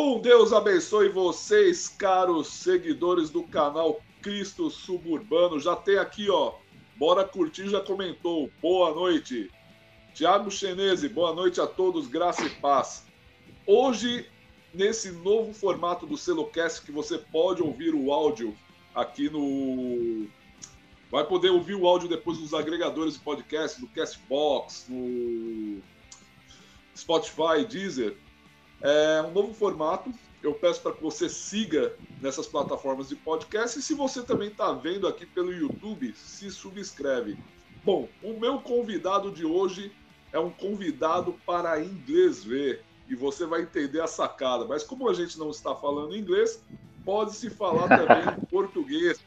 Um Deus abençoe vocês, caros seguidores do canal Cristo Suburbano. Já tem aqui, ó. Bora curtir, já comentou. Boa noite. Tiago Chenese, boa noite a todos, graça e paz. Hoje, nesse novo formato do Celocast, que você pode ouvir o áudio aqui no. Vai poder ouvir o áudio depois nos agregadores de podcast, no Castbox, no Spotify, Deezer. É um novo formato. Eu peço para que você siga nessas plataformas de podcast. E se você também está vendo aqui pelo YouTube, se subscreve. Bom, o meu convidado de hoje é um convidado para inglês ver. E você vai entender a sacada. Mas como a gente não está falando inglês, pode-se falar também em português.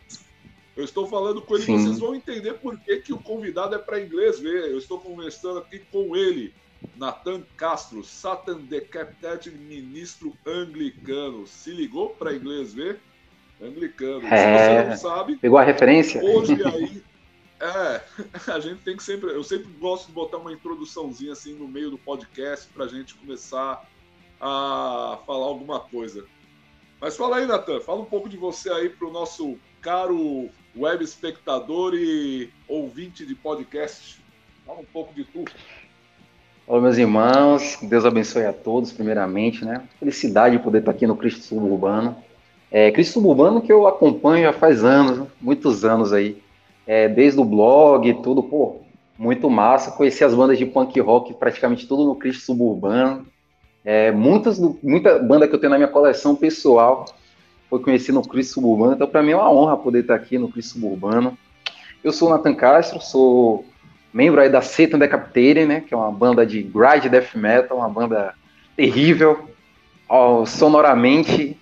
Eu estou falando com ele, Sim. vocês vão entender por que, que o convidado é para inglês ver. Eu estou conversando aqui com ele, Nathan Castro, Satan Decapitated Ministro Anglicano. Se ligou para inglês ver? Anglicano. É, Se você não sabe. Pegou a referência? Hoje aí. É, a gente tem que sempre. Eu sempre gosto de botar uma introduçãozinha assim no meio do podcast para a gente começar a falar alguma coisa. Mas fala aí, Natan, fala um pouco de você aí para o nosso caro web espectador e ouvinte de podcast. Fala um pouco de tu. Olá, meus irmãos, Deus abençoe a todos, primeiramente, né? Felicidade de poder estar aqui no Cristo Suburbano. É, Cristo Suburbano que eu acompanho já faz anos, muitos anos aí. É, desde o blog e tudo, pô, muito massa. Conheci as bandas de punk rock, praticamente tudo no Cristo Suburbano. É, muitas, muita banda que eu tenho na minha coleção pessoal foi conhecido no Cristo Suburbano, então para mim é uma honra poder estar aqui no Cristo Suburbano. Eu sou o Nathan Castro, sou membro aí da Satan Decapitated, né, que é uma banda de grind death metal, uma banda terrível, ó, sonoramente,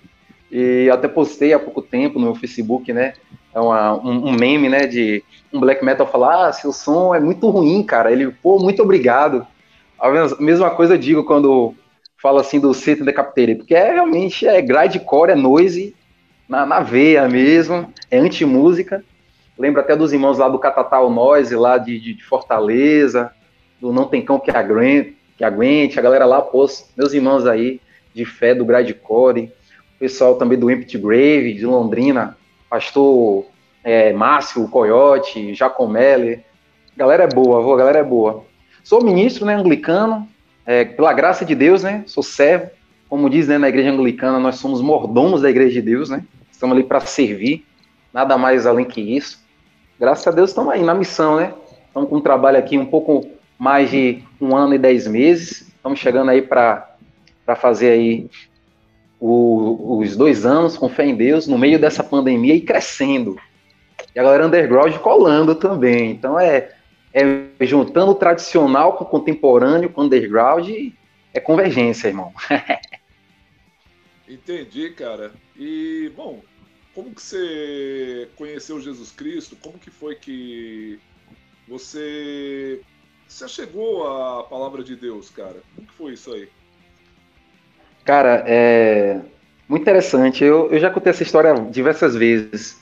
e até postei há pouco tempo no meu Facebook, né, é uma, um, um, meme, né, de um black metal falar, ah, seu som é muito ruim, cara, ele, pô, muito obrigado. A mesma coisa eu digo quando falo assim do Satan Decapitated, porque é realmente é grindcore, é noise, na, na veia mesmo, é anti-música, Lembro até dos irmãos lá do Catatal Noise, lá de, de, de, Fortaleza, do Não Tem Cão que aguente, que aguente, a galera lá, pô, meus irmãos aí de fé do Gradcore, o pessoal também do Empty Grave, de Londrina, pastor é, Márcio, Coyote, Jacomelli, galera é boa, a galera é boa. Sou ministro, né, anglicano, é, pela graça de Deus, né, sou servo, como diz né, na igreja anglicana, nós somos mordomos da igreja de Deus, né, estamos ali para servir, nada mais além que isso graças a Deus estamos aí na missão, né? Estamos com um trabalho aqui um pouco mais de um ano e dez meses. Estamos chegando aí para fazer aí o, os dois anos com fé em Deus, no meio dessa pandemia e crescendo. E a galera underground colando também. Então é, é juntando o tradicional com o contemporâneo, com o underground, é convergência, irmão. Entendi, cara. E, bom, como que você conheceu Jesus Cristo? Como que foi que você você chegou à palavra de Deus, cara? Como que foi isso aí? Cara, é muito interessante. Eu, eu já contei essa história diversas vezes.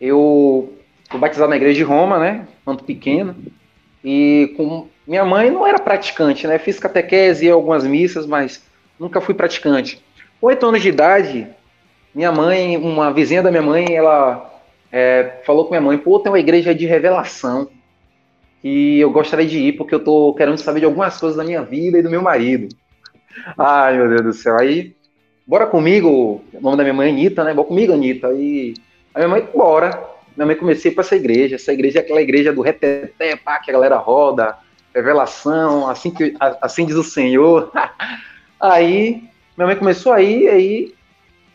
Eu fui batizado na igreja de Roma, né? Quando pequeno. E com minha mãe não era praticante, né? Fiz catequese e algumas missas, mas nunca fui praticante. Oito anos de idade, minha mãe, uma vizinha da minha mãe, ela é, falou com minha mãe, pô, tem uma igreja de revelação e eu gostaria de ir porque eu tô querendo saber de algumas coisas da minha vida e do meu marido. Ai, meu Deus do céu. Aí, bora comigo, o nome da minha mãe é Anitta, né? Bora comigo, Anitta. Aí, a minha mãe, bora. Minha mãe comecei para essa igreja. Essa igreja é aquela igreja do reteté, pá, que a galera roda, revelação, assim, que, assim diz o Senhor. aí, minha mãe começou aí, aí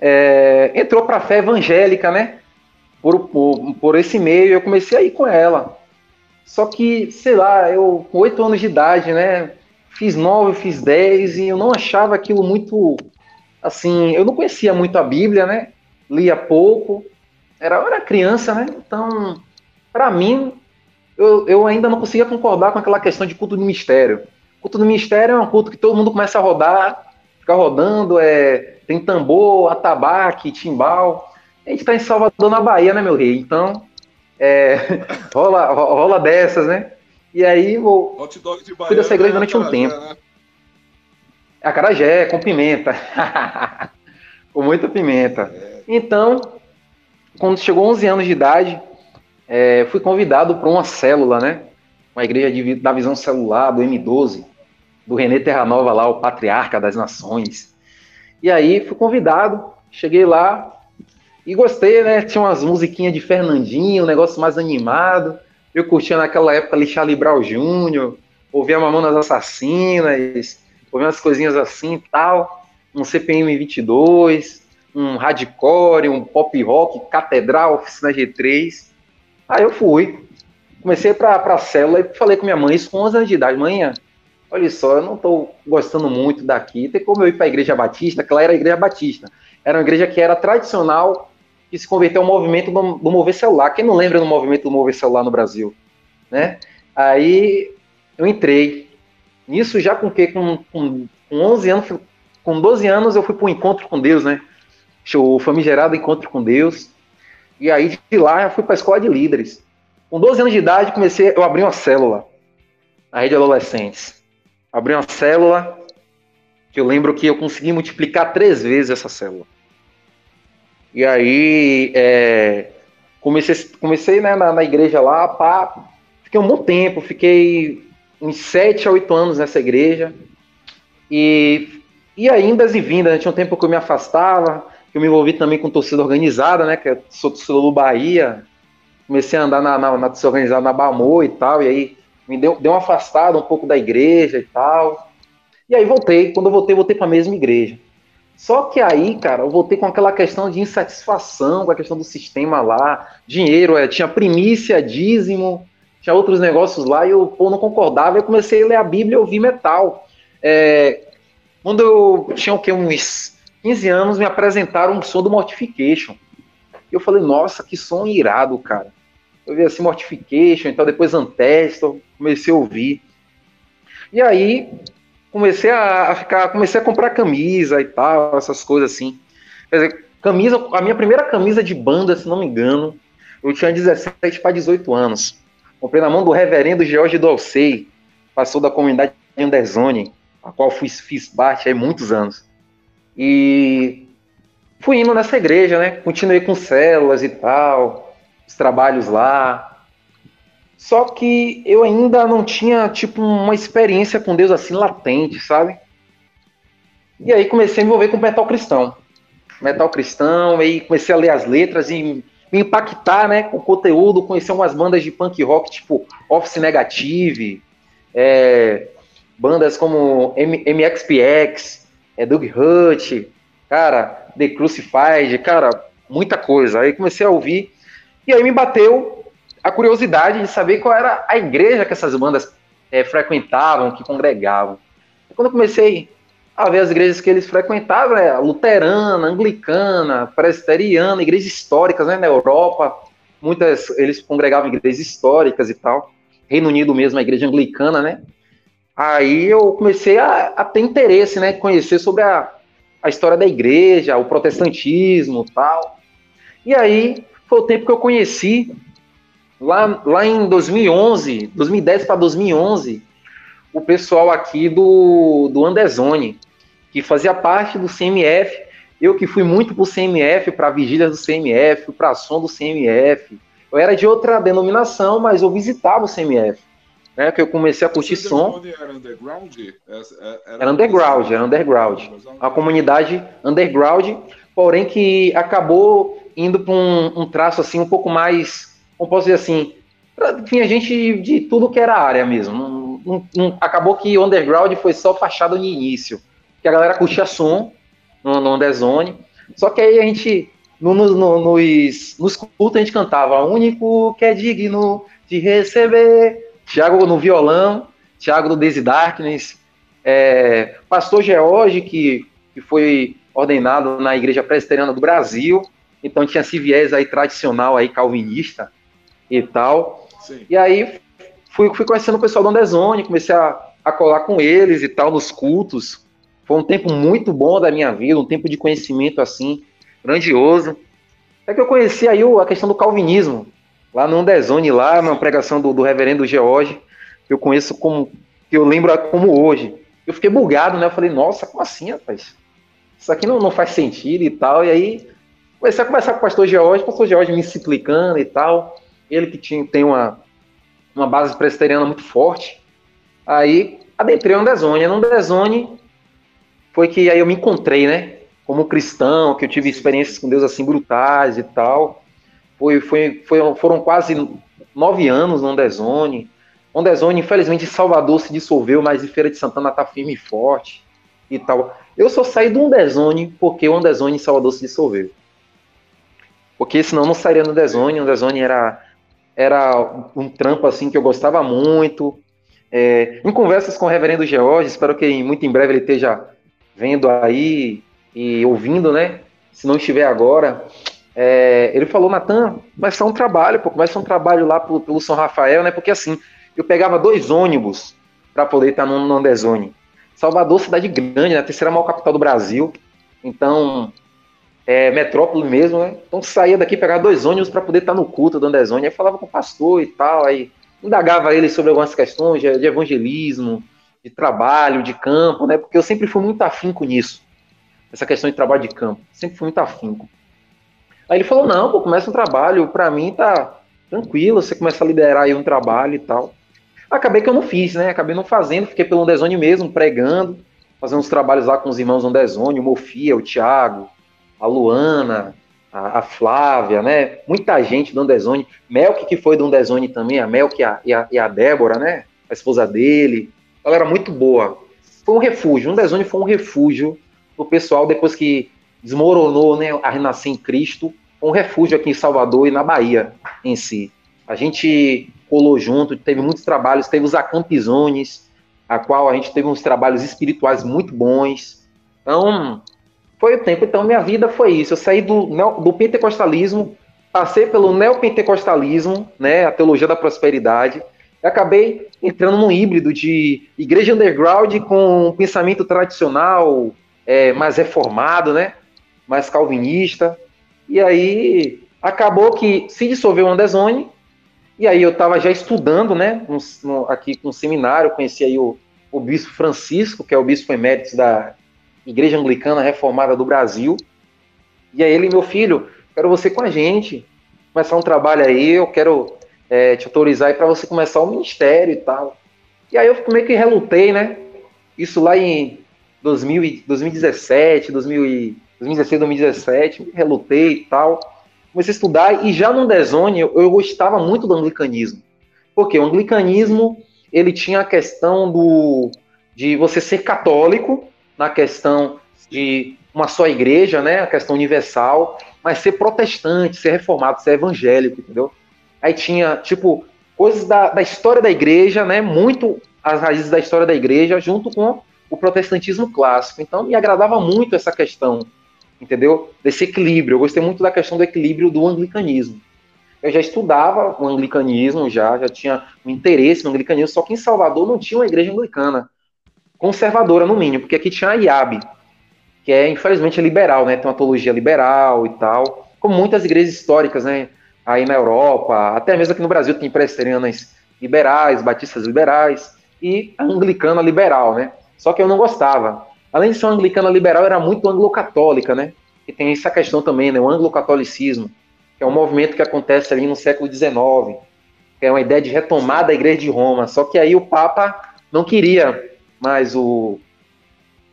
é, entrou para a fé evangélica, né? Por, por, por esse meio, eu comecei a ir com ela. Só que, sei lá, eu com oito anos de idade, né? Fiz nove, fiz dez e eu não achava aquilo muito. Assim, eu não conhecia muito a Bíblia, né? Lia pouco. Era, eu era criança, né? Então, para mim, eu, eu ainda não conseguia concordar com aquela questão de culto do mistério. Culto do mistério é um culto que todo mundo começa a rodar, fica rodando, é, tem tambor, atabaque, timbal. A gente está em Salvador, na Bahia, né, meu rei? Então, é, rola, rola dessas, né? E aí, vou. Hot de Bahia, fui dessa igreja durante um tempo. Né? Acarajé, com pimenta. Com muita pimenta. É. Então, quando chegou 11 anos de idade, é, fui convidado para uma célula, né? Uma igreja de, da visão celular, do M12, do René Terranova lá, o patriarca das nações. E aí fui convidado, cheguei lá e gostei, né? Tinha umas musiquinhas de Fernandinho, um negócio mais animado. Eu curtia naquela época ali Charlie Brown Jr., ouvia Mamonas Assassinas, ouvia umas coisinhas assim tal, um CPM 22, um hardcore, um pop rock, catedral, oficina G3. Aí eu fui, comecei para a célula e falei com minha mãe, isso com 11 anos de idade, manhã, olha só, eu não estou gostando muito daqui, tem como eu ir para a igreja batista, que lá era a igreja batista, era uma igreja que era tradicional, que se converteu ao movimento do, do mover celular, quem não lembra do movimento do mover celular no Brasil, né? Aí eu entrei, nisso já com que com, com, com 11 anos, com 12 anos eu fui para um encontro com Deus, né? o famigerado encontro com Deus. E aí de lá eu fui para a escola de líderes. Com 12 anos de idade comecei, eu abri uma célula na rede de adolescentes. Abri uma célula que eu lembro que eu consegui multiplicar três vezes essa célula. E aí é, comecei, comecei né, na, na, igreja lá, pá, fiquei um bom tempo, fiquei uns sete a oito anos nessa igreja. E, e ainda e vindas, né, tinha um tempo que eu me afastava, eu me envolvi também com torcida organizada, né? Que eu sou torcedor do Bahia. Comecei a andar na, na, na torcida organizada na Bamô e tal, e aí me deu, deu uma afastada um pouco da igreja e tal. E aí voltei. Quando eu voltei, voltei para a mesma igreja. Só que aí, cara, eu voltei com aquela questão de insatisfação com a questão do sistema lá. Dinheiro, é, tinha primícia, dízimo, tinha outros negócios lá e eu pô, não concordava. Eu comecei a ler a Bíblia e ouvir metal. É, quando eu tinha o que, uns 15 anos me apresentaram um som do Mortification. E eu falei, nossa, que som irado, cara. Eu vi assim Mortification, então depois Ancestor, comecei a ouvir. E aí comecei a ficar, comecei a comprar camisa e tal, essas coisas assim. Quer dizer, camisa, a minha primeira camisa de banda, se não me engano, eu tinha 17 para 18 anos. Comprei na mão do reverendo George Dolcey, passou da comunidade de Anderzone, a qual fui, fiz parte há muitos anos. E fui indo nessa igreja, né? Continuei com células e tal, os trabalhos lá. Só que eu ainda não tinha, tipo, uma experiência com Deus assim latente, sabe? E aí comecei a me envolver com metal cristão. Metal cristão, aí comecei a ler as letras e me impactar, né, com o conteúdo, conhecer umas bandas de punk rock, tipo Office Negative, é, bandas como M MXPX, é Doug Hutt, cara, The Crucified, cara, muita coisa. Aí comecei a ouvir e aí me bateu a curiosidade de saber qual era a igreja que essas bandas é, frequentavam, que congregavam. Quando eu comecei a ver as igrejas que eles frequentavam, é luterana, anglicana, presbiteriana, igrejas históricas né, na Europa, muitas eles congregavam em igrejas históricas e tal. Reino Unido mesmo, a igreja anglicana, né? Aí eu comecei a, a ter interesse, né? Conhecer sobre a, a história da igreja, o protestantismo tal. E aí foi o tempo que eu conheci, lá, lá em 2011, 2010 para 2011, o pessoal aqui do, do Andezone, que fazia parte do CMF. Eu que fui muito para o CMF, para vigílias do CMF, para som do CMF. Eu era de outra denominação, mas eu visitava o CMF né, que eu comecei a curtir som. Era underground? Era, era underground, era underground. A comunidade underground, porém que acabou indo para um, um, traço assim um pouco mais, como posso dizer assim, tinha gente de tudo que era área mesmo. Acabou que underground foi só fachada no início, que a galera curtia som no, no Underzone. Só que aí a gente, no, no, no, nos, nos cultos, a gente cantava: único que é digno de receber Thiago no violão, Thiago do Daisy Darkness, é, Pastor George, que, que foi ordenado na Igreja Presbiteriana do Brasil, então tinha esse viés aí tradicional aí calvinista e tal. Sim. E aí fui, fui conhecendo o pessoal do Andezone, comecei a, a colar com eles e tal nos cultos. Foi um tempo muito bom da minha vida, um tempo de conhecimento assim grandioso. É que eu conheci aí a questão do calvinismo, lá no Underzone, lá na pregação do, do reverendo George, que eu conheço como, que eu lembro como hoje. Eu fiquei bugado, né? Eu falei, nossa, como assim, rapaz? isso aqui não, não faz sentido e tal. E aí comecei a conversar com o pastor George, o pastor George me explicando e tal. Ele que tinha, tem uma, uma base presbiteriana muito forte. Aí adentrei no Dezone. No Dezone foi que aí eu me encontrei, né? Como cristão, que eu tive experiências com Deus assim brutais e tal. Foi, foi, foi, foram quase nove anos no Dezone. O Dezone, infelizmente, em Salvador se dissolveu, mas em Feira de Santana tá firme e forte e tal. Eu só saí do Ondezone porque o Ondezone em Salvador se dissolveu. Porque senão eu não sairia no Ondezone. O Ondezone era, era um trampo assim que eu gostava muito. É, em conversas com o reverendo George, espero que muito em breve ele esteja vendo aí e ouvindo, né? Se não estiver agora, é, ele falou, Natan, ser um trabalho, pô, ser um trabalho lá pelo, pelo São Rafael, né? Porque assim, eu pegava dois ônibus para poder estar no, no Andezone. Salvador, cidade grande, né? A terceira maior capital do Brasil. Então, é metrópole mesmo, né? Então saía daqui, pegava dois ônibus para poder estar no culto do Andezone. Aí falava com o pastor e tal, aí indagava ele sobre algumas questões de, de evangelismo, de trabalho, de campo, né? Porque eu sempre fui muito afinco nisso. Essa questão de trabalho de campo. Sempre fui muito afinco. Aí ele falou: não, pô, começa um trabalho, para mim tá tranquilo, você começa a liderar aí um trabalho e tal. Acabei que eu não fiz, né? Acabei não fazendo, fiquei pelo Ondezone mesmo, pregando, fazendo uns trabalhos lá com os irmãos Ondezone, o Mofia, o Thiago, a Luana, a, a, Flávia, né? Muita gente do Ondezone. Melk, que foi do Ondezone também, a Melk e a, e a, e a Débora, né? A esposa dele. Galera muito boa. Foi um refúgio. O Ondezone foi um refúgio pro pessoal depois que desmoronou né, a renascer em Cristo, um refúgio aqui em Salvador e na Bahia em si. A gente colou junto, teve muitos trabalhos, teve os acampizones, a qual a gente teve uns trabalhos espirituais muito bons. Então, foi o tempo. Então, minha vida foi isso. Eu saí do, do pentecostalismo, passei pelo neopentecostalismo, né, a teologia da prosperidade, e acabei entrando num híbrido de igreja underground com um pensamento tradicional, é, mais reformado, né? mais calvinista. E aí acabou que se dissolveu o Andezone, e aí eu estava já estudando, né, aqui com um seminário, conheci aí o, o bispo Francisco, que é o bispo emérito da Igreja Anglicana Reformada do Brasil. E aí ele, meu filho, quero você com a gente, começar um trabalho aí, eu quero é, te autorizar aí para você começar o ministério e tal. E aí eu meio que relutei, né? Isso lá em 2000, 2017, 2000 2016, 2017, relutei e tal. Comecei a estudar e já no Dezone eu, eu gostava muito do anglicanismo. Porque o anglicanismo, ele tinha a questão do de você ser católico, na questão de uma só igreja, né, a questão universal, mas ser protestante, ser reformado, ser evangélico, entendeu? Aí tinha, tipo, coisas da, da história da igreja, né, muito as raízes da história da igreja, junto com o protestantismo clássico. Então, me agradava muito essa questão entendeu? Desse equilíbrio. Eu gostei muito da questão do equilíbrio do anglicanismo. Eu já estudava o anglicanismo, já, já tinha um interesse no anglicanismo, só que em Salvador não tinha uma igreja anglicana conservadora, no mínimo, porque aqui tinha a IAB, que é, infelizmente, liberal, né? Tem uma teologia liberal e tal, como muitas igrejas históricas, né? Aí na Europa, até mesmo aqui no Brasil tem presbiterianas liberais, batistas liberais e a anglicana liberal, né? Só que eu não gostava além de ser uma anglicana liberal, era muito anglo-católica, né? E tem essa questão também, né? O anglo-catolicismo, que é um movimento que acontece ali no século XIX, que é uma ideia de retomar da Igreja de Roma. Só que aí o Papa não queria mais o,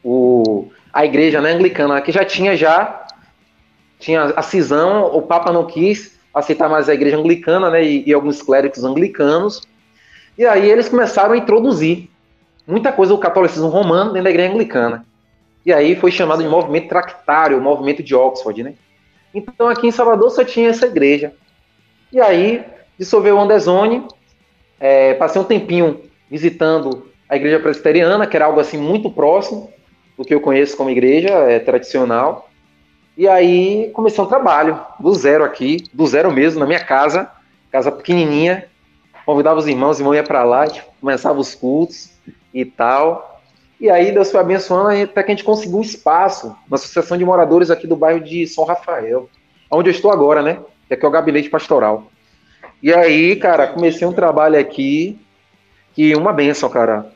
o a Igreja né, anglicana, que já tinha já tinha a cisão, o Papa não quis aceitar mais a Igreja anglicana, né? E, e alguns clérigos anglicanos. E aí eles começaram a introduzir muita coisa do catolicismo romano dentro da igreja anglicana. E aí foi chamado de movimento tractário, o movimento de Oxford, né? Então aqui em Salvador só tinha essa igreja. E aí dissolveu o Andezone, é, passei um tempinho visitando a igreja presbiteriana, que era algo assim muito próximo do que eu conheço como igreja é, tradicional. E aí comecei um trabalho do zero aqui, do zero mesmo, na minha casa, casa pequenininha. Convidava os irmãos, os irmãos iam para lá, começava os cultos e tal. E aí Deus foi abençoando até que a gente conseguiu um espaço na Associação de Moradores aqui do bairro de São Rafael, onde eu estou agora, né? Que aqui é o gabinete pastoral. E aí, cara, comecei um trabalho aqui que uma benção, cara.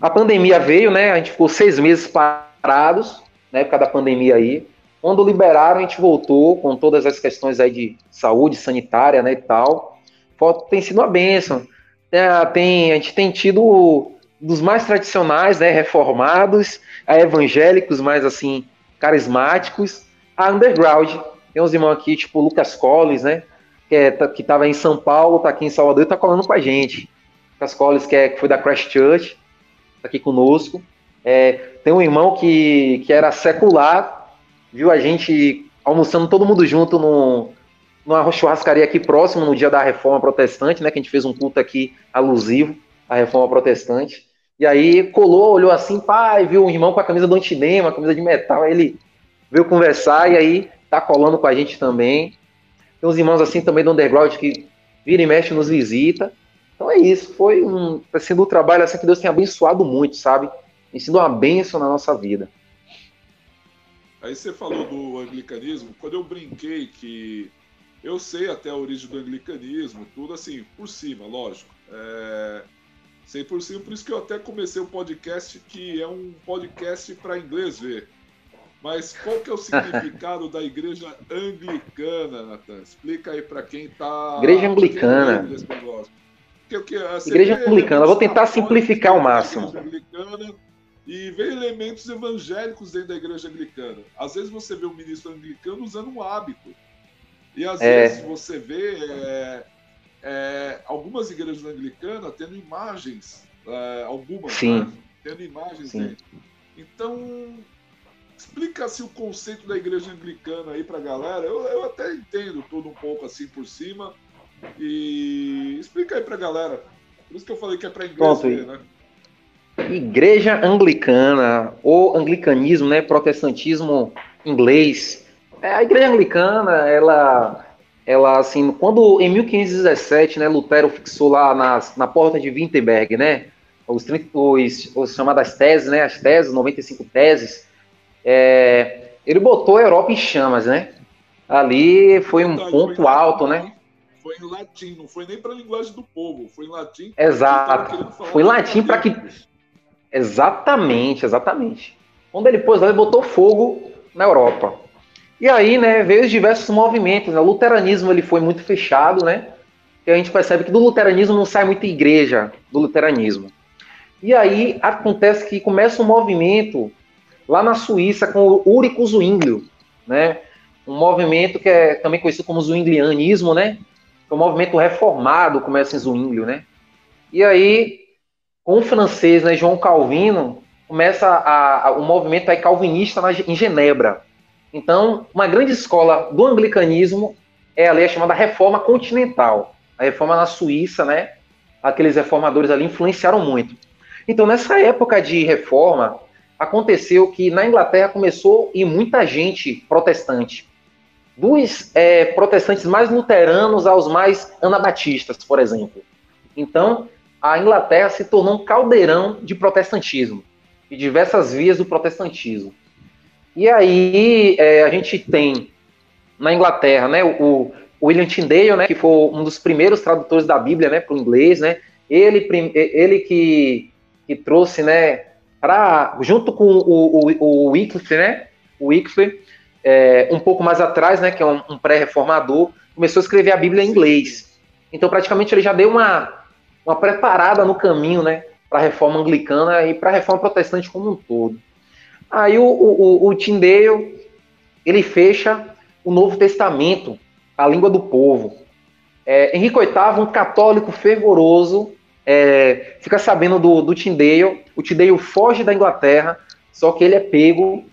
A pandemia veio, né? A gente ficou seis meses parados. na época da pandemia aí. Quando liberaram, a gente voltou com todas as questões aí de saúde sanitária, né, e tal. Tem sido uma bênção. É, tem, a gente tem tido dos mais tradicionais, né, reformados, a evangélicos mais assim carismáticos, a underground. Tem uns irmãos aqui, tipo Lucas Collins, né, que, é, tá, que em São Paulo, tá aqui em Salvador e tá colando com a gente. Lucas Collins, que, é, que foi da Crash Church, aqui conosco. É, tem um irmão que, que era secular, viu a gente almoçando todo mundo junto no, numa churrascaria aqui próximo, no dia da Reforma Protestante, né, que a gente fez um culto aqui alusivo à Reforma Protestante. E aí colou, olhou assim, pai, viu um irmão com a camisa do Antinema, camisa de metal, aí ele veio conversar e aí tá colando com a gente também. Tem uns irmãos assim também do underground que vira e mexe nos visita. Então é isso, foi um, sendo um trabalho assim que Deus tem abençoado muito, sabe? Tem sido uma bênção na nossa vida. Aí você falou do anglicanismo, quando eu brinquei que eu sei até a origem do anglicanismo, tudo assim, por cima, lógico. É, sei por cima, por isso que eu até comecei um podcast que é um podcast para inglês ver. Mas qual que é o significado da igreja anglicana, Natan? Explica aí para quem está. Igreja anglicana. Porque, igreja anglicana, vou tentar simplificar ao máximo. E vê elementos evangélicos dentro da igreja anglicana. Às vezes você vê um ministro anglicano usando um hábito. E às é. vezes você vê é, é, algumas igrejas anglicanas tendo imagens, é, algumas, Sim. Né? tendo imagens Sim. dentro. Então, explica-se o conceito da igreja anglicana aí pra galera. Eu, eu até entendo tudo um pouco assim por cima. E explica aí pra galera. Por isso que eu falei que é pra inglês ver, né? Igreja anglicana, ou anglicanismo, né, protestantismo inglês. É, a igreja anglicana, ela, ela assim, quando em 1517, né, Lutero fixou lá nas, na porta de Wittenberg, né, os, os, os chamadas teses, né, as teses, 95 teses, é, ele botou a Europa em chamas, né? Ali foi um ponto alto, né? Foi em latim, não foi nem para a linguagem do povo, foi em latim. Exato. Foi em latim para que. Exatamente, exatamente. Quando ele pôs lá, ele botou fogo na Europa. E aí, né, veio os diversos movimentos. Né? O luteranismo ele foi muito fechado, né? E a gente percebe que do luteranismo não sai muita igreja do luteranismo. E aí acontece que começa um movimento lá na Suíça com o Ulrich Zwinglio, né? Um movimento que é também conhecido como Zwinglianismo, né? É um movimento reformado, começa em Zwinglio, né? E aí, com o francês, né, João Calvino, começa a, a, o movimento aí calvinista na, em Genebra. Então, uma grande escola do anglicanismo é a lei chamada Reforma Continental. A reforma na Suíça, né? Aqueles reformadores ali influenciaram muito. Então, nessa época de reforma, aconteceu que na Inglaterra começou e muita gente protestante. Dos é, protestantes mais luteranos aos mais anabatistas, por exemplo. Então, a Inglaterra se tornou um caldeirão de protestantismo, de diversas vias do protestantismo. E aí é, a gente tem na Inglaterra, né, o, o William Tyndale, né, que foi um dos primeiros tradutores da Bíblia, né, para o inglês, né, ele, ele que, que trouxe, né, para junto com o, o, o Wycliffe, né? O Wycliffe, é, um pouco mais atrás, né? Que é um, um pré-reformador, começou a escrever a Bíblia em inglês. Então, praticamente, ele já deu uma, uma preparada no caminho, né? Para a reforma anglicana e para a reforma protestante como um todo. Aí o, o, o Tyndale, ele fecha o Novo Testamento, a língua do povo. É, Henrique VIII, um católico fervoroso, é, fica sabendo do, do Tyndale, o Tyndale foge da Inglaterra, só que ele é pego,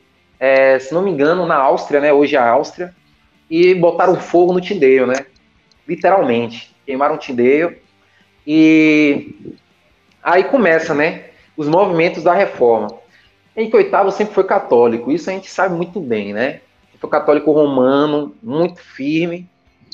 é, se não me engano, na Áustria, né, hoje é a Áustria, e botaram fogo no Tyndale, né, literalmente, queimaram o Tyndale, e aí começa, né, os movimentos da reforma. Henrique VIII sempre foi católico, isso a gente sabe muito bem, né, foi católico romano, muito firme,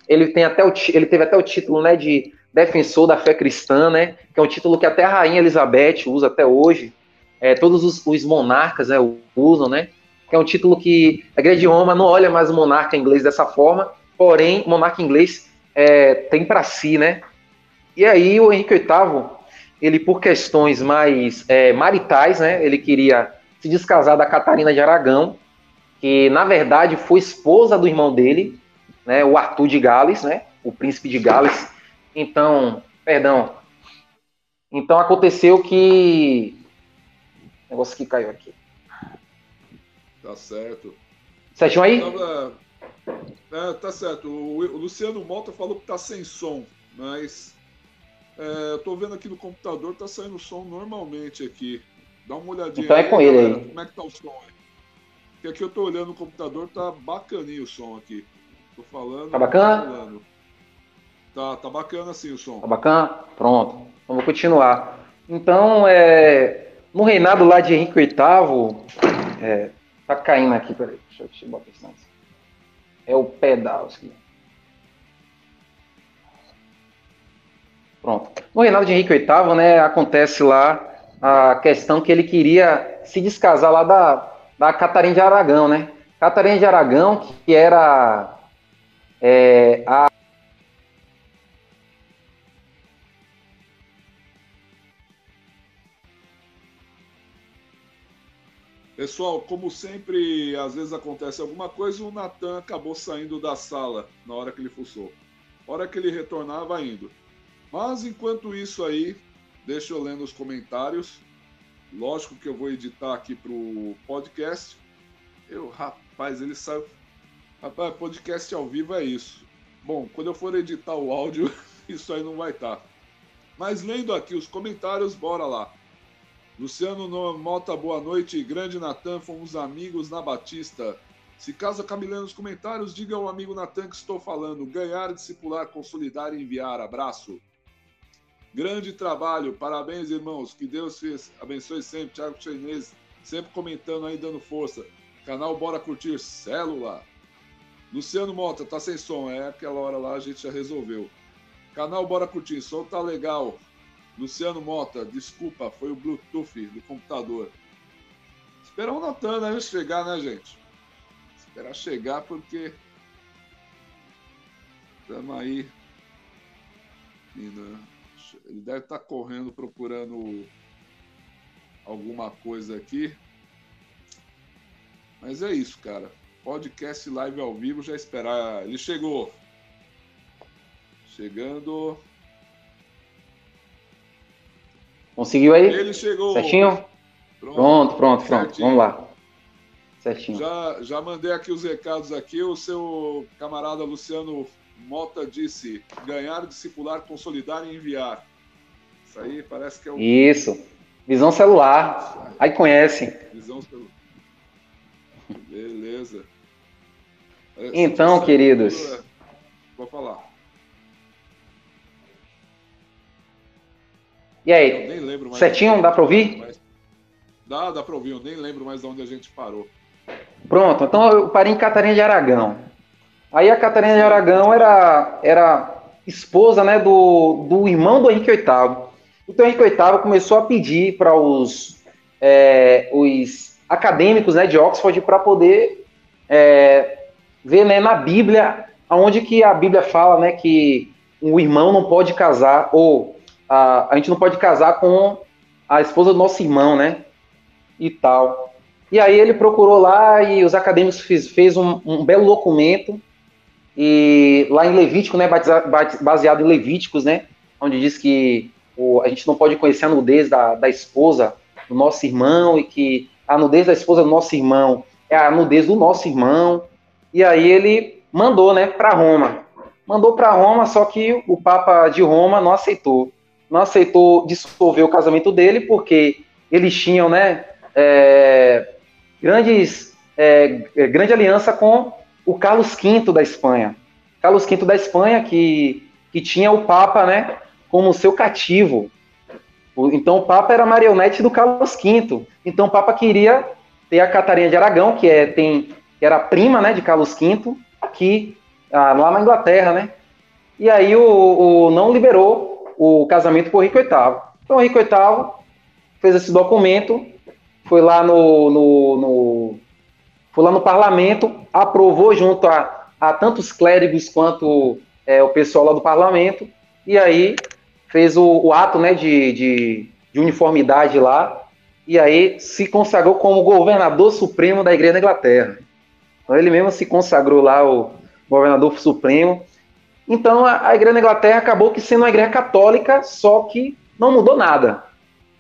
ele, tem até o, ele teve até o título, né, de defensor da fé cristã, né? Que é um título que até a rainha Elizabeth usa até hoje. É, todos os, os, monarcas né, usam, né? Que é um título que a igreja de Roma não olha mais o monarca inglês dessa forma, porém o monarca inglês é, tem para si, né? E aí o Henrique VIII, ele por questões mais é, maritais, né? Ele queria se descasar da Catarina de Aragão, que na verdade foi esposa do irmão dele, né, o Arthur de Gales, né, o príncipe de Gales. Então, perdão. Então aconteceu que negócio que caiu aqui. Tá certo. Certinho aí? Tava... É, tá certo. O, Luciano Mota falou que tá sem som, mas é, eu tô vendo aqui no computador, tá saindo som normalmente aqui. Dá uma olhadinha. Então é com aí, ele aí. Como é que tá o som aí? Porque aqui eu tô olhando no computador, tá bacaninho o som aqui. Tô falando. Tá bacana? Tá, tá bacana sim o som. Tá bacana? Pronto. Então vou continuar. Então, é, no reinado lá de Henrique VIII, é, tá caindo aqui, peraí, deixa eu, botar isso mais. É o Pedalski. Pronto. No reinado de Henrique VIII, né, acontece lá a questão que ele queria se descasar lá da, da Catarina de Aragão, né? Catarina de Aragão, que era é, a Pessoal, como sempre, às vezes acontece alguma coisa, o Natan acabou saindo da sala na hora que ele fuçou. Hora que ele retornava indo. Mas enquanto isso aí, deixa eu lendo os comentários. Lógico que eu vou editar aqui pro podcast. Eu, rapaz, ele saiu. Rapaz, podcast ao vivo é isso. Bom, quando eu for editar o áudio, isso aí não vai estar. Tá. Mas lendo aqui os comentários, bora lá. Luciano Mota, boa noite. Grande Natan, fomos amigos na Batista. Se caso acabe lendo os comentários, diga ao amigo Natan que estou falando. Ganhar, discipular, consolidar e enviar. Abraço. Grande trabalho. Parabéns, irmãos. Que Deus abençoe sempre. Tiago Chinês, sempre comentando aí, dando força. Canal Bora Curtir Célula. Luciano Mota, tá sem som. É aquela hora lá a gente já resolveu. Canal Bora Curtir, som tá legal. Luciano Mota, desculpa, foi o Bluetooth do computador. Esperar o Natan né, chegar, né, gente? Esperar chegar porque estamos aí. Ele deve estar tá correndo procurando alguma coisa aqui. Mas é isso, cara. Podcast live ao vivo, já esperar. Ele chegou. Chegando. Conseguiu aí? Ele chegou. Certinho? Pronto, pronto, pronto. pronto. Vamos lá. Certinho. Já, já mandei aqui os recados aqui. O seu camarada Luciano Mota disse: ganhar, discipular, consolidar e enviar. Isso aí parece que é o. Isso. Visão celular. Aí conhece. Visão celular. Beleza. Então, queridos. É- Vou falar. E aí? Certinho? Dá para ouvir? Mas... Dá, dá para ouvir. Eu nem lembro mais de onde a gente parou. Pronto. Então eu parei em Catarina de Aragão. Aí a Catarina de Aragão era, era esposa né, do, do irmão do Henrique VIII. Então o Henrique VIII começou a pedir para os, é, os acadêmicos né, de Oxford para poder é, ver né, na Bíblia onde que a Bíblia fala né, que o irmão não pode casar, ou a, a gente não pode casar com a esposa do nosso irmão, né? E tal. E aí ele procurou lá e os acadêmicos fez, fez um, um belo documento e lá em Levítico, né, baseado em Levíticos, né, onde diz que o, a gente não pode conhecer a nudez da, da esposa do nosso irmão e que a nudez da esposa do nosso irmão é a nudez do nosso irmão. E aí ele mandou, né, para Roma. Mandou para Roma, só que o Papa de Roma não aceitou não aceitou dissolver o casamento dele porque eles tinham, né, é, grandes, é, é, grande aliança com o Carlos V da Espanha. Carlos V da Espanha que, que tinha o Papa, né, como seu cativo. Então o Papa era marionete do Carlos V. Então o Papa queria ter a Catarina de Aragão, que é tem que era prima, né, de Carlos V, aqui ah, lá na Inglaterra, né? E aí o, o não liberou o casamento o Henrique VIII. Então, Henrique VIII fez esse documento, foi lá no, no, no foi lá no parlamento, aprovou junto a, a tantos clérigos quanto é, o pessoal lá do parlamento, e aí fez o, o ato né, de, de, de, uniformidade lá, e aí se consagrou como governador supremo da Igreja da Inglaterra. Então ele mesmo se consagrou lá o governador supremo. Então a, a igreja da Inglaterra acabou que sendo uma igreja católica, só que não mudou nada.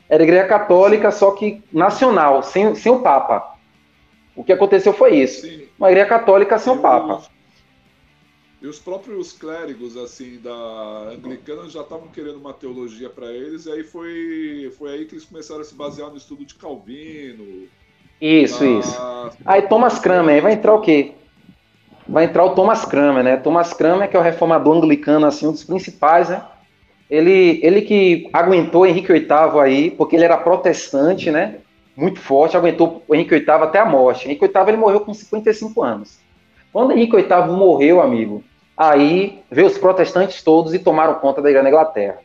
Era igreja católica, só que nacional, sem, sem o Papa. O que aconteceu foi isso. Sim. Uma igreja católica sem o Papa. E os próprios clérigos, assim, da anglicana já estavam querendo uma teologia para eles, e aí foi, foi aí que eles começaram a se basear no estudo de Calvino. Isso, da... isso. Aí Thomas Cranmer, aí vai entrar o quê? Vai entrar o Thomas Cranmer, né? Thomas Cranmer, que é o reformador anglicano, assim, um dos principais, né? Ele, ele que aguentou Henrique VIII aí, porque ele era protestante, né? Muito forte, aguentou Henrique VIII até a morte. Henrique VIII ele morreu com 55 anos. Quando Henrique VIII morreu, amigo, Aí veio os protestantes todos e tomaram conta da Inglaterra.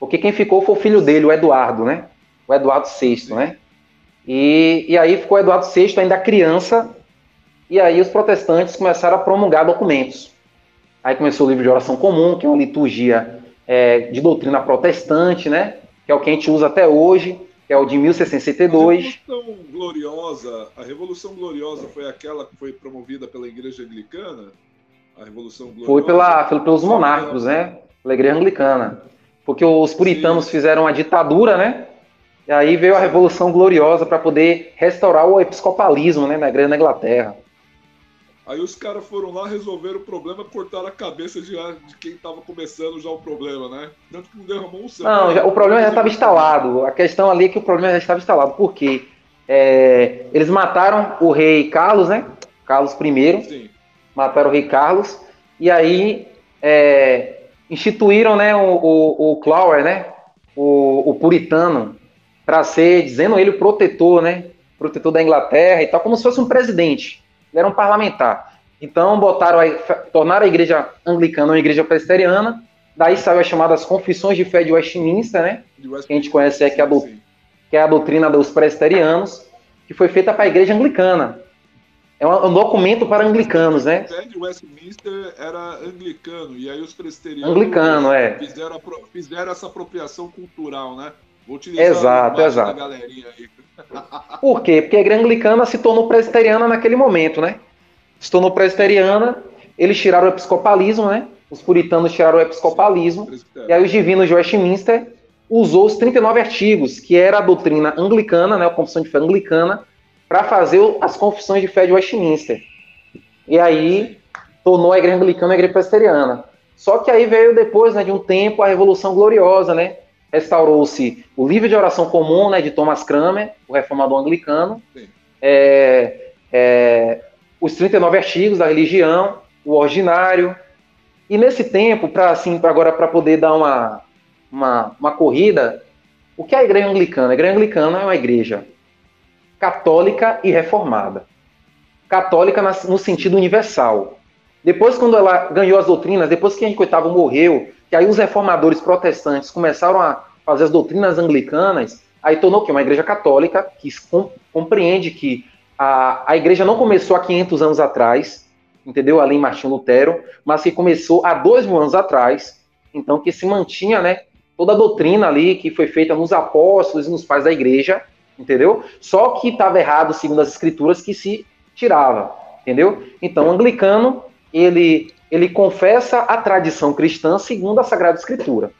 Porque quem ficou foi o filho dele, o Eduardo, né? O Eduardo VI, né? E, e aí ficou Eduardo VI ainda criança, e aí os protestantes começaram a promulgar documentos. Aí começou o livro de oração comum, que é uma liturgia é, de doutrina protestante, né? Que é o que a gente usa até hoje, que é o de 1662. A Revolução Gloriosa, a Revolução Gloriosa foi aquela que foi promovida pela Igreja Anglicana? a Revolução Gloriosa. Foi pela, pelos monarcos, né? Pela igreja anglicana. Porque os puritanos Sim. fizeram a ditadura, né? E aí veio a Revolução Gloriosa para poder restaurar o episcopalismo né, na da Inglaterra. Aí os caras foram lá, resolveram o problema, cortaram a cabeça de, de quem estava começando já o problema, né? Tanto que não derramou um sangue. Não, já, o problema já estava instalado. A questão ali é que o problema já estava instalado. Por quê? É, eles mataram o rei Carlos, né? Carlos I. Sim mataram o rei Carlos, e aí é, instituíram né, o, o, o Clower, né, o, o puritano, para ser, dizendo ele, o protetor, né, protetor da Inglaterra e tal, como se fosse um presidente, ele era um parlamentar. Então botaram a, tornaram a igreja anglicana uma igreja presbiteriana, daí saiu as chamadas Confissões de Fé de Westminster, né, Westminster que a gente conhece aqui, a do, que é a doutrina dos presbiterianos, que foi feita para a igreja anglicana. É um documento para anglicanos, né? O de Westminster era anglicano, e aí os presbiterianos anglicano, é. fizeram, fizeram essa apropriação cultural, né? Vou utilizar exato, exato. da galerinha aí. Por quê? Porque a igreja anglicana se tornou presbiteriana naquele momento, né? Se tornou presbiteriana, eles tiraram o episcopalismo, né? Os puritanos tiraram o episcopalismo, e aí os divinos de Westminster usou os 39 artigos, que era a doutrina anglicana, né? A confissão de fé anglicana, para fazer as confissões de fé de Westminster. E aí tornou a igreja anglicana a igreja presbiteriana. Só que aí veio depois né, de um tempo a Revolução Gloriosa, né? Restaurou-se o livro de oração comum né, de Thomas Cranmer, o reformador anglicano, é, é, os 39 artigos da religião, o ordinário. E nesse tempo, para assim, pra agora para poder dar uma, uma, uma corrida, o que é a igreja anglicana? A igreja anglicana é uma igreja católica e reformada. Católica no sentido universal. Depois, quando ela ganhou as doutrinas, depois que Henrique VIII morreu, que aí os reformadores protestantes começaram a fazer as doutrinas anglicanas, aí tornou que uma igreja católica que compreende que a, a igreja não começou há 500 anos atrás, entendeu? Ali em Martinho Lutero, mas que começou há dois mil anos atrás, então que se mantinha, né, toda a doutrina ali que foi feita nos apóstolos e nos pais da igreja, entendeu? Só que estava errado, segundo as escrituras, que se tirava, entendeu? Então, o anglicano, ele, ele confessa a tradição cristã segundo a Sagrada Escritura.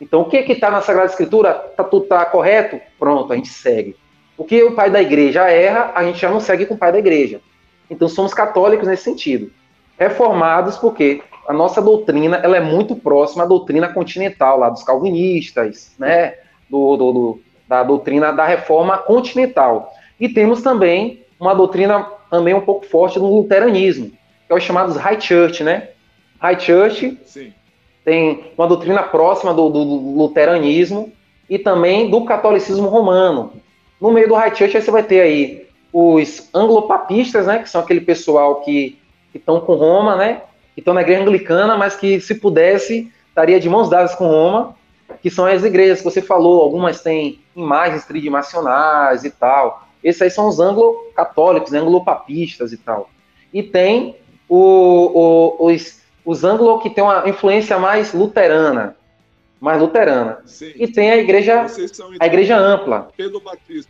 Então, o que que está na Sagrada Escritura? Tá, tudo tá correto? Pronto, a gente segue. O que o pai da igreja erra, a gente já não segue com o pai da igreja. Então, somos católicos nesse sentido. Reformados porque a nossa doutrina ela é muito próxima à doutrina continental lá dos calvinistas, né? Do, do, do, da doutrina da reforma continental. E temos também uma doutrina também um pouco forte do luteranismo, que é os chamados High Church, né? High Church Sim. tem uma doutrina próxima do, do, do, luteranismo e também do catolicismo romano. No meio do High Church você vai ter aí os anglopapistas, né? Que são aquele pessoal que estão com Roma, né? Que estão na igreja anglicana, mas que se pudesse estaria de mãos dadas com Roma que são as igrejas que você falou, algumas têm imagens tridimensionais e tal. Esses aí são os anglo-católicos, anglo-papistas e tal. E tem o, o, os, os anglo que tem uma influência mais luterana, mais luterana. Sim. E tem a igreja, a igreja ampla.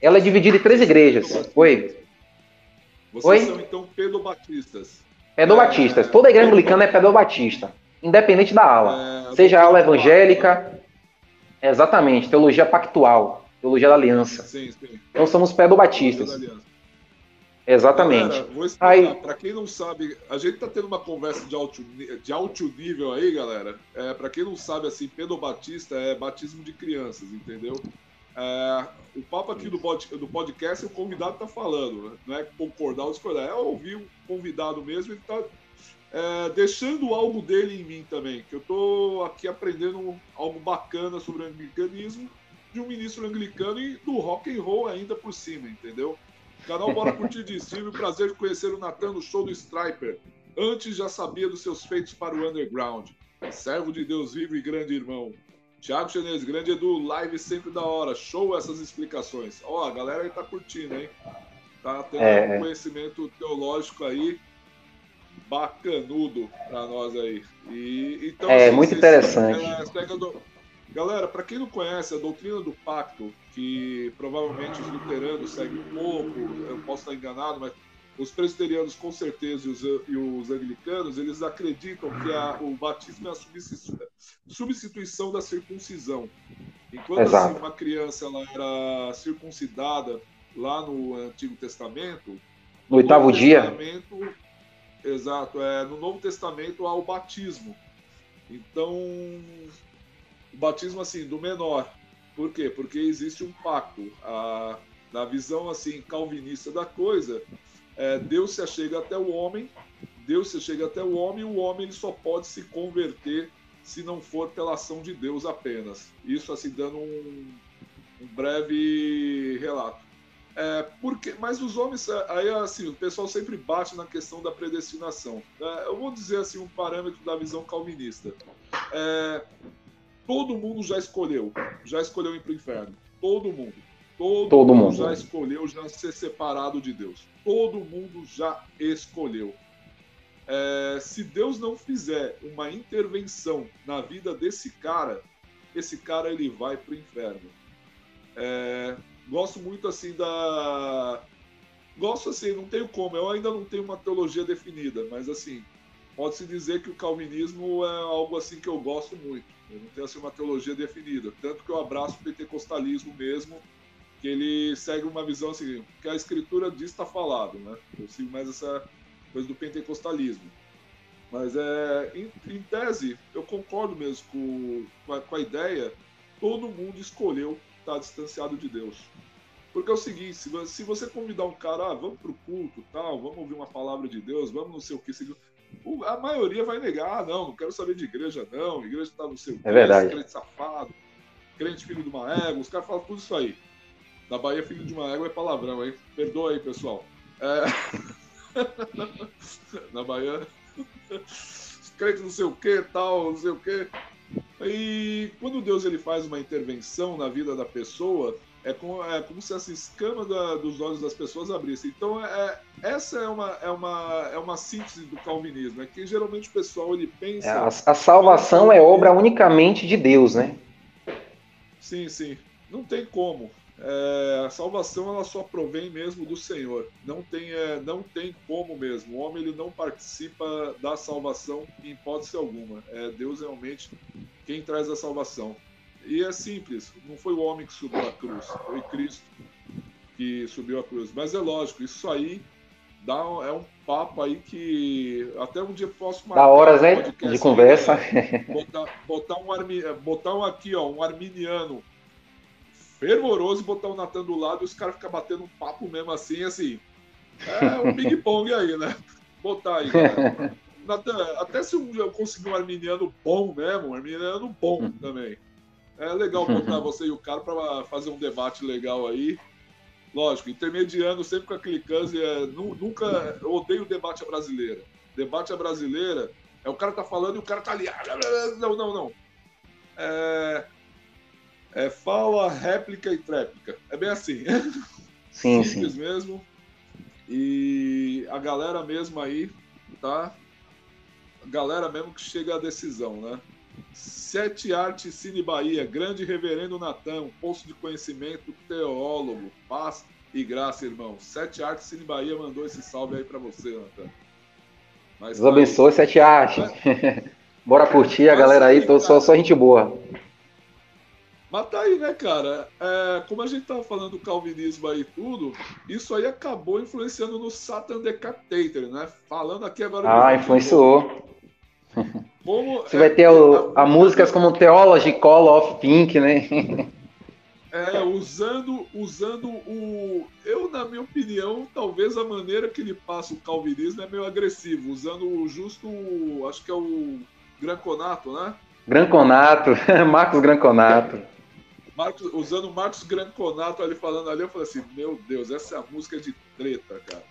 Ela é dividida em três igrejas. Oi. Vocês Oi? são então pedobatistas. Pedobatistas. É... Toda igreja anglicana é pedobatista, independente da ala. É... Seja a ala evangélica. Exatamente, teologia pactual, teologia da aliança. Sim, sim. Então somos pedobatistas. Exatamente. Galera, vou explicar. Para quem não sabe, a gente tá tendo uma conversa de alto, de alto nível aí, galera. É, para quem não sabe, assim, pedobatista é batismo de crianças, entendeu? É, o papo aqui do, do podcast, o convidado tá falando, né? não é concordar ou discordar, é ouvir o convidado mesmo, ele tá é, deixando algo dele em mim também, que eu tô aqui aprendendo algo bacana sobre o anglicanismo de um ministro anglicano e do rock and roll ainda por cima, entendeu? Canal Bora Curtir de o prazer de conhecer o Natan no show do Striper. Antes já sabia dos seus feitos para o underground. Servo de Deus vivo e grande irmão. Tiago Chinês, grande Edu, live sempre da hora. Show essas explicações. Ó, a galera aí tá curtindo, hein? Tá tendo é... um conhecimento teológico aí bacanudo para nós aí. E, então, é assim, muito interessante. É, do... Galera, para quem não conhece a doutrina do pacto, que provavelmente os luteranos seguem um pouco, eu posso estar enganado, mas os presbiterianos com certeza e os, e os anglicanos, eles acreditam que a, o batismo é a substituição da circuncisão. Enquanto assim, uma criança ela era circuncidada lá no Antigo Testamento, no oitavo dia. Exato, é, no Novo Testamento há o batismo. Então, o batismo assim do menor. Por quê? Porque existe um pacto. A, na visão assim calvinista da coisa, é, Deus se achega até o homem, Deus se chega até o homem, e o homem ele só pode se converter se não for pela ação de Deus apenas. Isso assim dando um, um breve relato. É, porque, mas os homens, é, aí assim, o pessoal sempre bate na questão da predestinação. É, eu vou dizer assim um parâmetro da visão calvinista. É, todo mundo já escolheu, já escolheu ir para o inferno. Todo mundo. Todo, todo mundo, mundo já escolheu já ser separado de Deus. Todo mundo já escolheu. É, se Deus não fizer uma intervenção na vida desse cara, esse cara ele vai para o inferno. É, gosto muito assim da. Gosto assim, não tenho como, eu ainda não tenho uma teologia definida, mas assim, pode-se dizer que o calvinismo é algo assim que eu gosto muito. Eu não tenho assim uma teologia definida, tanto que eu abraço o pentecostalismo mesmo, que ele segue uma visão assim, que a escritura diz está falado, né? Eu sigo mais essa coisa do pentecostalismo. Mas é, em, em tese, eu concordo mesmo com, com a, com, a, ideia, todo mundo escolheu estar distanciado de Deus. Porque é o seguinte, se, se você convidar um cara, ah, vamos pro culto, tal, vamos ouvir uma palavra de Deus, vamos não sei o que, a maioria vai negar, ah, não, não quero saber de igreja, não, igreja está no seu é verdade. crente safado, crente filho de uma égua, os caras falam tudo isso aí. Na Bahia, filho de uma égua é palavrão, hein? Perdoa aí, pessoal. É... Na Bahia, crente não sei o que, tal, não sei o que. E quando Deus ele faz uma intervenção na vida da pessoa, é como, é como se essa escama da, dos olhos das pessoas abrisse. Então, é, essa é uma, é, uma, é uma síntese do calvinismo, é que geralmente o pessoal ele pensa... É, a, a, salvação é obra unicamente de Deus, né? Sim, sim. Não tem como. É, a salvação ela só provém mesmo do Senhor. Não tem, é, não tem como mesmo. O homem ele não participa da salvação em hipótese alguma. É Deus realmente quem traz a salvação. E é simples, não foi o homem que subiu a cruz, foi Cristo que subiu a cruz. Mas é lógico, isso aí dá, é um papo aí que até um dia posso marcar. Da horas, hein? De conversa. Aí, botar, botar, um, botar um aqui, ó, um arminiano fervoroso botar o Natan do lado e os caras ficam batendo um papo mesmo assim, assim. É um ping-pong aí, né? Botar aí, Natan, até se eu conseguir um arminiano bom mesmo, um arminiano bom também. É legal botar você e o cara para fazer um debate legal aí. Lógico, intermediando sempre com aquele câncer. É, nunca. Eu odeio o debate à brasileira. Debate à brasileira é o cara tá falando e o cara tá ali. Ah, não, não, não. É, é fala, réplica e tréplica. É bem assim. Sim, Simples sim. mesmo. E a galera mesmo aí, tá? A galera mesmo que chega à decisão, né? Sete Arte Cine Bahia, grande reverendo Natan, um poço de conhecimento, teólogo, paz e graça, irmão. Sete Artes Cine Bahia mandou esse salve aí para você, Natan. Deus abençoe, Sete Artes. Bora curtir a galera aí, tô, só, só gente boa. Mas tá aí, né, cara? É, como a gente tava falando do calvinismo aí e tudo, isso aí acabou influenciando no Satan Decapitator, né? Falando aqui agora. Ah, influenciou. Como, Você é, vai ter o, a, a músicas como Theology, Call of Pink, né? É, usando, usando o. Eu, na minha opinião, talvez a maneira que ele passa o calvinismo é meio agressivo, usando o justo. Acho que é o Granconato, né? Granconato, Marcos Granconato. Marcos, usando Marcos Granconato ali falando ali, eu falei assim: Meu Deus, essa é a música de treta, cara.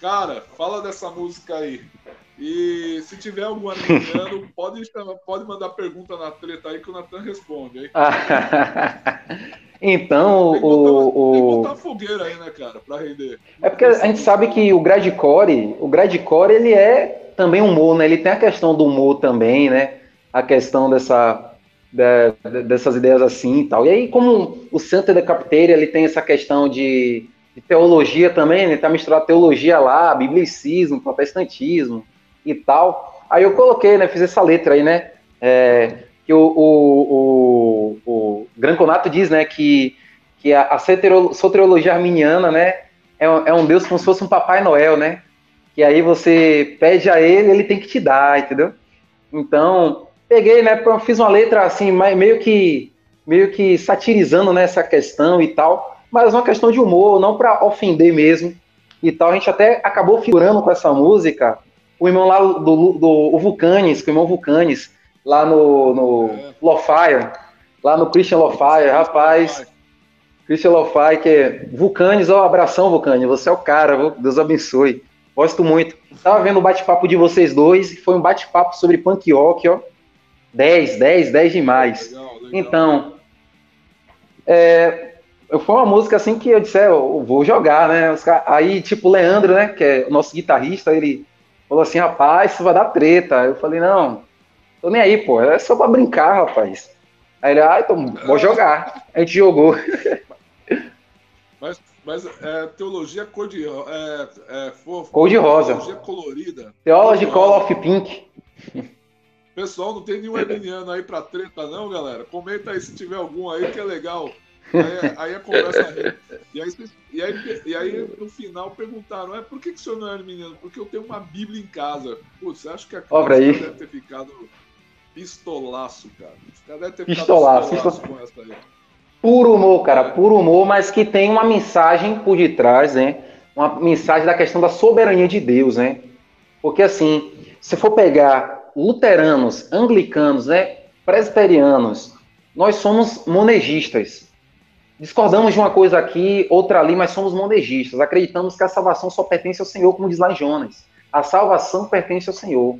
Cara, fala dessa música aí. E se tiver algum arminiano, pode, pode mandar pergunta na treta aí que o Natan responde, então, tem o. Botar, o... Tem que botar fogueira aí, né, cara, pra render. É porque a gente sabe que o Gradcore, o Gradcore, ele é também humor, né? Ele tem a questão do humor também, né? A questão dessa. De, dessas ideias assim e tal. E aí, como o Santa da Capiteira, ele tem essa questão de, de teologia também, ele tá misturado teologia lá, biblicismo, protestantismo e tal. Aí eu coloquei, né? Fiz essa letra aí, né? É, que o, o, o, o Granconato diz, né? Que, que a, a soteriologia arminiana, né? É, é um Deus como se fosse um Papai Noel, né? Que aí você pede a ele, ele tem que te dar, entendeu? Então, peguei, né? Fiz uma letra assim, meio que meio que satirizando né, questão e tal, mas uma questão de humor, não para ofender mesmo e tal. A gente até acabou figurando com essa música o irmão lá do, do, do Vulcanes, o irmão Vulcanes, lá no, no é. Lofire, lá no Christian Lofire, rapaz. Christian Lofire, que é Vulcanes, ó, abração, Vulcanes, você é o cara, Deus abençoe. Gosto muito. Tava vendo o bate-papo de vocês dois, foi um bate-papo sobre punk rock, ó. 10, 10, 10 demais. Legal, legal. Então, é, foi uma música assim que eu disse, é, eu vou jogar, né? Aí, tipo, o Leandro, né, que é o nosso guitarrista, ele falou assim, rapaz, isso vai dar treta. Eu falei, não, tô nem aí, pô, é só pra brincar, rapaz. Aí ele, ah, então vou jogar. A gente jogou. Mas, mas é, teologia cor de, é, é, fofo, cor de rosa. Teologia colorida. Theology Call of Pink. Pessoal, não tem nenhum arminiano aí pra treta, não, galera? Comenta aí se tiver algum aí que é legal. Aí, aí a conversa rende. E aí, e, aí, e aí, no final, perguntaram: é, por que, que o senhor não é arminiano? Porque eu tenho uma Bíblia em casa. Putz, você acha que a Obra aí. deve ter ficado pistolaço, cara? Os caras devem ter pistolaço, ficado pistolaço com essa aí. Puro humor, cara, puro humor, mas que tem uma mensagem por detrás, né? Uma mensagem da questão da soberania de Deus, né? Porque assim, se for pegar luteranos, anglicanos, né, presbiterianos, nós somos monegistas. Discordamos de uma coisa aqui, outra ali, mas somos monegistas. Acreditamos que a salvação só pertence ao Senhor, como diz lá em Jonas. A salvação pertence ao Senhor.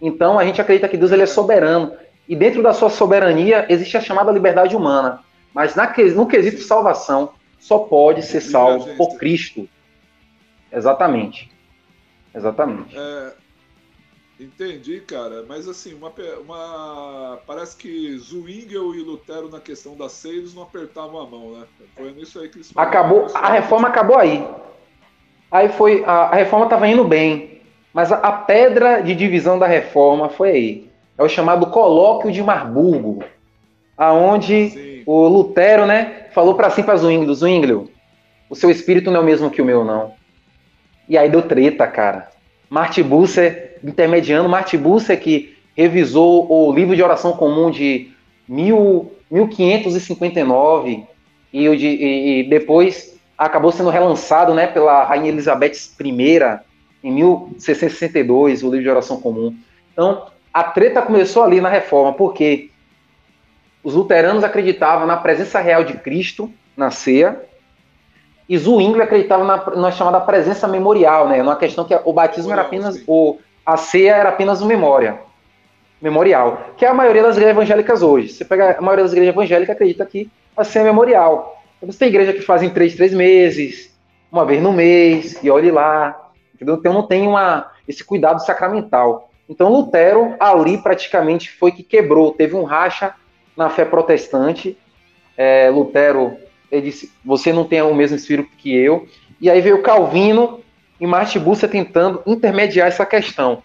Então a gente acredita que Deus ele é soberano. E dentro da sua soberania existe a chamada liberdade humana. Mas na, no quesito salvação, só pode ser salvo por Cristo. Exatamente. Exatamente. É, Entendi, cara. Mas assim, uma, uma... parece que Zwingel e Lutero na questão da ceia eles não apertavam a mão, né? Foi nisso aí que eles Acabou, a reforma acabou aí. Aí foi a, a reforma estava indo bem, mas a, a, pedra de divisão da reforma foi aí. É o chamado colóquio de Marburgo, aonde Sim. o Lutero, né, falou para si para Zwingli, Zwingli, o seu espírito não é o mesmo que o meu não. E aí deu treta, cara. Marty Busser intermediando, Marty Busser que revisou o livro de oração comum de mil, 1559 e, de, e, e depois acabou sendo relançado né, pela Rainha Elizabeth I em 1662, o livro de oração comum. Então, a treta começou ali na reforma, porque os luteranos acreditavam na presença real de Cristo na ceia, e Zwingli acreditava na, na chamada presença memorial, né? Numa questão que o batismo era apenas o a ceia era apenas uma memória, memorial, que é a maioria das igrejas evangélicas hoje. Você pega a maioria das igrejas evangélicas acredita que a ceia é memorial. Então, você tem igreja que fazem três, três meses, uma vez no mês, e olhe lá. Entendeu? Então não tem uma, esse cuidado sacramental. Então Lutero ali praticamente foi que quebrou, teve um racha na fé protestante. É, Lutero Ele disse: Você não tem o mesmo espírito que eu. E aí veio Calvino e Martin Bucer tentando intermediar essa questão.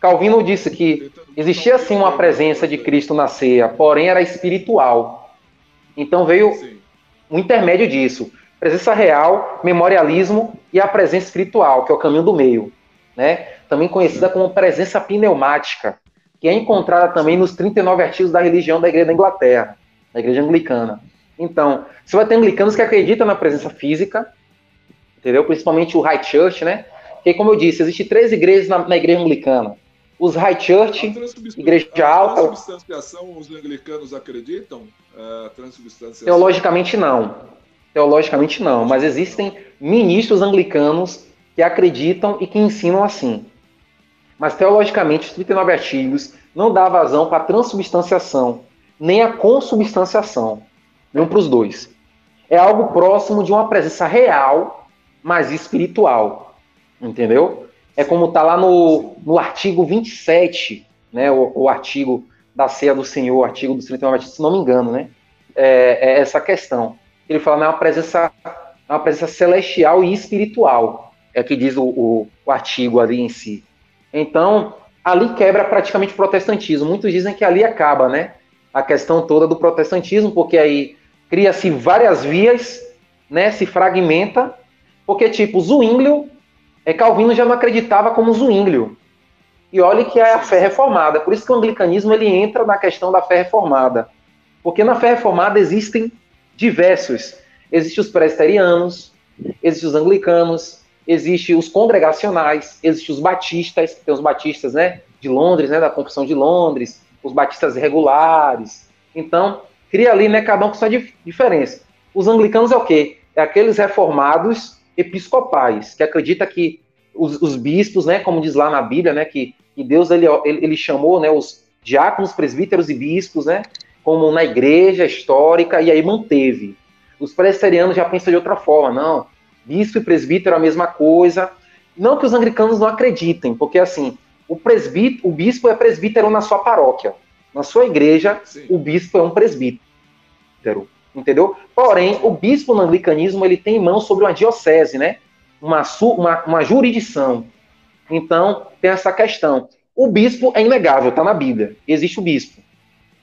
Calvino disse que existia sim uma presença de Cristo na ceia, porém era espiritual. Então veio um intermédio disso. Presença real, memorialismo e a presença espiritual, que é o caminho do meio. Né? Também conhecida como presença pneumática, que é encontrada também nos 39 artigos da religião da Igreja da Inglaterra, da Igreja Anglicana. Então, você vai ter anglicanos que acreditam na presença física, entendeu? Principalmente o High Church, né? Que, como eu disse, existem três igrejas na, na Igreja Anglicana os High Church, Igreja Alta. A transubstanciação, os anglicanos acreditam? É, Teologicamente não. Teologicamente não, mas existem ministros anglicanos que acreditam e que ensinam assim. Mas teologicamente, os 39 artigos não dá vazão para a transubstanciação, nem a consubstanciação, nem para os dois. É algo próximo de uma presença real, mas espiritual. Entendeu? É como está lá no, no artigo 27, né, o, o artigo da ceia do Senhor, o artigo do 39, se não me engano, né? É, é essa questão. Ele fala, não, é uma presença, uma presença celestial e espiritual. É que diz o, o, o artigo ali em si. Então, ali quebra praticamente o protestantismo. Muitos dizem que ali acaba, né? A questão toda do protestantismo, porque aí cria-se várias vias, né? Se fragmenta, porque tipo, Zwinglio é, Calvino já não acreditava como Zwinglio. E olhe que é a fé reformada. Por isso que o anglicanismo ele entra na questão da fé reformada. Porque na fé reformada existem diversos. Existem os presbiterianos, existem os anglicanos, existem os congregacionais, existem os batistas, tem os batistas né, de Londres, né, da Confissão de Londres, os batistas regulares. Então, cria ali, né, cada um com sua diferença. Os anglicanos é o quê? É aqueles reformados episcopais, que acredita que os, os, bispos, né, como diz lá na Bíblia, né, que, que Deus ele, ele, chamou, né, os diáconos, presbíteros e bispos, né, como na igreja histórica e aí manteve. Os presbiterianos já pensam de outra forma, não. Bispo e presbítero é a mesma coisa. Não que os anglicanos não acreditem, porque assim, o presbítero, o bispo é presbítero na sua paróquia. Na sua igreja, Sim. o bispo é um presbítero entendeu? Porém, o bispo no anglicanismo ele tem mão sobre uma diocese, né? Uma, uma, uma jurisdição. Então, tem essa questão. O bispo é inegável, está na Bíblia. Existe o bispo.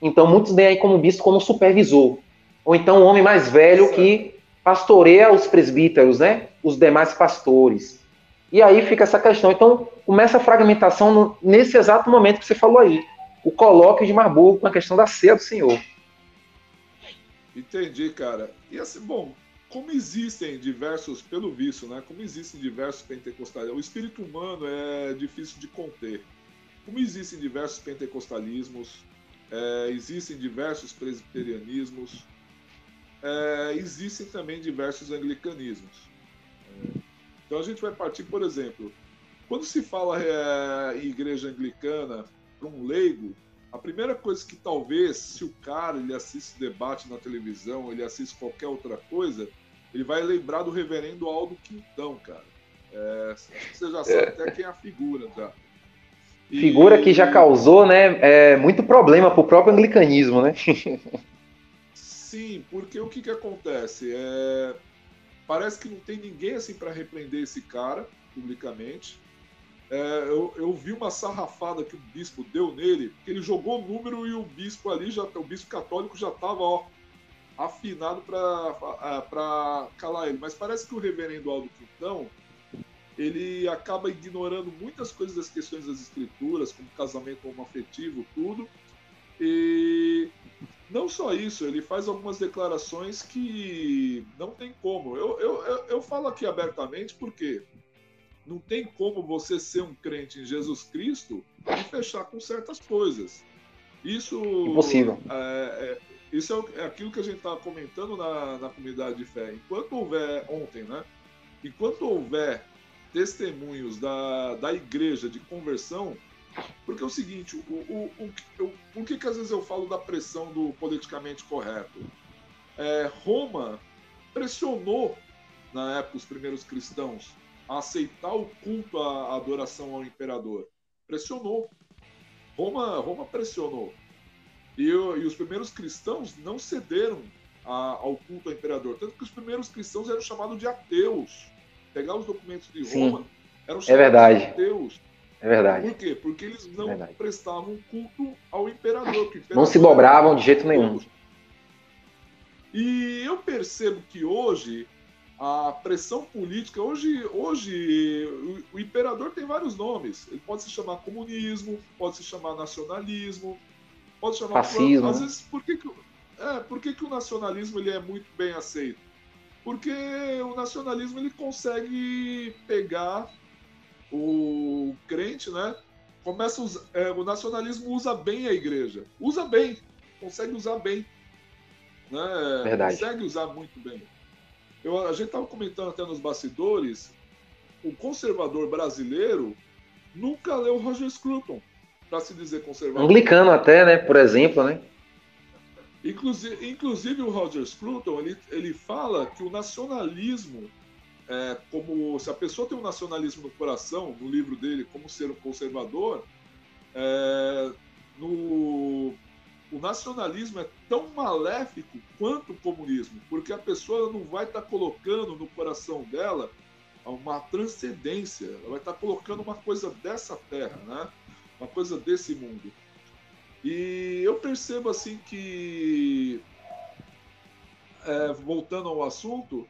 Então, muitos veem aí como bispo como supervisor. Ou então, um homem mais velho que pastoreia os presbíteros, né? Os demais pastores. E aí fica essa questão. Então, começa a fragmentação no, nesse exato momento que você falou aí. O colóquio de Marburgo com a questão da ceia do Senhor. Entendi, cara. E assim, bom, como existem diversos, pelo visto, né? Como existem diversos pentecostalismos, o espírito humano é difícil de conter. Como existem diversos pentecostalismos, é, existem diversos presbiterianismos, é, existem também diversos anglicanismos. É, então a gente vai partir, por exemplo, quando se fala é, igreja anglicana para um leigo, a primeira coisa que talvez, se o cara ele assiste debate na televisão, ele assiste qualquer outra coisa, ele vai lembrar do reverendo Aldo Quintão, cara. É, você já sabe é. até quem é a figura já. E... Figura que já causou, né, é, muito problema para o próprio anglicanismo, né? Sim, porque o que, que acontece? É, parece que não tem ninguém assim para repreender esse cara publicamente. É, eu, eu, vi uma sarrafada que o bispo deu nele, que ele jogou o número e o bispo ali, já, o bispo católico já estava afinado para calar ele. Mas parece que o reverendo Aldo Quintão ele acaba ignorando muitas coisas das questões das escrituras, como casamento homoafetivo, tudo. E não só isso, ele faz algumas declarações que não tem como. Eu, eu, eu, eu falo aqui abertamente porque não tem como você ser um crente em Jesus Cristo e fechar com certas coisas. Isso. Impossível. É, é, isso é, é aquilo que a gente estava comentando na, na comunidade de fé. Enquanto houver, ontem, né? Enquanto houver testemunhos da, da igreja de conversão, porque é o seguinte, o, o, o, o, por que, que às vezes eu falo da pressão do politicamente correto? É, Roma pressionou, na época, os primeiros cristãos a aceitar o culto à adoração ao imperador. Pressionou. Roma, Roma pressionou. E, e os primeiros cristãos não cederam a, ao culto ao imperador. Tanto que os primeiros cristãos eram chamados de ateus. Pegar os documentos de Roma, Sim, eram é chamados é verdade. de ateus. É verdade. Por quê? Porque eles não é prestavam culto ao imperador, imperador. Não se dobravam de jeito nenhum. E eu percebo que hoje a pressão política, hoje, hoje o, o, imperador tem vários nomes. Ele pode se chamar comunismo, pode se chamar nacionalismo, pode se chamar fascismo. Às vezes, por que, que, é, por que, que o nacionalismo ele é muito bem aceito? Porque o nacionalismo ele consegue pegar o crente, né? Começa usar, é, o nacionalismo usa bem a igreja, usa bem, consegue usar bem, né? Verdade. Consegue usar muito bem. Eu, a gente estava comentando até nos bastidores, o conservador brasileiro nunca leu Roger Scruton, para se dizer conservador. Anglicano até, né? Por exemplo, né? Inclusive, inclusive o Roger Scruton, ele, ele fala que o nacionalismo, é, como se a pessoa tem um nacionalismo no coração, no livro dele, como ser um conservador, é, no, o nacionalismo é tão maléfico quanto o comunismo, porque a pessoa não vai estar tá colocando no coração dela uma transcendência, ela vai estar tá colocando uma coisa dessa terra, né? uma coisa desse mundo. E eu percebo assim que, é, voltando ao assunto,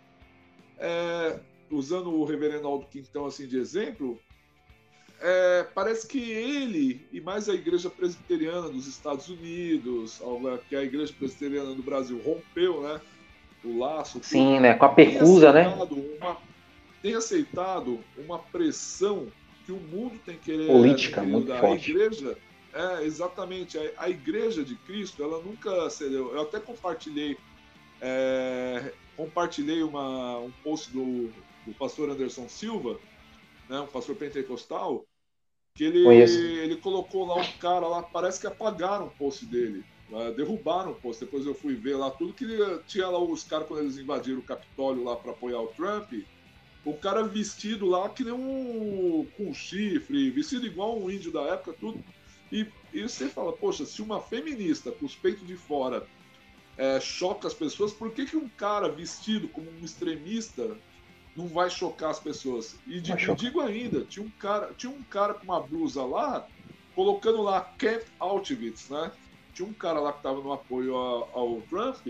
é, usando o reverendo Aldo Quintão assim de exemplo, é, parece que ele e mais a Igreja Presbiteriana dos Estados Unidos, que a Igreja Presbiteriana do Brasil rompeu, né? O laço. Sim, né? Com a percusa, né? Uma, tem aceitado uma pressão que o mundo tem querer política muito dar. forte. A igreja, é exatamente a, a, Igreja de Cristo, ela nunca cedeu. Eu até compartilhei é, compartilhei uma, um post do, do pastor Anderson Silva, né, um pastor pentecostal, que ele, ele colocou lá um cara lá, parece que apagaram o post dele. Né, derrubaram o post. Depois eu fui ver lá tudo que tinha lá os caras quando eles invadiram o Capitólio lá para apoiar o Trump. O cara vestido lá que nem um com chifre, vestido igual um índio da época, tudo. E, e você fala, poxa, se uma feminista com os peitos de fora é, choca as pessoas, por que, que um cara vestido como um extremista não vai chocar as pessoas. E digo, digo ainda, tinha um cara, tinha um cara com uma blusa lá, colocando lá Camp Auschwitz, né? Tinha um cara lá que estava no apoio ao, ao Trump,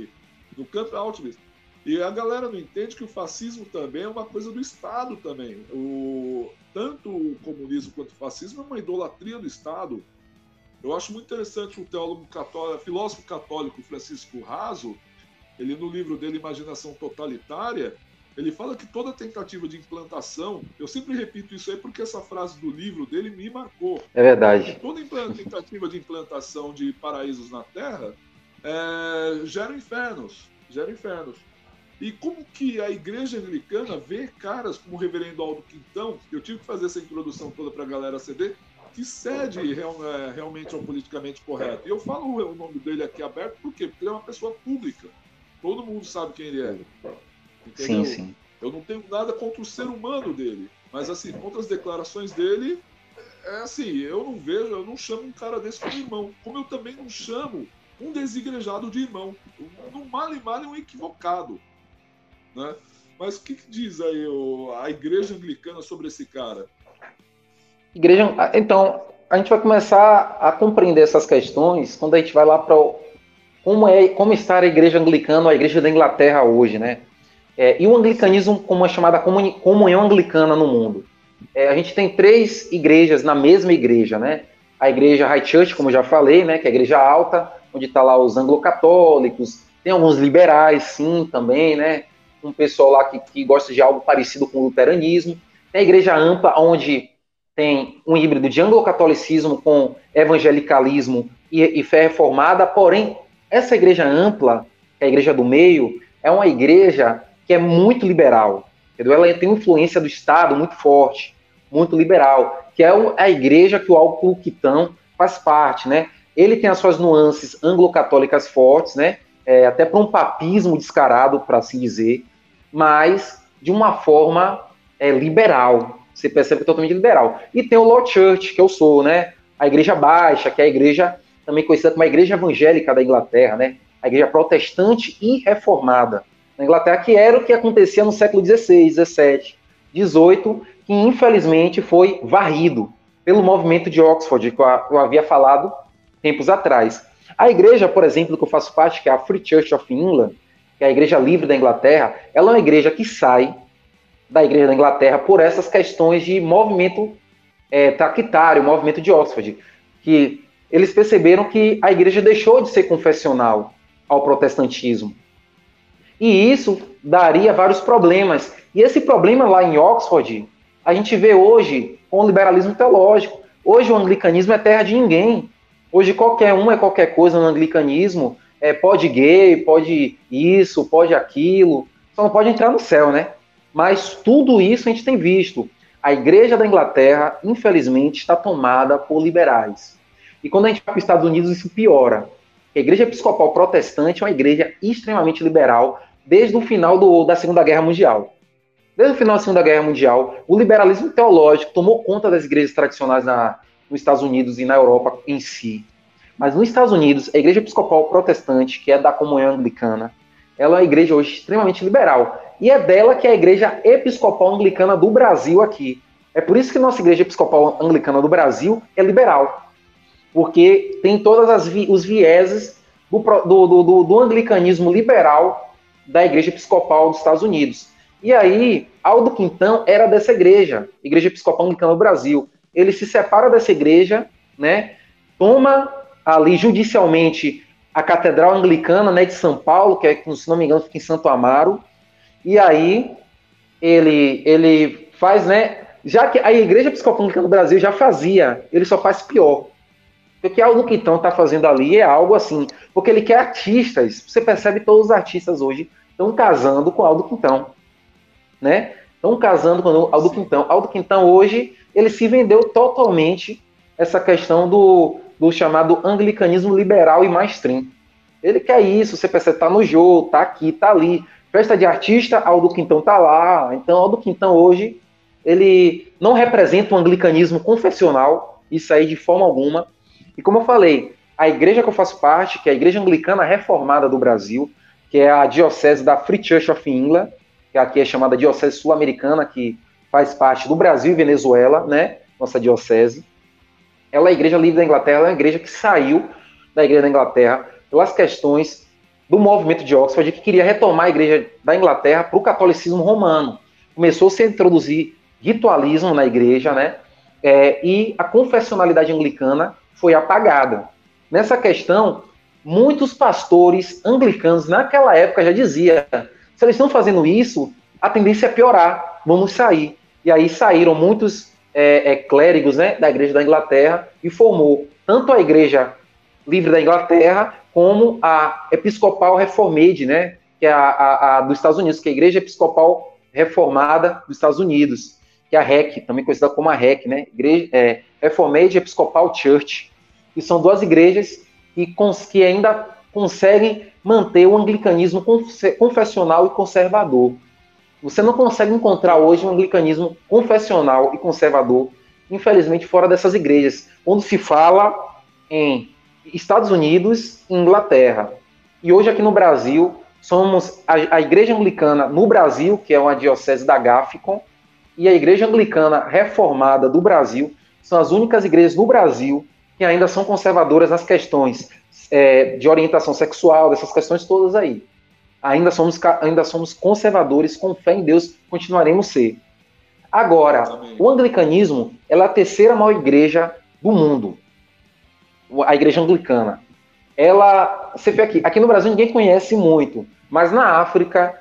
no Camp Auschwitz. E a galera não entende que o fascismo também é uma coisa do Estado também. O, tanto o comunismo quanto o fascismo é uma idolatria do Estado. Eu acho muito interessante o teólogo católico, filósofo católico Francisco Raso, ele no livro dele Imaginação Totalitária, ele fala que toda tentativa de implantação, eu sempre repito isso aí porque essa frase do livro dele me marcou. É verdade. Toda tentativa de implantação de paraísos na Terra é, gera infernos, gera infernos. E como que a igreja anglicana vê caras como o reverendo Aldo Quintão, eu tive que fazer essa introdução toda para a galera ceder, que cede real, é, realmente ao politicamente correto. E eu falo o nome dele aqui aberto por quê? Porque ele é uma pessoa pública. Todo mundo sabe quem ele é. Entendeu? Sim, sim. Eu não tenho nada contra o ser humano dele, mas assim, contra as declarações dele, é assim, eu não vejo, eu não chamo um cara desse como irmão, como eu também não chamo um desigrejado de irmão. No mal e mal é um equivocado. Né? Mas o que, que diz aí o, a igreja anglicana sobre esse cara? Igreja, então, a gente vai começar a compreender essas questões quando a gente vai lá para como é como está a igreja anglicana, a igreja da Inglaterra hoje, né? É, e o anglicanismo como é chamada comunhão anglicana no mundo. É, a gente tem três igrejas na mesma igreja, né? A igreja High Church, como já falei, né? Que é a igreja alta, onde está lá os anglo-católicos, tem alguns liberais, sim, também, né? Um pessoal lá que, que gosta de algo parecido com o luteranismo. Tem a igreja ampla, onde tem um híbrido de anglo-catolicismo com evangelicalismo e, e fé reformada, porém, essa igreja ampla, que é a igreja do meio, é uma igreja que é muito liberal. Entendeu? Ela tem influência do Estado muito forte, muito liberal, que é a igreja que o Alcuquitão faz parte, né? Ele tem as suas nuances anglo-católicas fortes, né? É, até para um papismo descarado, para assim dizer, mas de uma forma é, liberal. Você percebe que é totalmente liberal. E tem o Law Church, que eu sou, né? A igreja baixa, que é a igreja também conhecida como a igreja evangélica da Inglaterra, né? a igreja protestante e reformada na Inglaterra, que era o que acontecia no século XVI, XVII, XVIII, que infelizmente foi varrido pelo movimento de Oxford, que eu havia falado tempos atrás. A igreja, por exemplo, que eu faço parte, que é a Free Church of England, que é a igreja livre da Inglaterra, ela é uma igreja que sai da igreja da Inglaterra por essas questões de movimento é, movimento de Oxford, que eles perceberam que a igreja deixou de ser confessional ao protestantismo. E isso daria vários problemas. E esse problema lá em Oxford, a gente vê hoje com o liberalismo teológico. Hoje o anglicanismo é terra de ninguém. Hoje qualquer um é qualquer coisa no anglicanismo. É, pode gay, pode isso, pode aquilo. Só não pode entrar no céu, né? Mas tudo isso a gente tem visto. A igreja da Inglaterra, infelizmente, está tomada por liberais. E quando a gente vai para os Estados Unidos, isso piora. A igreja episcopal protestante é uma igreja extremamente liberal desde o final do, da Segunda Guerra Mundial. Desde o final da Segunda Guerra Mundial, o liberalismo teológico tomou conta das igrejas tradicionais na, nos Estados Unidos e na Europa em si. Mas nos Estados Unidos, a igreja episcopal protestante, que é da comunhão anglicana, ela é uma igreja hoje extremamente liberal. E é dela que é a igreja episcopal anglicana do Brasil aqui. É por isso que nossa igreja episcopal anglicana do Brasil é liberal. Porque tem todos vi os vieses do, do, do, do anglicanismo liberal da igreja episcopal dos Estados Unidos. E aí, Aldo Quintão era dessa igreja, Igreja Episcopal Anglicana do Brasil. Ele se separa dessa igreja, né? Toma ali judicialmente a Catedral Anglicana né, de São Paulo, que é, se não me engano, fica em Santo Amaro. E aí ele, ele faz, né? Já que a Igreja Episcopal Anglicana do Brasil já fazia, ele só faz pior. O que Aldo Quintão está fazendo ali é algo assim, porque ele quer artistas. Você percebe todos os artistas hoje estão casando com Aldo Quintão, né? Estão casando com Aldo Quintão. Aldo Quintão hoje ele se vendeu totalmente essa questão do, do chamado anglicanismo liberal e mainstream. Ele quer isso, você percebe, tá no jogo, tá aqui, tá ali. Festa de artista, Aldo Quintão tá lá. Então, Aldo Quintão hoje, ele não representa o um anglicanismo confessional, isso aí de forma alguma. E como eu falei, a igreja que eu faço parte, que é a Igreja Anglicana Reformada do Brasil, que é a diocese da Free Church of England, que aqui é chamada Diocese Sul-Americana, que faz parte do Brasil e Venezuela, né? Nossa diocese. Ela é a Igreja Livre da Inglaterra, ela é uma igreja que saiu da Igreja da Inglaterra pelas questões do movimento de Oxford, que queria retomar a Igreja da Inglaterra para o catolicismo romano. Começou -se a introduzir ritualismo na igreja, né? É, e a confessionalidade anglicana foi apagada. Nessa questão, muitos pastores anglicanos naquela época já diziam: se eles estão fazendo isso, a tendência é piorar, vamos sair. E aí saíram muitos é, é, clérigos né, da Igreja da Inglaterra e formou tanto a Igreja Livre da Inglaterra como a Episcopal Reformade, né, que é a, a, a, dos Estados Unidos, que é a Igreja Episcopal Reformada dos Estados Unidos, que é a REC, também conhecida como a REC, né, Igreja, é, Reformade Episcopal Church, que são duas igrejas que, cons que ainda conseguem manter o anglicanismo confessional e conservador. Você não consegue encontrar hoje um anglicanismo confessional e conservador, infelizmente, fora dessas igrejas, onde se fala em Estados Unidos e Inglaterra. E hoje aqui no Brasil, somos a, a Igreja Anglicana no Brasil, que é uma diocese da Gaficon, e a Igreja Anglicana Reformada do Brasil, são as únicas igrejas no Brasil que ainda são conservadoras nas questões é, de orientação sexual, dessas questões todas aí ainda somos, ainda somos conservadores, com fé em Deus, continuaremos ser. Agora, Amém. o anglicanismo é a terceira maior igreja do mundo, a igreja anglicana. Ela, você vê aqui, aqui no Brasil ninguém conhece muito, mas na África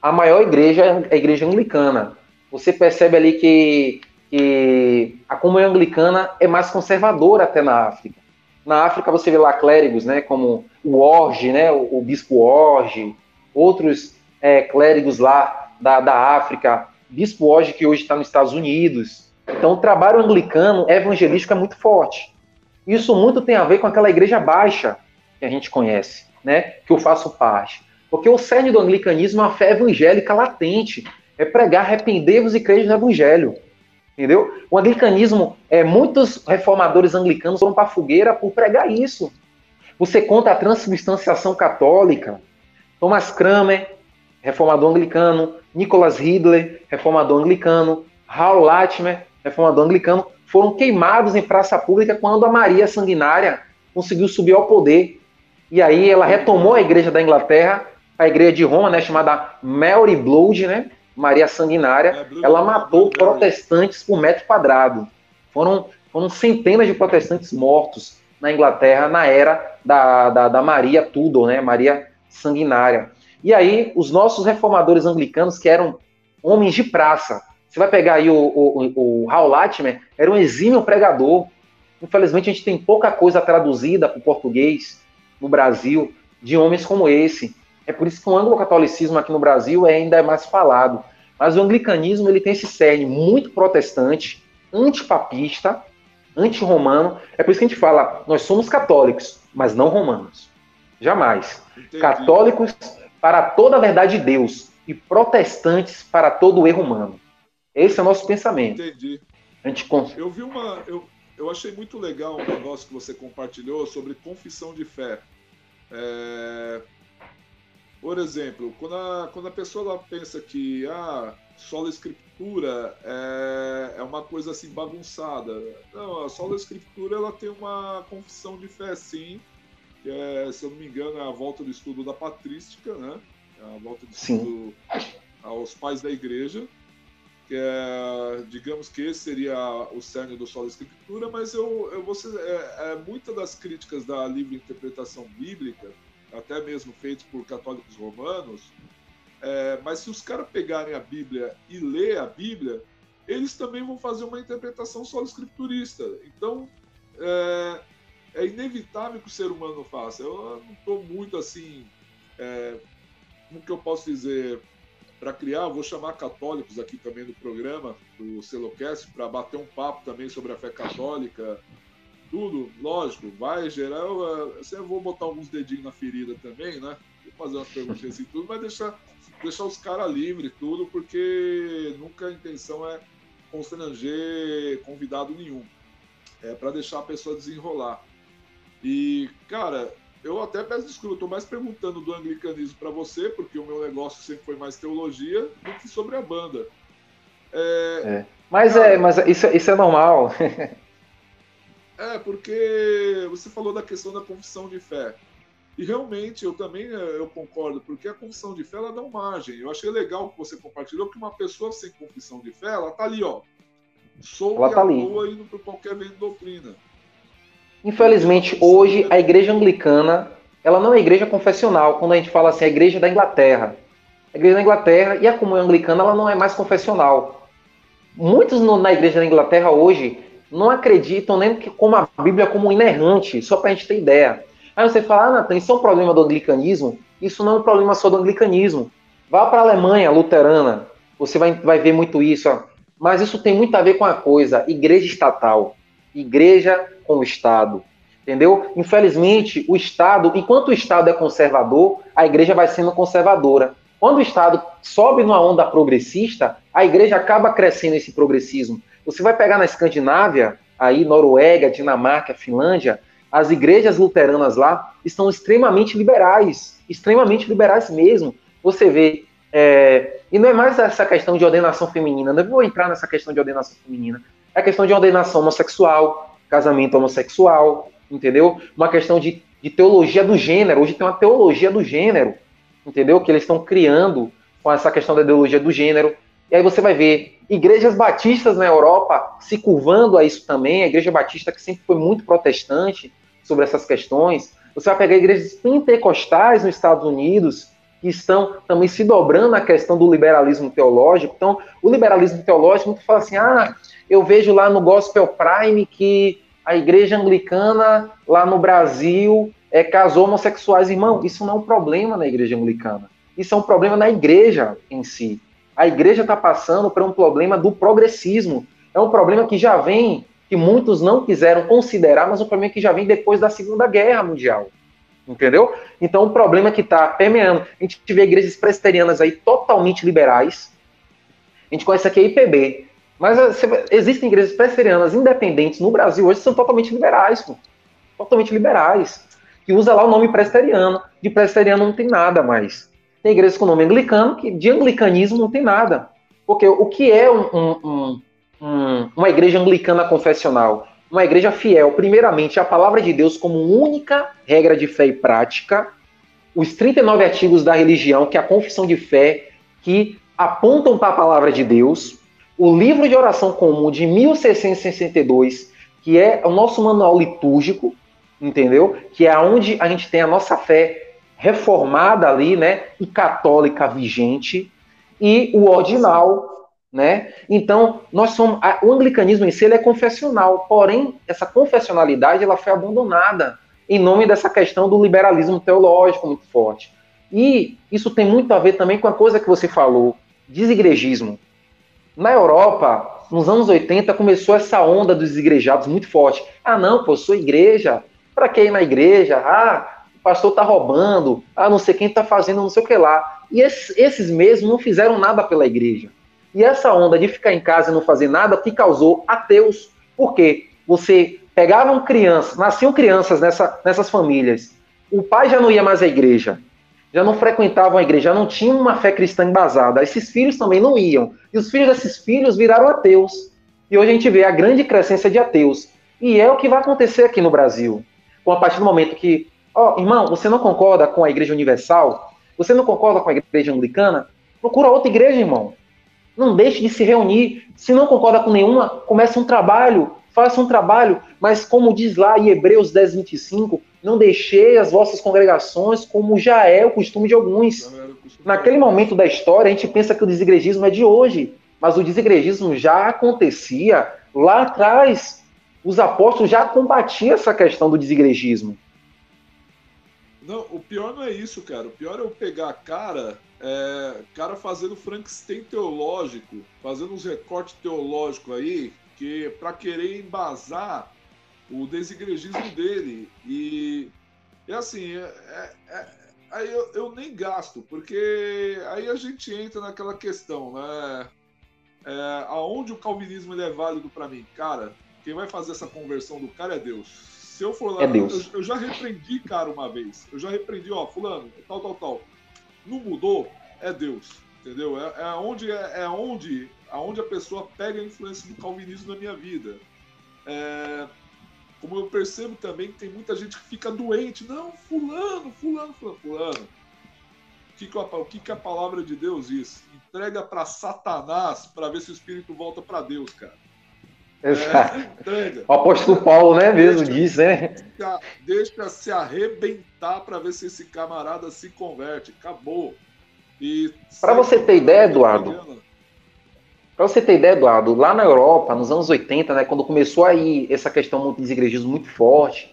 a maior igreja é a igreja anglicana. Você percebe ali que, que a comunhão anglicana é mais conservadora até na África. Na África você vê lá clérigos, né, como o Orge, né, o, o bispo Orge, outros é, clérigos lá da, da África, Bispo hoje que hoje está nos Estados Unidos. Então, o trabalho anglicano evangelístico é muito forte. Isso muito tem a ver com aquela igreja baixa que a gente conhece, né? Que eu faço parte. Porque o cerne do anglicanismo é a fé evangélica latente. É pregar, arrepender-vos e crer no evangelho. Entendeu? O anglicanismo, é, muitos reformadores anglicanos foram para a fogueira por pregar isso. Você conta a transubstanciação católica. Thomas Kramer, reformador anglicano, Nicholas Ridley, reformador anglicano, Hal Latimer, reformador anglicano, foram queimados em praça pública quando a Maria Sanguinária conseguiu subir ao poder. E aí ela retomou a igreja da Inglaterra, a igreja de Roma, né, chamada Mary Blood, né, Maria Sanguinária, é, ela matou protestantes por metro quadrado. Foram, foram centenas de protestantes mortos na Inglaterra na era da, da, da Maria Tudor, né, Maria Sanguinária. E aí, os nossos reformadores anglicanos, que eram homens de praça, você vai pegar aí o, o, o Hal Latimer, era um exímio pregador. Infelizmente, a gente tem pouca coisa traduzida para o português no Brasil de homens como esse. É por isso que o anglo-catolicismo aqui no Brasil é ainda é mais falado. Mas o anglicanismo ele tem esse cerne muito protestante, antipapista, anti-romano. É por isso que a gente fala, nós somos católicos, mas não romanos. Jamais. Entendi. Católicos para toda a verdade de Deus e protestantes para todo o erro humano. Esse é o nosso pensamento. Entendi. A gente... Eu vi uma. Eu, eu achei muito legal um negócio que você compartilhou sobre confissão de fé. É, por exemplo, quando a, quando a pessoa pensa que ah, sola escritura é, é uma coisa assim bagunçada. Não, a sola escritura ela tem uma confissão de fé sim, que é, se eu não me engano, é a volta do estudo da patrística, né? É a volta do estudo aos pais da igreja que é, digamos que esse seria o cerne do solo escritura, mas eu, eu vou é, é, muitas das críticas da livre interpretação bíblica, até mesmo feitas por católicos romanos, é, mas se os caras pegarem a Bíblia e ler a Bíblia, eles também vão fazer uma interpretação solo escriturista. Então, é, é, inevitável que o ser humano faça. Eu não estou muito assim, é, como que eu posso dizer, para criar, vou chamar católicos aqui também no programa do Celocast para bater um papo também sobre a fé católica. Tudo, lógico, vai gerar. Eu, eu vou botar alguns dedinhos na ferida também, né? Vou fazer umas perguntas e tudo, mas deixar, deixar os caras livres, tudo, porque nunca a intenção é constranger convidado nenhum. É para deixar a pessoa desenrolar. E, cara, eu até peço desculpa, eu tô mais perguntando do anglicanismo para você, porque o meu negócio sempre foi mais teologia do que sobre a banda. É, é. Mas cara, é, mas isso, isso é normal. é, porque você falou da questão da confissão de fé. E realmente eu também é, eu concordo, porque a confissão de fé ela dá margem. Eu achei legal que você compartilhou que uma pessoa sem confissão de fé, ela tá ali, ó. Sou ela tá ali. indo por qualquer vento de doutrina. Infelizmente, hoje a igreja anglicana, ela não é igreja confessional, quando a gente fala assim, a igreja da Inglaterra. A igreja da Inglaterra e a comunhão anglicana, ela não é mais confessional. Muitos no, na igreja da Inglaterra hoje não acreditam nem que como a Bíblia como inerrante, só para a gente ter ideia. Aí você fala, ah, Nathan, isso é um problema do anglicanismo? Isso não é um problema só do anglicanismo. Vá para a Alemanha luterana, você vai, vai ver muito isso. Ó. Mas isso tem muito a ver com a coisa, igreja estatal igreja com o Estado. Entendeu? Infelizmente, o Estado, enquanto o Estado é conservador, a igreja vai sendo conservadora. Quando o Estado sobe numa onda progressista, a igreja acaba crescendo esse progressismo. Você vai pegar na Escandinávia, aí Noruega, Dinamarca, Finlândia, as igrejas luteranas lá estão extremamente liberais, extremamente liberais mesmo. Você vê, é, e não é mais essa questão de ordenação feminina, não vou entrar nessa questão de ordenação feminina, é a questão de ordenação homossexual, casamento homossexual, entendeu? Uma questão de, de teologia do gênero. Hoje tem uma teologia do gênero, entendeu? Que eles estão criando com essa questão da ideologia do gênero. E aí você vai ver igrejas batistas na Europa se curvando a isso também, a igreja batista que sempre foi muito protestante sobre essas questões. Você vai pegar igrejas pentecostais nos Estados Unidos que estão também se dobrando na questão do liberalismo teológico. Então, o liberalismo teológico, muito fala assim, ah, eu vejo lá no Gospel Prime que a igreja anglicana lá no Brasil é, casou homossexuais. Irmão, isso não é um problema na igreja anglicana. Isso é um problema na igreja em si. A igreja está passando por um problema do progressismo. É um problema que já vem, que muitos não quiseram considerar, mas um problema que já vem depois da Segunda Guerra Mundial. Entendeu? Então, o problema que está permeando. A gente vê igrejas presbiterianas aí totalmente liberais. A gente conhece aqui a IPB, mas eh, existem igrejas presbiterianas independentes no Brasil hoje que são totalmente liberais, pô. totalmente liberais. que usa lá o nome presteriano. De presteriano não tem nada mais. Tem igrejas com nome anglicano, que de anglicanismo não tem nada. Porque o que é um, um, um, uma igreja anglicana confessional? Uma igreja fiel, primeiramente, à palavra de Deus como única regra de fé e prática, os 39 artigos da religião, que é a confissão de fé, que apontam para a palavra de Deus, o livro de oração comum de 1662, que é o nosso manual litúrgico, entendeu? Que é onde a gente tem a nossa fé reformada ali, né, e católica vigente, e o ordinal, né? Então, nós somos a, o anglicanismo em si ele é confessional, porém essa confessionalidade ela foi abandonada em nome dessa questão do liberalismo teológico muito forte. E isso tem muito a ver também com a coisa que você falou, desigrejismo. Na Europa, nos anos 80, começou essa onda dos desigrejados muito forte. Ah, não, pô, sou igreja. Para que ir na igreja? Ah, pastor tá roubando. Ah, não sei quem tá fazendo não sei o que lá. E esses, esses mesmos não fizeram nada pela igreja. E essa onda de ficar em casa e não fazer nada que causou ateus. Por quê? Você pegavam crianças, nasciam crianças nessa, nessas famílias. O pai já não ia mais à igreja, já não frequentavam a igreja, já não tinham uma fé cristã embasada. Esses filhos também não iam. E os filhos desses filhos viraram ateus. E hoje a gente vê a grande crescência de ateus. E é o que vai acontecer aqui no Brasil. Com a partir do momento que, ó, oh, irmão, você não concorda com a Igreja Universal? Você não concorda com a Igreja Anglicana? Procura outra igreja, irmão. Não deixe de se reunir. Se não concorda com nenhuma, comece um trabalho faça um trabalho, mas como diz lá em Hebreus 10, 25, não deixei as vossas congregações como já é o costume de alguns. Naquele momento da história, a gente pensa que o desigrejismo é de hoje, mas o desigrejismo já acontecia lá atrás. Os apóstolos já combatiam essa questão do desigrejismo. Não, o pior não é isso, cara. O pior é eu pegar a cara, é, cara fazendo Frankenstein teológico, fazendo uns recortes teológicos aí, que para querer embasar o desigregismo dele. E, e assim, é, é, é, aí eu, eu, nem gasto, porque aí a gente entra naquela questão, né? É, aonde o calvinismo é válido para mim? Cara, quem vai fazer essa conversão do cara é Deus. Se eu for lá, é eu, eu, já repreendi, cara, uma vez. Eu já repreendi, ó, fulano, tal, tal, tal. Não mudou, é Deus. Entendeu? É, é onde, é, é onde aonde a pessoa pega a influência do calvinismo na minha vida. É, como eu percebo também que tem muita gente que fica doente. Não, fulano, fulano, fulano, fulano. O que, que, a, o que, que a palavra de Deus diz? Entrega para Satanás para ver se o espírito volta para Deus, cara. Exato. É. O apóstolo Paulo, né, mesmo deixa, diz, né? Deixa se arrebentar para ver se esse camarada se converte. Acabou. Para você ter ideia, Eduardo, para você ter ideia, Eduardo, lá na Europa, nos anos 80, né, quando começou aí essa questão dos igrejismo muito forte,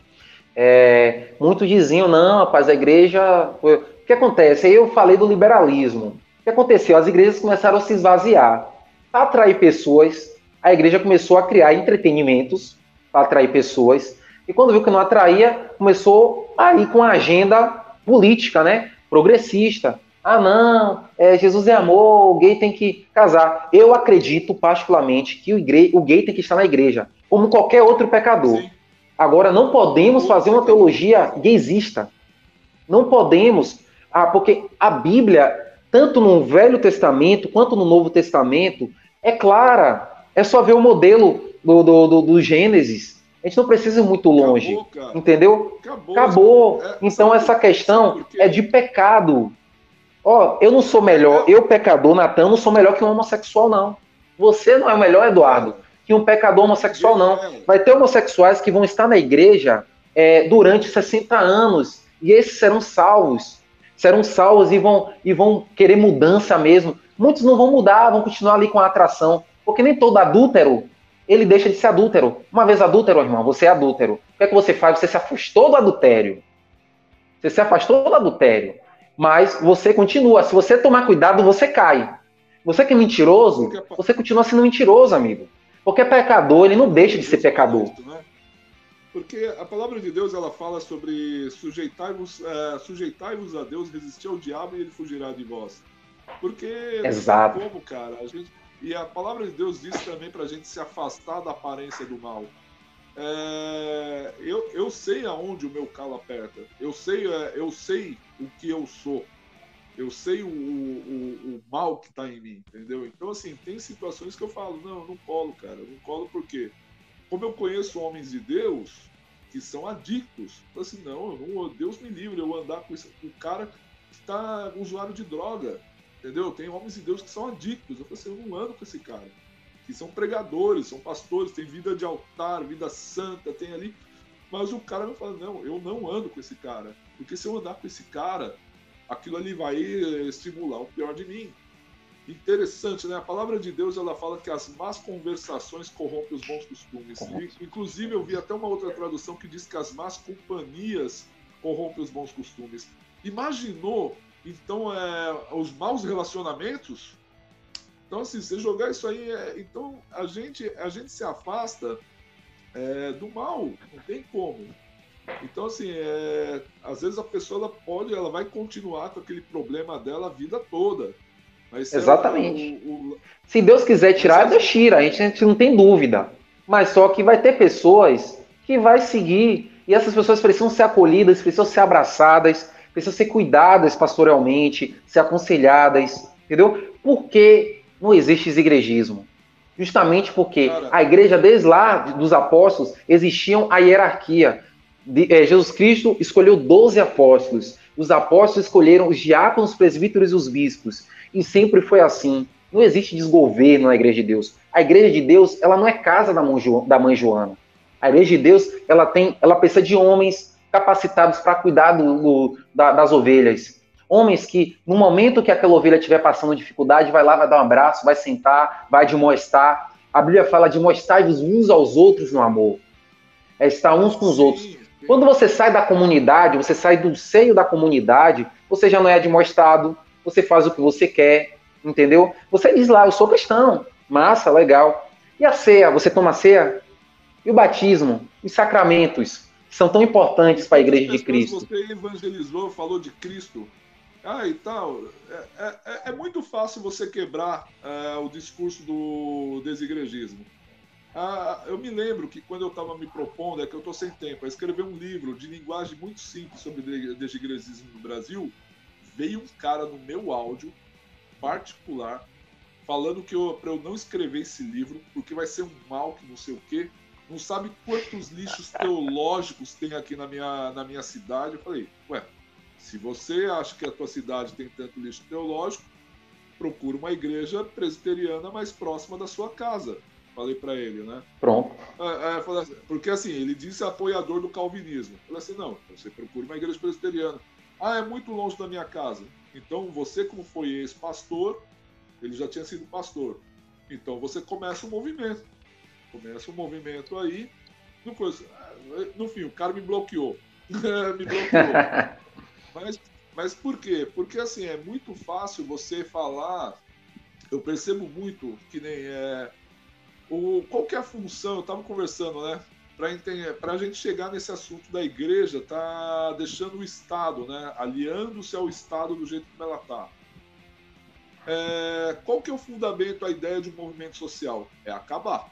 é, muitos diziam, não, rapaz, a igreja. O que acontece? Aí eu falei do liberalismo. O que aconteceu? As igrejas começaram a se esvaziar. Para atrair pessoas, a igreja começou a criar entretenimentos para atrair pessoas. E quando viu que não atraía, começou a ir com a agenda política, né? Progressista. Ah, não, é, Jesus é amor, o gay tem que casar. Eu acredito, particularmente, que o, igre... o gay tem que estar na igreja, como qualquer outro pecador. Sim. Agora, não podemos fazer uma teologia gaysista. Não podemos, ah, porque a Bíblia, tanto no Velho Testamento quanto no Novo Testamento, é clara. É só ver o modelo do, do, do, do Gênesis. A gente não precisa ir muito longe. Acabou, entendeu? Acabou. Acabou. É, então, essa questão é de pecado. Ó, eu não sou melhor, eu pecador, Natan, não sou melhor que um homossexual, não. Você não é melhor, Eduardo, que um pecador homossexual, não. Vai ter homossexuais que vão estar na igreja é, durante 60 anos, e esses serão salvos. Serão salvos e vão, e vão querer mudança mesmo. Muitos não vão mudar, vão continuar ali com a atração. Porque nem todo adúltero, ele deixa de ser adúltero. Uma vez adúltero, irmão, você é adúltero. O que é que você faz? Você se afastou do adultério. Você se afastou do adultério mas você continua. Se você tomar cuidado, você cai. Você que é mentiroso, você continua sendo mentiroso, amigo. Porque pecador, ele não deixa de ser pecador. Né? Porque a palavra de Deus ela fala sobre sujeitai-vos é, sujeitai a Deus, resistir ao diabo e ele fugirá de vós. Porque Exato. como, cara, a gente, e a palavra de Deus diz também para a gente se afastar da aparência do mal. é, eu, eu sei aonde o meu calo aperta. Eu sei, é, eu sei o que eu sou. Eu sei o, o, o mal que está em mim, entendeu? Então, assim, tem situações que eu falo, não, eu não colo, cara. Eu não colo porque, como eu conheço homens de Deus que são adictos, eu assim, não, não, Deus me livre eu andar com esse, o cara que está usuário de droga, entendeu? Tem homens de Deus que são adictos. Eu falei assim, eu não ando com esse cara que são pregadores, são pastores, tem vida de altar, vida santa, tem ali. Mas o cara me fala, não, eu não ando com esse cara. Porque se eu andar com esse cara, aquilo ali vai estimular o pior de mim. Interessante, né? A palavra de Deus ela fala que as más conversações corrompem os bons costumes. E, inclusive, eu vi até uma outra tradução que diz que as más companhias corrompem os bons costumes. Imaginou, então, é, os maus relacionamentos? Então, assim, você jogar isso aí, é... então a gente, a gente se afasta é, do mal, não tem como. Então, assim, é, às vezes a pessoa ela pode, ela vai continuar com aquele problema dela a vida toda. Exatamente. Ela, o, o... Se Deus quiser tirar, Deus tira, a gente, a gente não tem dúvida. Mas só que vai ter pessoas que vai seguir, e essas pessoas precisam ser acolhidas, precisam ser abraçadas, precisam ser cuidadas pastoralmente, ser aconselhadas, entendeu? Porque não existe igregismo. Justamente porque a igreja, desde lá dos apóstolos, existiam a hierarquia. De, é, Jesus Cristo escolheu 12 apóstolos. Os apóstolos escolheram os diáconos, os presbíteros e os bispos. E sempre foi assim. Não existe desgoverno na igreja de Deus. A igreja de Deus, ela não é casa da mãe, da mãe Joana. A igreja de Deus, ela tem, ela precisa de homens capacitados para cuidar do, do, da, das ovelhas. Homens que, no momento que aquela ovelha estiver passando dificuldade, vai lá, vai dar um abraço, vai sentar, vai demonstrar. A Bíblia fala de mostrar-vos uns aos outros no amor. É estar uns com os outros. Quando você sai da comunidade, você sai do seio da comunidade, você já não é demonstrado, você faz o que você quer, entendeu? Você diz lá, eu sou cristão, massa, legal. E a ceia, você toma a ceia? E o batismo? Os sacramentos, que são tão importantes para a igreja de Cristo. Você evangelizou, falou de Cristo. Ah, e tal. É, é, é, é muito fácil você quebrar é, o discurso do desigrejismo. Ah, eu me lembro que quando eu estava me propondo, é que eu estou sem tempo, a escrever um livro de linguagem muito simples sobre desigrejismo no Brasil, veio um cara no meu áudio particular falando que para eu não escrever esse livro, porque vai ser um mal que não sei o quê. Não sabe quantos lixos teológicos tem aqui na minha, na minha cidade. Eu falei, ué, se você acha que a tua cidade tem tanto lixo teológico, procura uma igreja presbiteriana mais próxima da sua casa. Falei para ele, né? Pronto. É, é, assim, porque assim, ele disse apoiador do calvinismo. Eu falei assim, não, você procura uma igreja presbiteriana. Ah, é muito longe da minha casa. Então você, como foi ex-pastor, ele já tinha sido pastor. Então você começa um movimento. Começa um movimento aí. No, fim, o cara me bloqueou. me bloqueou. Mas, mas por quê? Porque assim, é muito fácil você falar. Eu percebo muito que nem é. O, qual que é a função? Eu estava conversando, né? Para a gente chegar nesse assunto da igreja, tá deixando o Estado, né? Aliando-se ao Estado do jeito como ela está. É, qual que é o fundamento, a ideia de um movimento social? É acabar.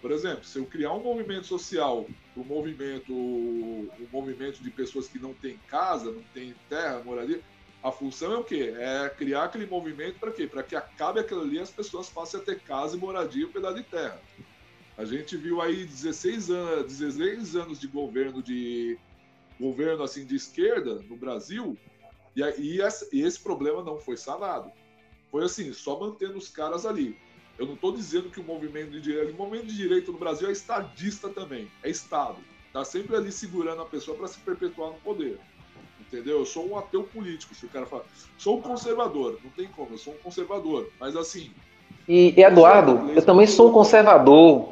Por exemplo, se eu criar um movimento social, um movimento, um movimento de pessoas que não têm casa, não têm terra, moradia, a função é o quê? É criar aquele movimento para quê? Para que acabe aquilo ali e as pessoas passem a ter casa e moradia e um pedaço de terra. A gente viu aí 16 anos, 16 anos de governo de governo assim de esquerda no Brasil e, e, esse, problema não foi sanado. Foi assim, só mantendo os caras ali. Eu não estou dizendo que o movimento de direita, o movimento de direita no Brasil é estadista também, é Estado. Está sempre ali segurando a pessoa para se perpetuar no poder. Entendeu? Eu sou um ateu político, se o cara fala. Sou um conservador, não tem como, eu sou um conservador. Mas assim. E, Eduardo, eu também sou um conservador.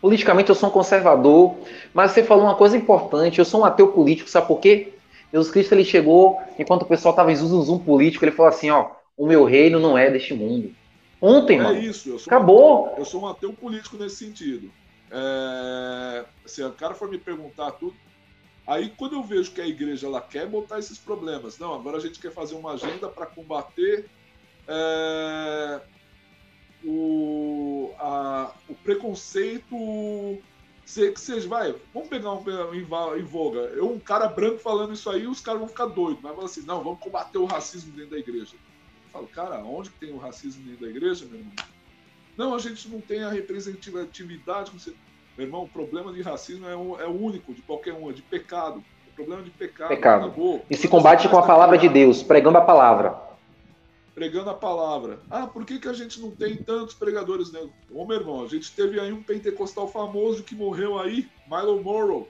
Politicamente eu sou um conservador, mas você falou uma coisa importante, eu sou um ateu político, sabe por quê? Jesus Cristo ele chegou, enquanto o pessoal estava em zoom político, ele falou assim, ó, o meu reino não é deste mundo. Ontem, é mano. isso. Acabou. Um, eu sou um ateu político nesse sentido. É, se o cara for me perguntar tudo, aí quando eu vejo que a igreja ela quer botar esses problemas, não, agora a gente quer fazer uma agenda para combater é, o, a, o preconceito Você, que vocês vai, vamos pegar um, em, em voga. Eu, um cara branco falando isso aí, os caras vão ficar doidos. Mas falar assim, não, vamos combater o racismo dentro da igreja. Falo, cara, onde que tem o racismo dentro da igreja, meu irmão? Não, a gente não tem a representatividade. Meu irmão, o problema de racismo é, o, é único de qualquer um, é de pecado. O problema de pecado. Pecado. Acabou. E se combate com a palavra de Deus, pregando a palavra pregando a palavra. Ah, por que, que a gente não tem tantos pregadores negros? Ô, meu irmão, a gente teve aí um pentecostal famoso que morreu aí, Milo Morrow,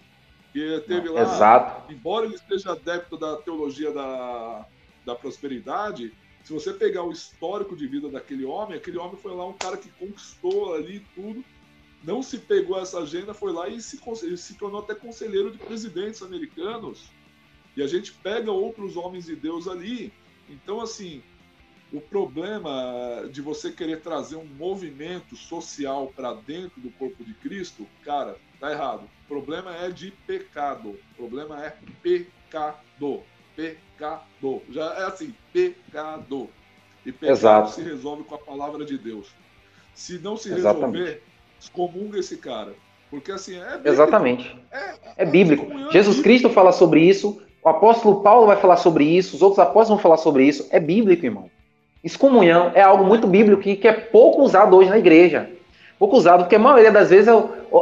que teve lá, Exato. embora ele seja adepto da teologia da, da prosperidade, se você pegar o histórico de vida daquele homem, aquele homem foi lá um cara que conquistou ali tudo, não se pegou essa agenda, foi lá e se, se tornou até conselheiro de presidentes americanos. E a gente pega outros homens de Deus ali. Então, assim, o problema de você querer trazer um movimento social para dentro do corpo de Cristo, cara, tá errado. O problema é de pecado. O problema é pecado. Pecado. Já é assim, pecado. E pecado Exato. se resolve com a palavra de Deus. Se não se Exatamente. resolver, excomunga esse cara. Porque assim, é bíblico. Exatamente. É, é bíblico. É Jesus Cristo fala sobre isso, o apóstolo Paulo vai falar sobre isso, os outros apóstolos vão falar sobre isso. É bíblico, irmão. Excomunhão é algo muito bíblico que, que é pouco usado hoje na igreja. Pouco usado, porque a maioria das vezes é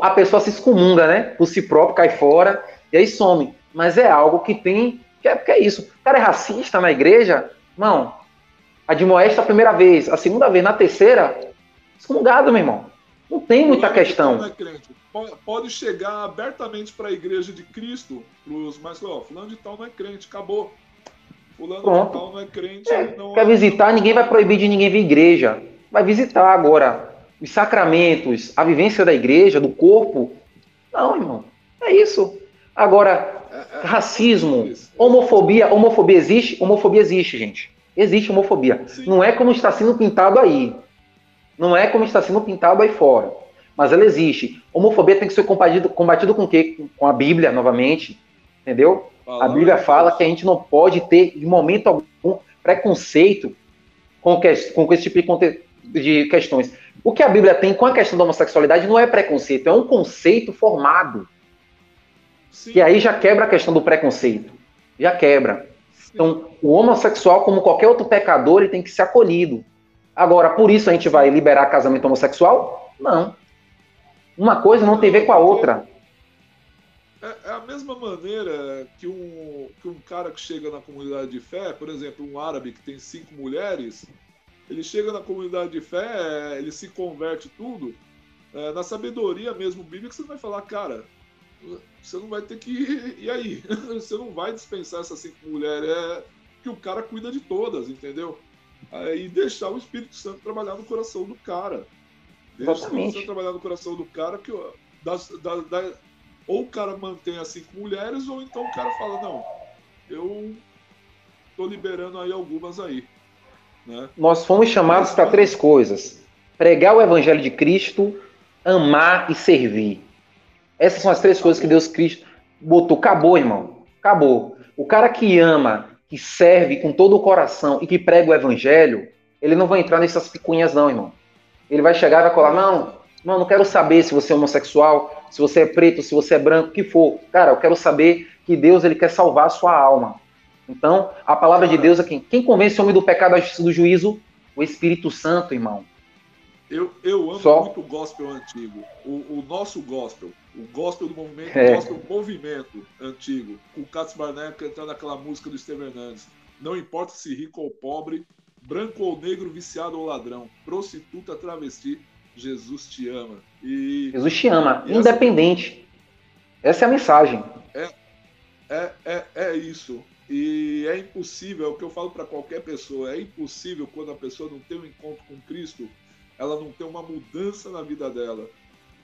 a pessoa se excomunga, né? Por si próprio, cai fora e aí some. Mas é algo que tem. Que é, que é isso. O cara é racista na igreja, não. Admoesta a primeira vez, a segunda vez, na terceira, excomungado, meu irmão. Não tem muita questão. Não é crente. Pode chegar abertamente para a igreja de Cristo, pros, mas, ó, fulano de tal não é crente, acabou. Fulano Pronto. não é crente. É, não quer visitar, ninguém vai proibir de ninguém vir à igreja. Vai visitar agora. Os sacramentos, a vivência da igreja, do corpo. Não, irmão. É isso. Agora, racismo, homofobia. Homofobia existe? Homofobia existe, gente. Existe homofobia. Sim. Não é como está sendo pintado aí. Não é como está sendo pintado aí fora. Mas ela existe. Homofobia tem que ser combatido, combatido com o quê? Com a Bíblia, novamente. Entendeu? A Bíblia fala que a gente não pode ter, de momento algum, preconceito com, que, com esse tipo de, de questões. O que a Bíblia tem com a questão da homossexualidade não é preconceito, é um conceito formado. Sim. Que aí já quebra a questão do preconceito. Já quebra. Sim. Então, o homossexual, como qualquer outro pecador, ele tem que ser acolhido. Agora, por isso a gente vai liberar casamento homossexual? Não. Uma coisa não tem a ver com a outra. É, é, a mesma maneira que um, que um cara que chega na comunidade de fé, por exemplo, um árabe que tem cinco mulheres, ele chega na comunidade de fé, ele se converte tudo, é, na sabedoria mesmo bíblica, você vai falar, cara, você não vai ter que ir, e aí? Você não vai dispensar essas cinco mulheres, é que o cara cuida de todas, entendeu? E deixar o Espírito Santo trabalhar no coração do cara. Deixa o Espírito Santo trabalhar no coração do cara, que das, das, ou o cara mantém as cinco mulheres, ou então o cara fala, não, eu tô liberando aí algumas aí. Né? Nós fomos chamados para três coisas: pregar o evangelho de Cristo, amar e servir. Essas são as três coisas que Deus Cristo botou. Acabou, irmão. Acabou. O cara que ama, que serve com todo o coração e que prega o evangelho, ele não vai entrar nessas picuinhas, não, irmão. Ele vai chegar e vai colar, não, não, não quero saber se você é homossexual, se você é preto, se você é branco, o que for. Cara, eu quero saber que Deus ele quer salvar a sua alma. Então, a palavra de Deus é quem? Quem convence o homem do pecado, da justiça do juízo? O Espírito Santo, irmão. Eu, eu amo Só... muito o gospel antigo. O, o, nosso gospel. O gospel do movimento, é. o gospel movimento antigo. Com o Katz Barnett cantando aquela música do Steven Hernandes. Não importa se rico ou pobre, branco ou negro, viciado ou ladrão, prostituta, travesti, Jesus te ama. E, Jesus te ama, independente. Essa... essa... é a mensagem. É, é, é, é isso. E é impossível, é o que eu falo para qualquer pessoa, é impossível quando a pessoa não tem um encontro com Cristo, ela não tem uma mudança na vida dela,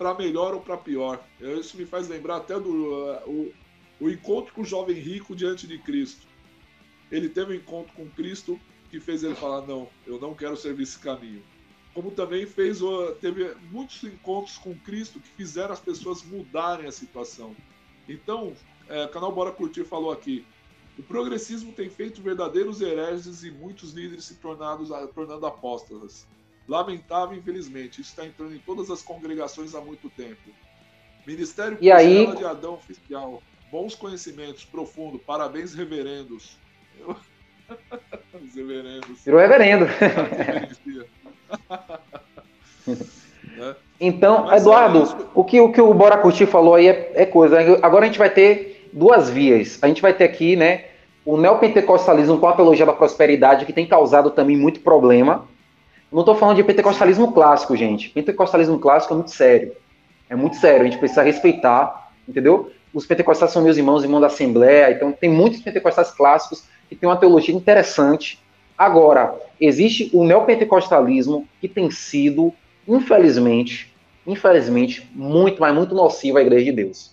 para melhor ou para pior. Isso me faz lembrar até do uh, o, o encontro com o jovem rico diante de Cristo. Ele teve um encontro com Cristo que fez ele falar: Não, eu não quero servir esse caminho como também fez teve muitos encontros com Cristo que fizeram as pessoas mudarem a situação. Então, é, canal Bora Curtir falou aqui, o progressismo tem feito verdadeiros hereges e muitos líderes se tornados, tornando apóstolas. Lamentável, infelizmente, isso está entrando em todas as congregações há muito tempo. Ministério e aí... de Adão Oficial. Bons conhecimentos, profundo. Parabéns, reverendos. Os reverendos. Virou reverendo. Né? Então, Mas Eduardo, é o, que, o que o Bora Curtir falou aí é, é, coisa. Agora a gente vai ter duas vias. A gente vai ter aqui, né, o neopentecostalismo com a teologia da prosperidade, que tem causado também muito problema. Não estou falando de pentecostalismo clássico, gente. Pentecostalismo clássico é muito sério. É muito sério, a gente precisa respeitar, entendeu? Os pentecostais são meus irmãos, irmãos da Assembleia, então tem muitos pentecostais clássicos que têm uma teologia interessante. Agora, existe o neopentecostalismo que tem sido infelizmente, infelizmente, muito, mas muito nocivo à igreja de Deus.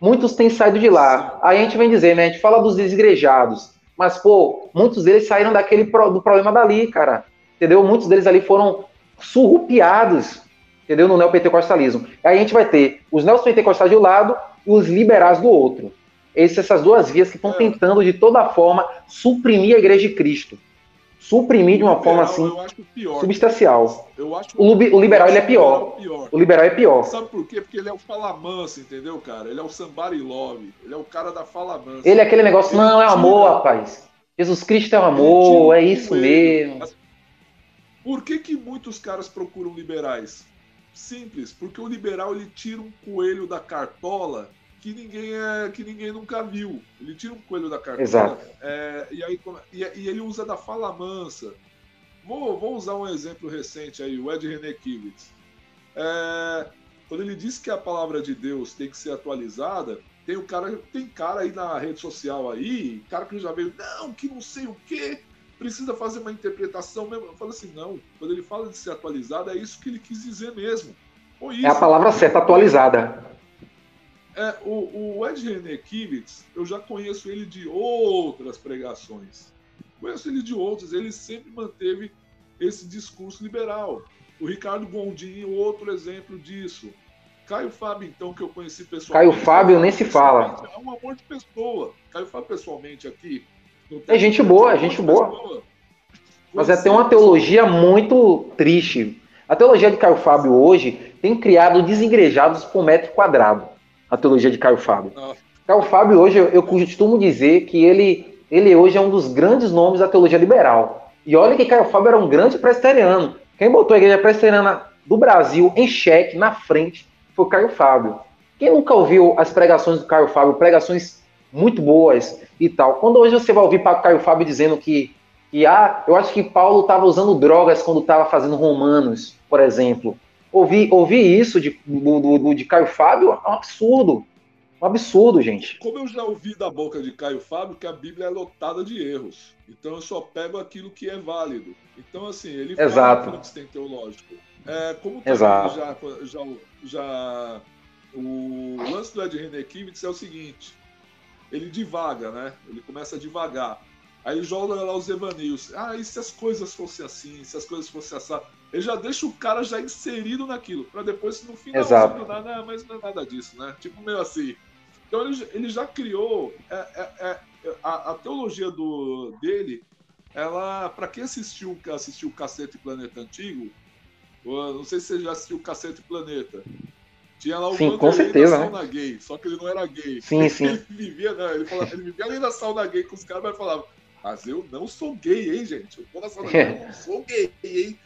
Muitos têm saído de lá. Aí a gente vem dizer, né? A gente fala dos desigrejados. Mas, pô, muitos deles saíram daquele do problema dali, cara. Entendeu? Muitos deles ali foram surrupiados, entendeu? No neopentecostalismo. Aí a gente vai ter os neopentecostais de um lado e os liberais do outro. Essas duas vias que estão é. tentando, de toda forma, suprimir a igreja de Cristo suprimir de uma liberal, forma assim pior, substancial. O, o liberal ele é pior. pior. O liberal é pior. Sabe por quê? Porque ele é o fala mansa, entendeu, cara? Ele é o somebody love. Ele é o cara da fala mansa. Ele é aquele negócio, ele não, é amor, rapaz. Jesus Cristo é amor, é isso mesmo. Por que que muitos caras procuram liberais? Simples, porque o liberal ele tira um coelho da cartola que ninguém é que ninguém nunca viu. Ele tira um coelho da cartola é, e aí e, e, ele usa da fala mansa. Vou, vou usar um exemplo recente aí, o Ed René Kivitz. É, quando ele diz que a palavra de Deus tem que ser atualizada, tem o cara, tem cara aí na rede social aí, cara que já veio, não, que não sei o que, precisa fazer uma interpretação mesmo. Eu falo assim, não, quando ele fala de ser atualizada, é isso que ele quis dizer mesmo. Isso, é a palavra certa, atualizada. É, o, o Ed René Kivitz, eu já conheço ele de outras pregações. Conheço ele de outras, ele sempre manteve esse discurso liberal. O Ricardo Gondim, outro exemplo disso. Caio Fábio, então, que eu conheci pessoalmente. Caio Fábio nem se fala. É um amor de pessoa. Caio Fábio, pessoalmente, aqui. É gente boa, é gente boa. Mas é tem uma teologia muito triste. A teologia de Caio Fábio hoje tem criado desigrejados por metro quadrado a teologia de Caio Fábio. Oh. Caio Fábio, hoje, eu, eu costumo dizer que ele, ele hoje é um dos grandes nomes da teologia liberal. E olha que Caio Fábio era um grande presbiteriano. Quem botou a igreja presbiteriana do Brasil em xeque, na frente, foi o Caio Fábio. Quem nunca ouviu as pregações do Caio Fábio, pregações muito boas e tal. Quando hoje você vai ouvir para Caio Fábio dizendo que, que ah, eu acho que Paulo estava usando drogas quando estava fazendo Romanos, por exemplo. Ouvir, ouvir isso de, do, do, de Caio Fábio é um absurdo. Um absurdo, gente. Como eu já ouvi da boca de Caio Fábio que a Bíblia é lotada de erros. Então eu só pego aquilo que é válido. Então, assim, ele Exato. fala que tem teológico. É, como Exato. já, já, já o lance do Ed René Kivitz é o seguinte: ele divaga, né? Ele começa a divagar. Aí joga lá os evaneios. Ah, e se as coisas fossem assim, se as coisas fossem assim? ele já deixa o cara já inserido naquilo, para depois no final Exato. Assim, nada, não, mas não é nada disso, né? Tipo meio assim. Então ele, ele já criou é, é, é, a, a, teologia do dele, ela para quem assistiu assistiu Cacete Planeta Antigo, não sei se você já assistiu Cacete Planeta. Tinha lá o sim, com certeza, da sauna gay, só que ele não era gay. Sim, sim. Ele vivia, não, ele, falava, ele vivia além da sauna gay com os caras, mas falava, mas eu não sou gay, hein, gente? Eu tô na sauna gay, eu não sou gay, hein?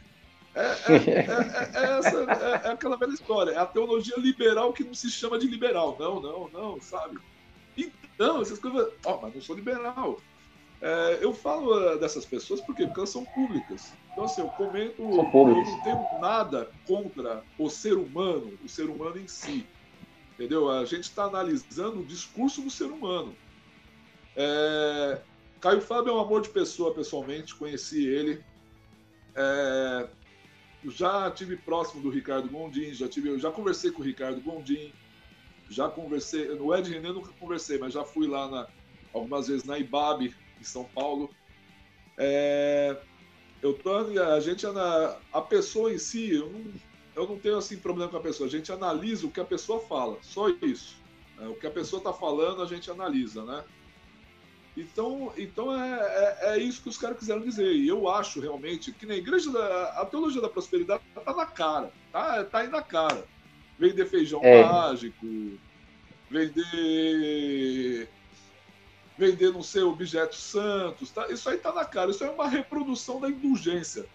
É, é, é, é, essa, é, aquela velha história. É a teologia liberal que não se chama de liberal. Não, não, não, sabe? Então, essas coisas. Ó, oh, mas não sou liberal. eu falo dessas pessoas porque, porque elas são públicas. Então, assim, eu comento. Eu não tenho nada contra o ser humano, o ser humano em si. Entendeu? A gente está analisando o discurso do ser humano. É... Caio Fábio é um amor de pessoa, pessoalmente, conheci ele. É, já tive próximo do Ricardo Gondim, já tive, já conversei com o Ricardo Gondim, já conversei, no Ed René nunca conversei, mas já fui lá na, algumas vezes na IBAB, em São Paulo. É, eu tô, a gente, a pessoa em si, eu não, eu não tenho assim problema com a pessoa, a gente analisa o que a pessoa fala, só isso. É, o que a pessoa está falando, a gente analisa, né? Então, então é, é, é, isso que os caras quiseram dizer. E eu acho realmente que na igreja da, a teologia da prosperidade está na cara, tá, tá aí na cara. vender feijão é. mágico, vender vender não sei objetos santos, tá? Isso aí tá na cara, isso é uma reprodução da indulgência.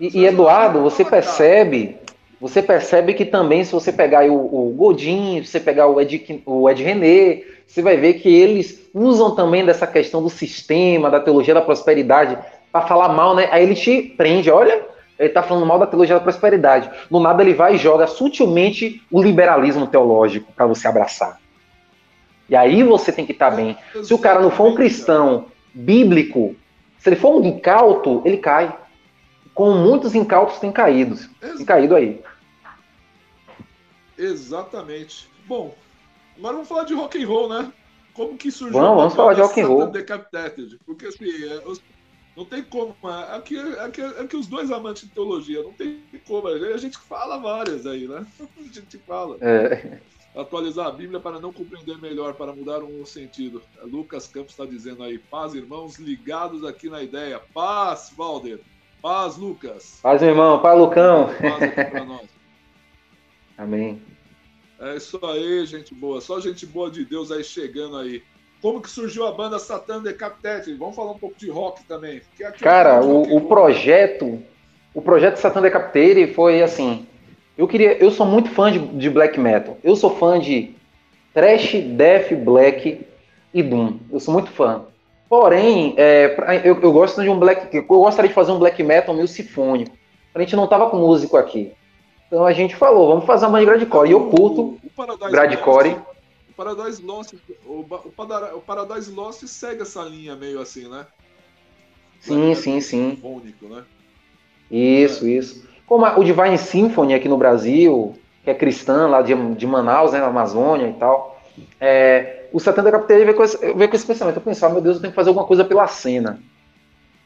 E, e Eduardo, você percebe, você percebe que também se você pegar o, o Godin, se você pegar o Ed, o Ed René, você vai ver que eles usam também dessa questão do sistema, da teologia da prosperidade, para falar mal, né? Aí ele te prende, olha, ele está falando mal da teologia da prosperidade. No nada ele vai e joga sutilmente o liberalismo teológico para você abraçar. E aí você tem que estar tá bem. Se o cara não for um cristão bíblico, se ele for um incauto, ele cai. Como muitos incautos têm caído. Tem caído aí. Exatamente. Bom, agora vamos falar de rock and roll, né? Como que surgiu vamos, vamos falar de rock and roll. Decapitated? Porque assim, é, não tem como. Aqui, aqui, aqui os dois amantes de teologia, não tem como. A gente fala várias aí, né? A gente fala. É. Atualizar a Bíblia para não compreender melhor, para mudar um sentido. Lucas Campos está dizendo aí, paz, irmãos, ligados aqui na ideia. Paz, Valder. Paz, Lucas. Paz, irmão. Paz, Lucão. Paz aqui para nós. Amém. É isso aí, gente boa. Só gente boa de Deus aí chegando aí. Como que surgiu a banda Satan Decapitated? Vamos falar um pouco de rock também. Cara, o, o projeto, o projeto Satan Decapitated foi assim. Eu queria, eu sou muito fã de, de black metal. Eu sou fã de thrash, death, black e doom. Eu sou muito fã. Porém, é, eu, eu, gosto de um black, eu gostaria de fazer um black metal meio sinfônico. A gente não tava com músico aqui. Então a gente falou, vamos fazer uma de gradcore. E eu curto gradcore. O Paradise Lost, o, o, Paradise Lost segue essa linha meio assim, né? Sim, sim, sim. Fônico, né? Isso, é. isso. Como a, o Divine Symphony aqui no Brasil, que é cristã, lá de, de Manaus, né, na Amazônia e tal. É, o Satã com esse, veio com esse pensamento. Eu pensava, meu Deus, eu tenho que fazer alguma coisa pela cena.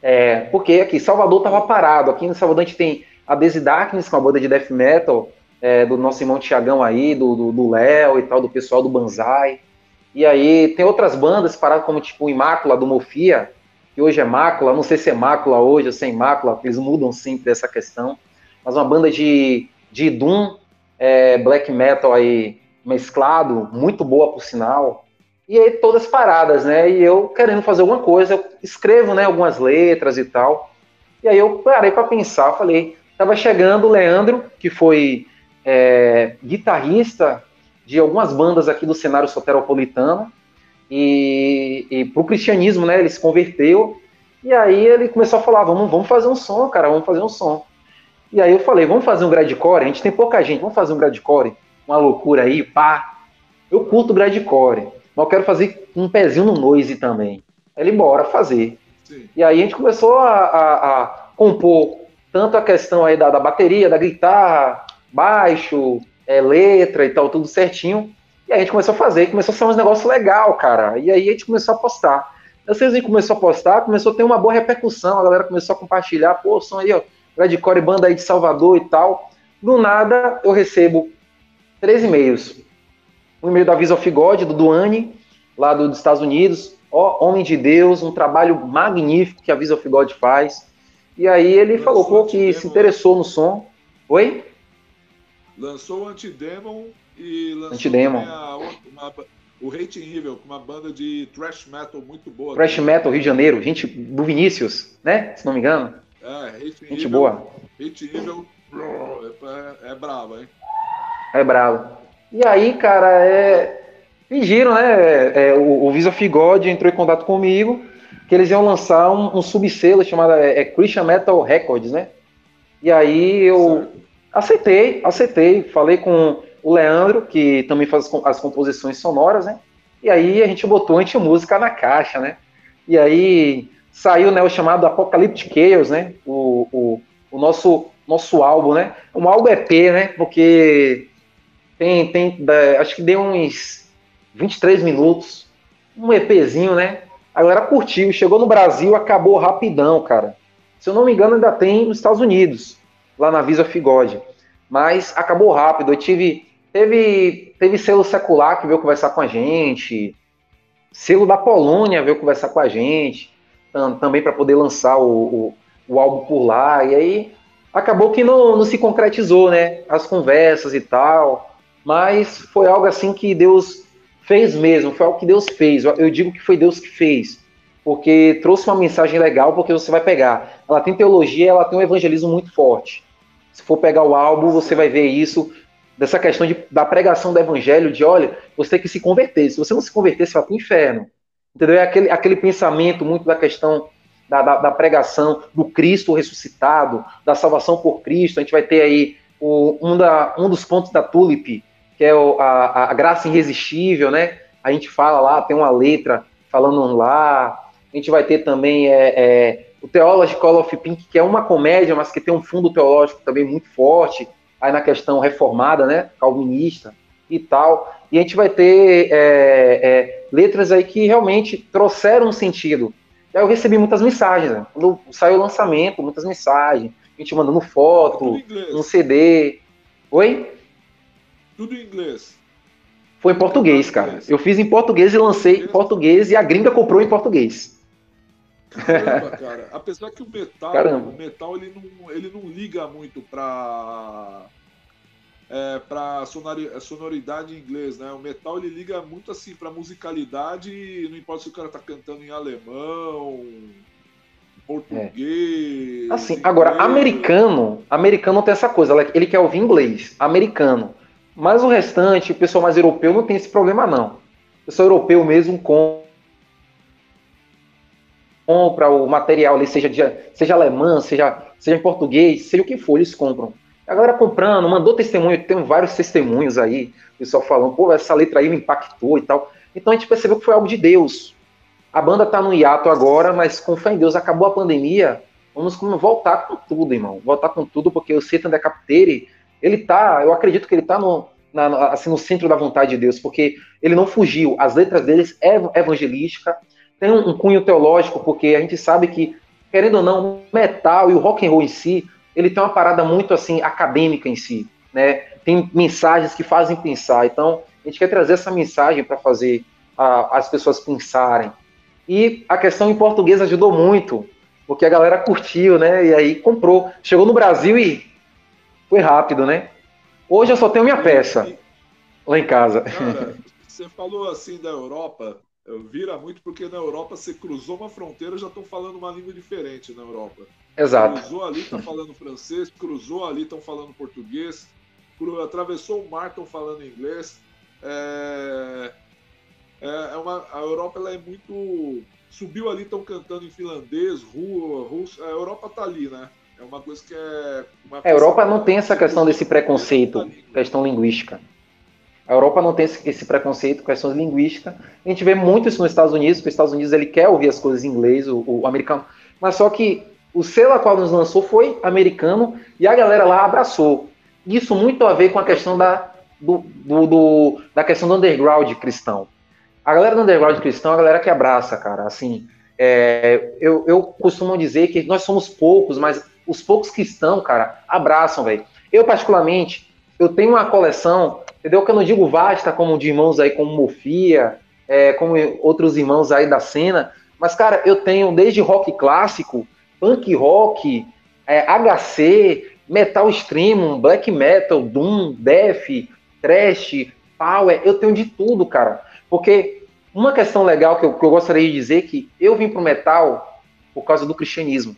É, porque aqui, Salvador estava parado. Aqui em Salvador a gente tem a Desi Darkness, com a banda de death metal, é, do nosso irmão Tiagão aí, do Léo e tal, do pessoal do Banzai. E aí tem outras bandas paradas como tipo Imácula do Mofia, que hoje é Mácula, não sei se é Mácula hoje ou sem Mácula, eles mudam sempre essa questão. Mas uma banda de, de Doom, é, black metal aí mesclado, muito boa por sinal. E aí todas paradas, né? E eu querendo fazer alguma coisa, eu escrevo, né, algumas letras e tal. E aí eu parei para pensar, falei, tava chegando o Leandro, que foi é, guitarrista de algumas bandas aqui do cenário soteropolitano, e, e para o cristianismo, né, ele se converteu, e aí ele começou a falar, vamos, vamos fazer um som, cara, vamos fazer um som. E aí eu falei, vamos fazer um gradcore, a gente tem pouca gente, vamos fazer um gradcore, uma loucura aí, pá. Eu curto gradcore, mas eu quero fazer um pezinho no noise também. Aí ele, bora fazer. Sim. E aí a gente começou a, a, a compor tanto a questão aí da, da bateria, da guitarra, baixo, é, letra e tal, tudo certinho. E aí a gente começou a fazer, começou a ser uns negócios legal, cara. E aí a gente começou a postar. Vocês começou a postar, começou a ter uma boa repercussão, a galera começou a compartilhar, pô, som aí, ó, Redcore banda aí de Salvador e tal. Do nada eu recebo três e-mails. Um e-mail da Visa of God, do Duane, lá do, dos Estados Unidos. Ó, homem de Deus, um trabalho magnífico que a Visa of God faz. E aí ele falou, pô, que se interessou no som. Oi? Lançou o Antidemon e lançou Antidemon. A, uma, o Hate Evil, uma banda de thrash metal muito boa. Thrash metal, Rio de Janeiro, gente do Vinícius, né? Se não me engano. É, Hate gente boa. Hate Evil é, é, é bravo, hein? É bravo. E aí, cara, é... pediram, né? É, o, o Visa Figode entrou em contato comigo que eles iam lançar um, um subselo chamado é, é, Christian Metal Records, né? E aí eu certo. aceitei, aceitei, falei com o Leandro, que também faz as composições sonoras, né? E aí a gente botou anti-música na caixa, né? E aí saiu né, o chamado Apocalyptic Chaos, né? O, o, o nosso, nosso álbum, né? Um álbum EP, né? Porque tem, tem acho que deu uns 23 minutos, um EPzinho, né? A galera curtiu, chegou no Brasil, acabou rapidão, cara. Se eu não me engano, ainda tem nos Estados Unidos, lá na Visa Figode. Mas acabou rápido. Eu tive. Teve, teve selo secular que veio conversar com a gente. Selo da Polônia veio conversar com a gente. Também para poder lançar o, o, o, álbum por lá. E aí acabou que não, não se concretizou, né? As conversas e tal, mas foi algo assim que Deus fez mesmo, foi algo que Deus fez. Eu digo que foi Deus que fez, porque trouxe uma mensagem legal, porque você vai pegar. Ela tem teologia, ela tem um evangelismo muito forte. Se for pegar o álbum, você vai ver isso, dessa questão de, da pregação do evangelho, de olha, você tem que se converter. Se você não se converter, você vai para o inferno. Entendeu? É aquele, aquele pensamento muito da questão da, da, da, pregação do Cristo ressuscitado, da salvação por Cristo. A gente vai ter aí o, um, da, um dos pontos da Tulip, que é o, a, a graça irresistível, né? A gente fala lá, tem uma letra falando lá. A gente vai ter também é, é, o Theological of Pink, que é uma comédia, mas que tem um fundo teológico também muito forte, aí na questão reformada, né? Calvinista e tal. E a gente vai ter é, é letras aí que realmente trouxeram um sentido. Aí eu recebi muitas mensagens, né? quando saiu o lançamento, muitas mensagens, a gente mandando foto, um CD. Oi? Tudo em inglês. Foi em português, cara. Eu fiz em português e lancei em português e a gringa comprou em português. Caramba, cara. Apesar que o metal, Caramba. o metal ele não, ele não liga muito pra é, para sonoridade em inglês, né? O metal ele liga muito assim para musicalidade, não importa se o cara tá cantando em alemão, português. É. Assim, inglês. agora americano, americano tem essa coisa, ele quer ouvir inglês, americano. Mas o restante, o pessoal mais europeu não tem esse problema, não. O pessoal europeu mesmo com compra o material ali, seja, de, seja alemão, seja, seja em português, seja o que for, eles compram. A galera comprando, mandou testemunho, tem vários testemunhos aí, pessoal falando, pô, essa letra aí me impactou e tal. Então a gente percebeu que foi algo de Deus. A banda tá no hiato agora, mas com fé em Deus, acabou a pandemia, vamos voltar com tudo, irmão. Voltar com tudo, porque o Satan da Captere ele tá, eu acredito que ele tá no, na, assim, no centro da vontade de Deus, porque ele não fugiu. As letras deles é evangelística, tem um, um cunho teológico, porque a gente sabe que, querendo ou não, metal e o rock and roll em si, ele tem uma parada muito assim acadêmica em si, né? Tem mensagens que fazem pensar. Então, a gente quer trazer essa mensagem para fazer a, as pessoas pensarem. E a questão em português ajudou muito, porque a galera curtiu, né? E aí comprou. Chegou no Brasil e foi rápido, né? Hoje eu só tenho minha peça lá em casa. Cara, você falou assim da Europa, vira muito porque na Europa você cruzou uma fronteira já estão falando uma língua diferente na Europa. Exato. Cruzou ali, estão falando francês, cruzou ali, estão falando português, atravessou o mar, estão falando inglês. É, é, é uma, a Europa ela é muito. Subiu ali, estão cantando em finlandês, russo. A Europa tá ali, né? É uma coisa que é. a Europa não tem essa questão desse preconceito, questão linguística. A Europa não tem esse, preconceito, questões linguísticas. A gente vê muito isso nos Estados Unidos, porque os Estados Unidos ele quer ouvir as coisas em inglês, o, o americano. Mas só que o selo a qual nos lançou foi americano e a galera lá abraçou. Isso muito a ver com a questão da, do, do, do, da questão do underground cristão. A galera do underground cristão é a galera que abraça, cara. Assim, é, eu, eu costumo dizer que nós somos poucos, mas os poucos que estão, cara, abraçam, velho. Eu, particularmente, eu tenho uma coleção entendeu? Que eu não digo vasta como de irmãos aí como Mofia, é, como outros irmãos aí da cena, mas, cara, eu tenho desde rock clássico, punk rock, é, HC, metal extremo, black metal, doom, death, trash, power, eu tenho de tudo, cara. Porque uma questão legal que eu, que eu gostaria de dizer é que eu vim pro metal por causa do cristianismo.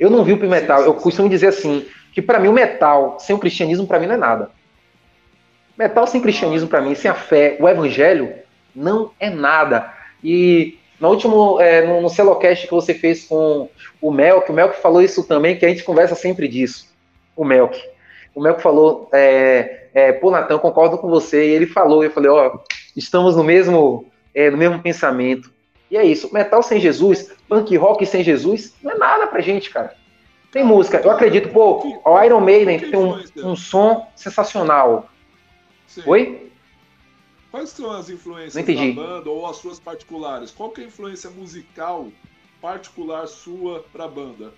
Eu não vim pro metal, eu costumo dizer assim, que para mim o metal sem o cristianismo para mim não é nada. Metal sem cristianismo, para mim, sem a fé, o evangelho, não é nada. E no último, é, no, no Celocast que você fez com o Melk, o Melk falou isso também, que a gente conversa sempre disso. O Melk. O Melk falou, é, é, pô, Natan, concordo com você. E ele falou, eu falei, ó, estamos no mesmo, é, no mesmo pensamento. E é isso, metal sem Jesus, punk rock sem Jesus, não é nada pra gente, cara. Tem música, eu acredito, pô, o Iron Maiden tem um, um som sensacional. Sim. Oi? Quais são as influências da banda ou as suas particulares? Qual que é a influência musical particular sua para a banda?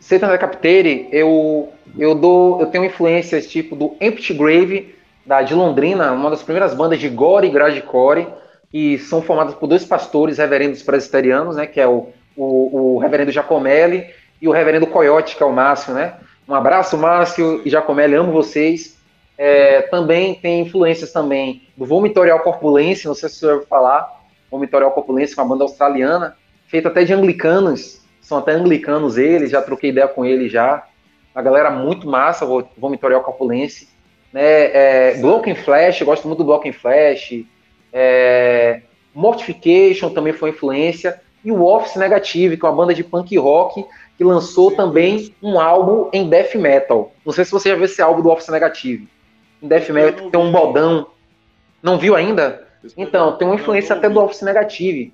Satan da Captere, eu, eu dou, eu tenho influências tipo do Empty Grave, da, de Londrina, uma das primeiras bandas de gore e grindcore, e são formadas por dois pastores reverendos presbiterianos, né, que é o, o, o reverendo Giacomelli e o reverendo Coyote, que é o Márcio, né? Um abraço, Márcio e Jacomelli, amo vocês. É, também tem influências também do Vomitorial Corpulence, não sei se você ouviu falar, Vomitorial Corpulence, uma banda australiana, feita até de anglicanos, são até anglicanos eles, já troquei ideia com eles já. A galera muito massa, Vomitorial Corpulence. Né, é, Flash, gosto muito do Block Flash. É, Mortification também foi influência. E o Office Negative, que é uma banda de punk rock que lançou também um álbum em death metal. Não sei se você já viu esse álbum do Office Negative. Em death metal tem um bodão. Não viu ainda? Então, tem uma influência até do Office Negative.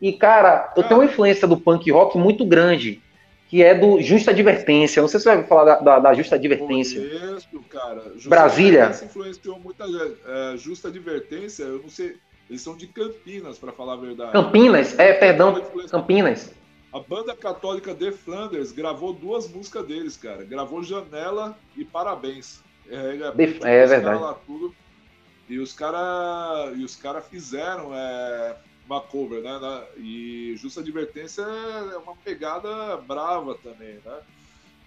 E, cara, eu tenho uma influência do punk rock muito grande, que é do Justa Advertência. Não sei se você vai falar da, da, da Justa Advertência. Conheço, cara. Justa Brasília. Influenciou muita gente. É, Justa Advertência, eu não sei. Eles são de Campinas, para falar a verdade. Campinas? É, perdão, Campinas. A banda católica The Flanders gravou duas músicas deles, cara. Gravou Janela e Parabéns. É, é, é verdade. Lá, tudo. E os caras cara fizeram é, uma cover, né? Na, e Justa Advertência é uma pegada brava também, né?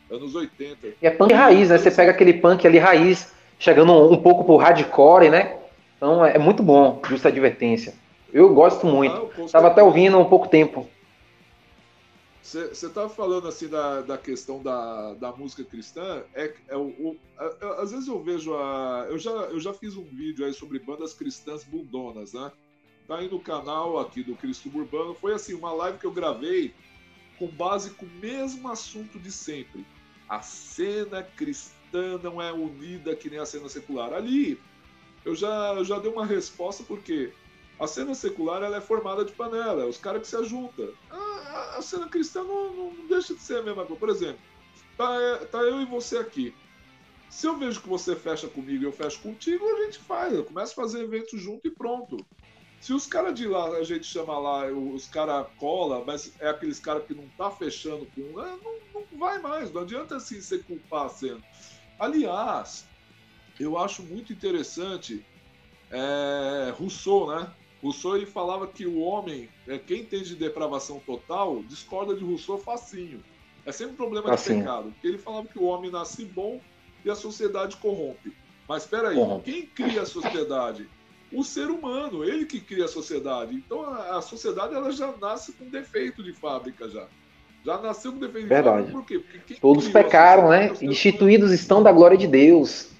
Anos 80. E é punk raiz, né? Você pega aquele punk ali raiz, chegando um, um pouco pro hardcore, né? Então é, é muito bom, Justa Advertência. Eu gosto muito. Ah, Estava até ouvindo há um pouco tempo. Você estava falando assim da, da questão da, da música cristã. É, é o, o a, às vezes eu vejo a. Eu já, eu já fiz um vídeo aí sobre bandas cristãs bundonas, né? Tá aí no canal aqui do Cristo Urbano. Foi assim, uma live que eu gravei com base com o mesmo assunto de sempre. A cena cristã não é unida que nem a cena secular. Ali, eu já, eu já dei uma resposta porque a cena secular ela é formada de panela, é os caras que se ajuntam. A, a, cena cristã não, não, deixa de ser a mesma coisa. Por exemplo, tá, tá eu e você aqui. Se eu vejo que você fecha comigo e eu fecho contigo, a gente faz. Eu começo a fazer evento junto e pronto. Se os caras de lá, a gente chama lá, os caras cola, mas é aqueles caras que não tá fechando com. É, não, não vai mais, não adianta assim você culpar a cena. Aliás, eu acho muito interessante é, Rousseau, né? Rousseau ele falava que o homem, é, quem tem de depravação total, discorda de Rousseau facinho. É sempre um problema de pecado. Ele falava que o homem nasce bom e a sociedade corrompe. Mas espera aí, quem cria a sociedade? O ser humano, ele que cria a sociedade. Então a, a sociedade ela já nasce com defeito de fábrica já. Já nasceu com defeito Verdade. de fábrica. Por quê? Todos pecaram, né? Instituídos estão da glória de Deus.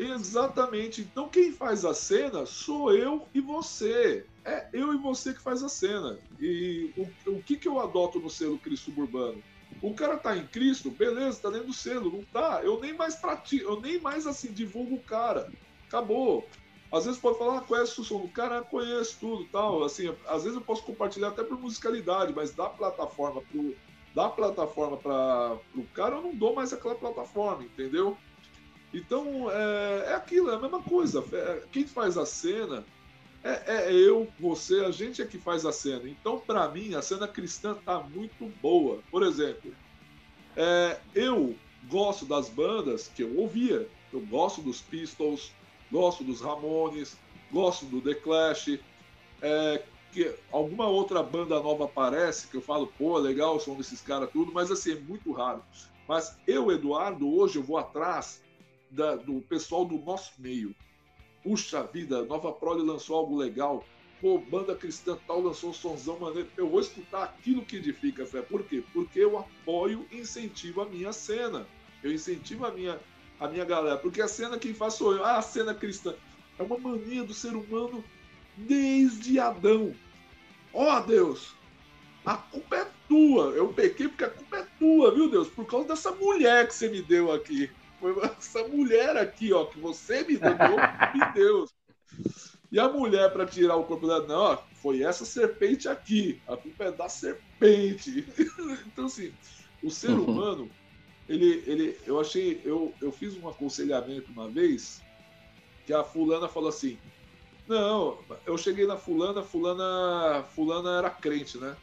Exatamente. Então quem faz a cena sou eu e você. É eu e você que faz a cena. E o, o que, que eu adoto no selo Cristo Suburbano? O cara tá em Cristo, beleza, tá dentro do selo. Não tá, eu nem mais pratico, eu nem mais assim divulgo o cara. Acabou. Às vezes pode falar, ah, conhece o som do cara, conheço tudo tal. Assim, às vezes eu posso compartilhar até por musicalidade, mas da plataforma pro, da plataforma para o cara, eu não dou mais aquela plataforma, entendeu? Então, é, é aquilo, é a mesma coisa. É, quem faz a cena é, é, eu, você, a gente é que faz a cena. Então, para mim, a cena cristã tá muito boa. Por exemplo, é, eu gosto das bandas que eu ouvia. Eu gosto dos Pistols, gosto dos Ramones, gosto do The Clash. É, que alguma outra banda nova aparece que eu falo, pô, legal o som desses caras, tudo, mas assim, é muito raro. Mas eu, Eduardo, hoje eu vou atrás da, do pessoal do nosso meio. Puxa vida, Nova Prole lançou algo legal. Pô, banda cristã tal lançou um sonzão maneiro. Eu vou escutar aquilo que edifica fé. Por quê? Porque eu apoio e incentivo a minha cena. Eu incentivo a minha, a minha galera. Porque a cena quem faz sou eu. Ah, a cena cristã. É uma mania do ser humano desde Adão. Ó oh, Deus, a culpa é tua. Eu pequei porque a culpa é tua, viu, Deus? Por causa dessa mulher que você me deu aqui. Foi essa mulher aqui, ó, que você me deu, me Deus. E a mulher, para tirar o corpo dela, não, ó, foi essa serpente aqui. A culpa é da serpente. então, assim, o ser uhum. humano, ele, ele, eu achei, eu, eu fiz um aconselhamento uma vez que a fulana falou assim: Não, eu cheguei na fulana, fulana, fulana era crente, né?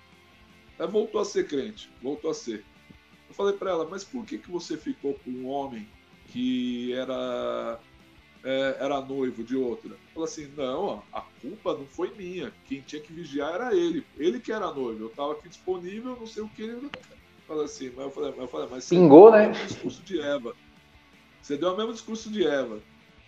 Aí voltou a ser crente, voltou a ser. Eu falei para ela, mas por que, que você ficou com um homem que era é, era noivo de outra. Falou assim: não, a culpa não foi minha. Quem tinha que vigiar era ele. Ele que era noivo. Eu estava aqui disponível, não sei o que. Fala assim, mas eu falei, mas, eu falei, mas Pingou, né? O discurso de Eva. Você deu o mesmo discurso de Eva.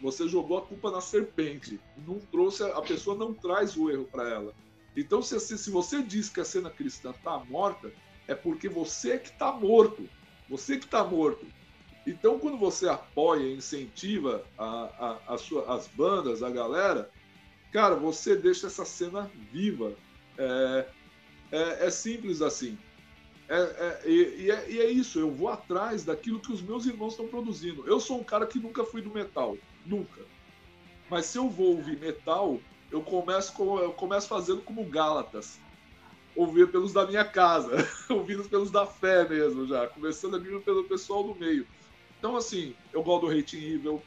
Você jogou a culpa na serpente. Não trouxe, a pessoa não traz o erro para ela. Então, se, se você diz que a cena cristã está morta, é porque você que está morto. Você que está morto. Então, quando você apoia, incentiva a, a, a sua, as bandas, a galera, cara, você deixa essa cena viva. É, é, é simples assim. É, é, e, é, e, é, isso, eu vou atrás daquilo que os meus irmãos estão produzindo. Eu sou um cara que nunca fui do metal, nunca. Mas se eu vou ouvir metal, eu começo, com, eu começo fazendo como Gálatas. Ouvir pelos da minha casa, ouvindo pelos da fé mesmo já, começando a pelo pessoal do meio. Então, assim, eu gosto do Hate Evil.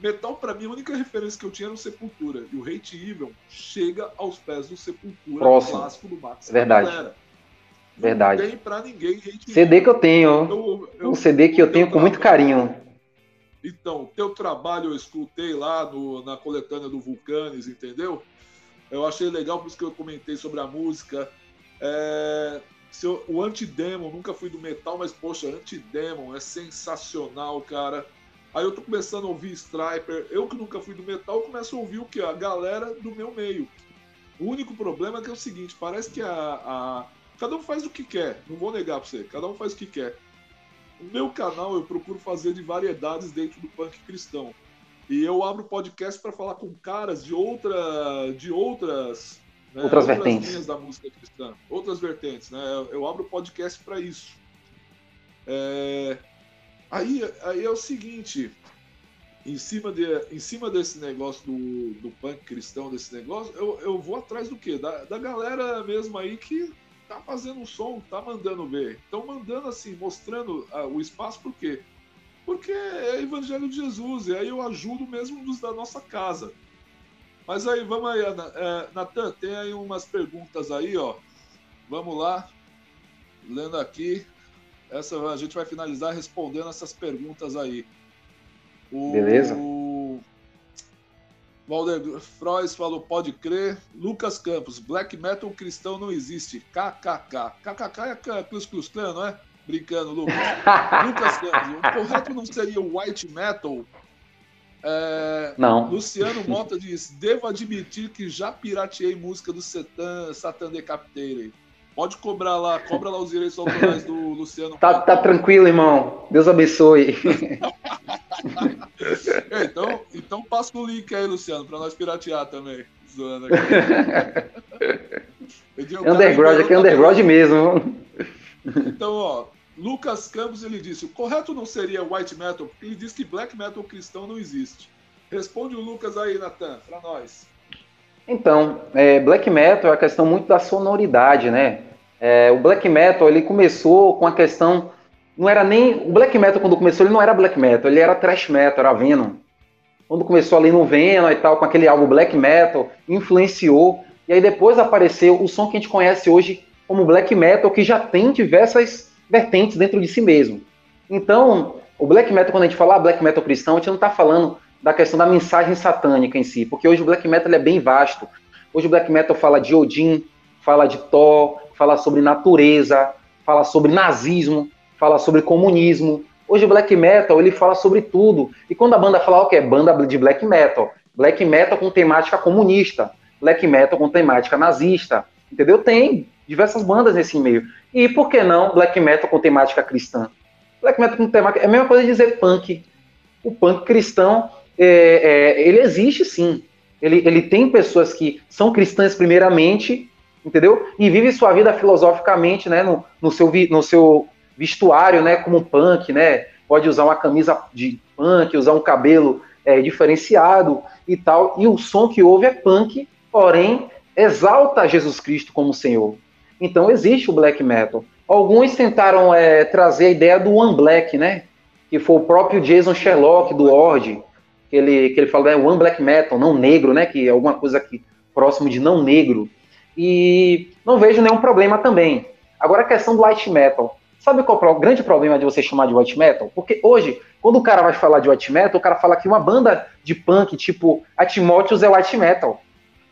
Metal, para mim, a única referência que eu tinha era o Sepultura. E o Hate Evil chega aos pés do Sepultura Próximo. clássico do Max. Verdade. Galera. Verdade. Não tem pra ninguém Hate CD Evil. que eu tenho. Eu, eu, um CD que eu tenho com muito carinho. Então, teu trabalho eu escutei lá no, na coletânea do Vulcanes, entendeu? Eu achei legal, por isso que eu comentei sobre a música. É, eu, o Antidemon, nunca fui do metal, mas poxa, Antidemon é sensacional, cara. Aí eu tô começando a ouvir Striper. Eu que nunca fui do metal, começo a ouvir o que? A galera do meu meio. O único problema é que é o seguinte, parece que a, a... Cada um faz o que quer, não vou negar pra você, cada um faz o que quer. O meu canal eu procuro fazer de variedades dentro do punk cristão. E eu abro podcast para falar com caras de outra, de outras, né, outras, outras vertentes linhas da música cristã, outras vertentes, né? Eu, eu abro podcast para isso. É... Aí, aí é o seguinte, em cima, de, em cima desse negócio do, do punk cristão, desse negócio, eu, eu vou atrás do quê? Da, da galera mesmo aí que tá fazendo um som, tá mandando ver. Estão mandando assim, mostrando uh, o espaço, por quê? Porque é Evangelho de Jesus, e aí eu ajudo mesmo dos da nossa casa. Mas aí, vamos aí, é, Natan, tem aí umas perguntas aí, ó. Vamos lá. Lendo aqui. Essa a gente vai finalizar respondendo essas perguntas aí. O, Beleza. Walder Frois falou, pode crer. Lucas Campos, black metal cristão não existe. KKK. KKK é Plus Clan, não é? Brincando, Lucas. Lucas Campos, o correto não seria white metal? É, não. Luciano Mota diz, devo admitir que já pirateei música do Satan, Satan Decapitated. Pode cobrar lá, cobra lá os direitos autorais do Luciano. Tá, tá tranquilo, irmão. Deus abençoe. é, então, então passa o link aí, Luciano, para nós piratear também. Zoando aqui. underground, aqui é underground mesmo. Então, ó, Lucas Campos ele disse: o correto não seria white metal, porque ele diz que black metal cristão não existe. Responde o Lucas aí, Natan, para nós. Então, é, black metal é a questão muito da sonoridade, né? É, o black metal ele começou com a questão não era nem o black metal quando começou ele não era black metal, ele era thrash metal, era Venom. Quando começou ali no Venom e tal com aquele álbum black metal, influenciou e aí depois apareceu o som que a gente conhece hoje como black metal que já tem diversas vertentes dentro de si mesmo. Então, o black metal quando a gente fala ah, black metal cristão, a gente não está falando da questão da mensagem satânica em si, porque hoje o black metal é bem vasto. Hoje o black metal fala de Odin, fala de Thor, fala sobre natureza, fala sobre nazismo, fala sobre comunismo. Hoje o black metal ele fala sobre tudo. E quando a banda fala o que é banda de black metal, black metal com temática comunista, black metal com temática nazista, entendeu? Tem diversas bandas nesse meio. E por que não black metal com temática cristã? Black metal com temática é a mesma coisa de dizer punk. O punk cristão é, é, ele existe sim. Ele, ele tem pessoas que são cristãs primeiramente, entendeu? E vive sua vida filosoficamente, né, no, no, seu, no seu vestuário, né, como punk, né, pode usar uma camisa de punk, usar um cabelo é, diferenciado e tal, e o som que ouve é punk, porém exalta Jesus Cristo como Senhor. Então existe o black metal. Alguns tentaram é, trazer a ideia do One Black, né, que foi o próprio Jason Sherlock do Ord, que ele, que ele fala é One Black Metal, não negro, né, que é alguma coisa aqui próximo de não negro. E não vejo nenhum problema também. Agora a questão do white metal. Sabe qual é o grande problema de você chamar de white metal? Porque hoje, quando o cara vai falar de white metal, o cara fala que uma banda de punk tipo a Timóteos é white metal.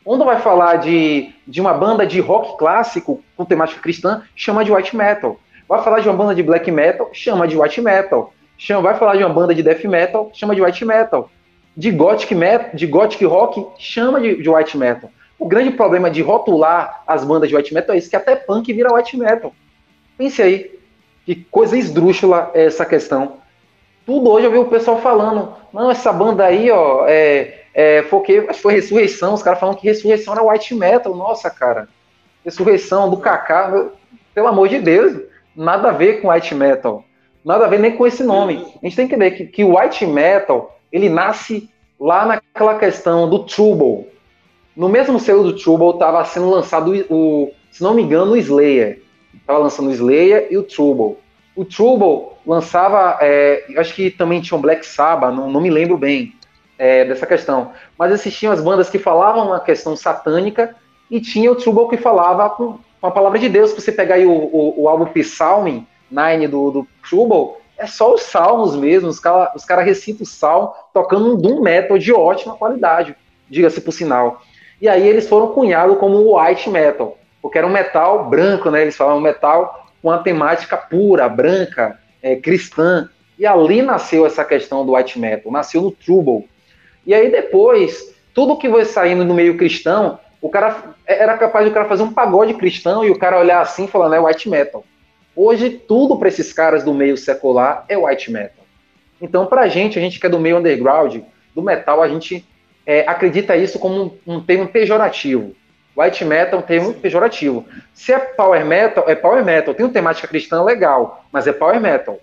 Quando vai falar de, de uma banda de rock clássico com temática cristã, chama de white metal. Vai falar de uma banda de black metal, chama de white metal. Chama, vai falar de uma banda de death metal, chama de white metal. De gothic metal, de gothic rock, chama de, de white metal. O grande problema de rotular as bandas de white metal é isso, que até punk vira white metal. Pense aí, que coisa esdrúxula é essa questão. Tudo hoje eu vi o pessoal falando, não, essa banda aí, ó, é, é, foi, que, acho que foi Ressurreição, os caras falando que Ressurreição era white metal, nossa, cara. Ressurreição do Kaká, pelo amor de Deus, nada a ver com white metal. Nada a ver nem com esse nome. A gente tem que entender que, que o white metal, ele nasce lá naquela questão do Trouble. No mesmo selo do Trouble estava sendo lançado o, se não me engano, o Slayer. Estava lançando o Slayer e o Trouble. O Trouble lançava, é, acho que também tinha um Black Sabbath, não, não me lembro bem é, dessa questão. Mas existiam as bandas que falavam uma questão satânica e tinha o Trouble que falava com, com a palavra de Deus. Se você pegar aí o, o, o álbum Psalm 9 do, do Trouble, é só os salmos mesmo, os caras os cara recitam o salmo tocando um doom metal de ótima qualidade, diga-se por sinal. E aí eles foram cunhados como white metal, porque era um metal branco, né? Eles falavam metal com a temática pura, branca, é, cristã. E ali nasceu essa questão do white metal, nasceu no Trouble. E aí depois, tudo que foi saindo no meio cristão, o cara era capaz de o cara fazer um pagode cristão e o cara olhar assim e falar, é white metal. Hoje tudo para esses caras do meio secular é white metal. Então, pra gente, a gente que é do meio underground, do metal, a gente é, acredita isso como um, um, termo pejorativo. White metal é um termo pejorativo. Se é power metal, é power metal. Tem uma temática cristã legal, mas é power metal.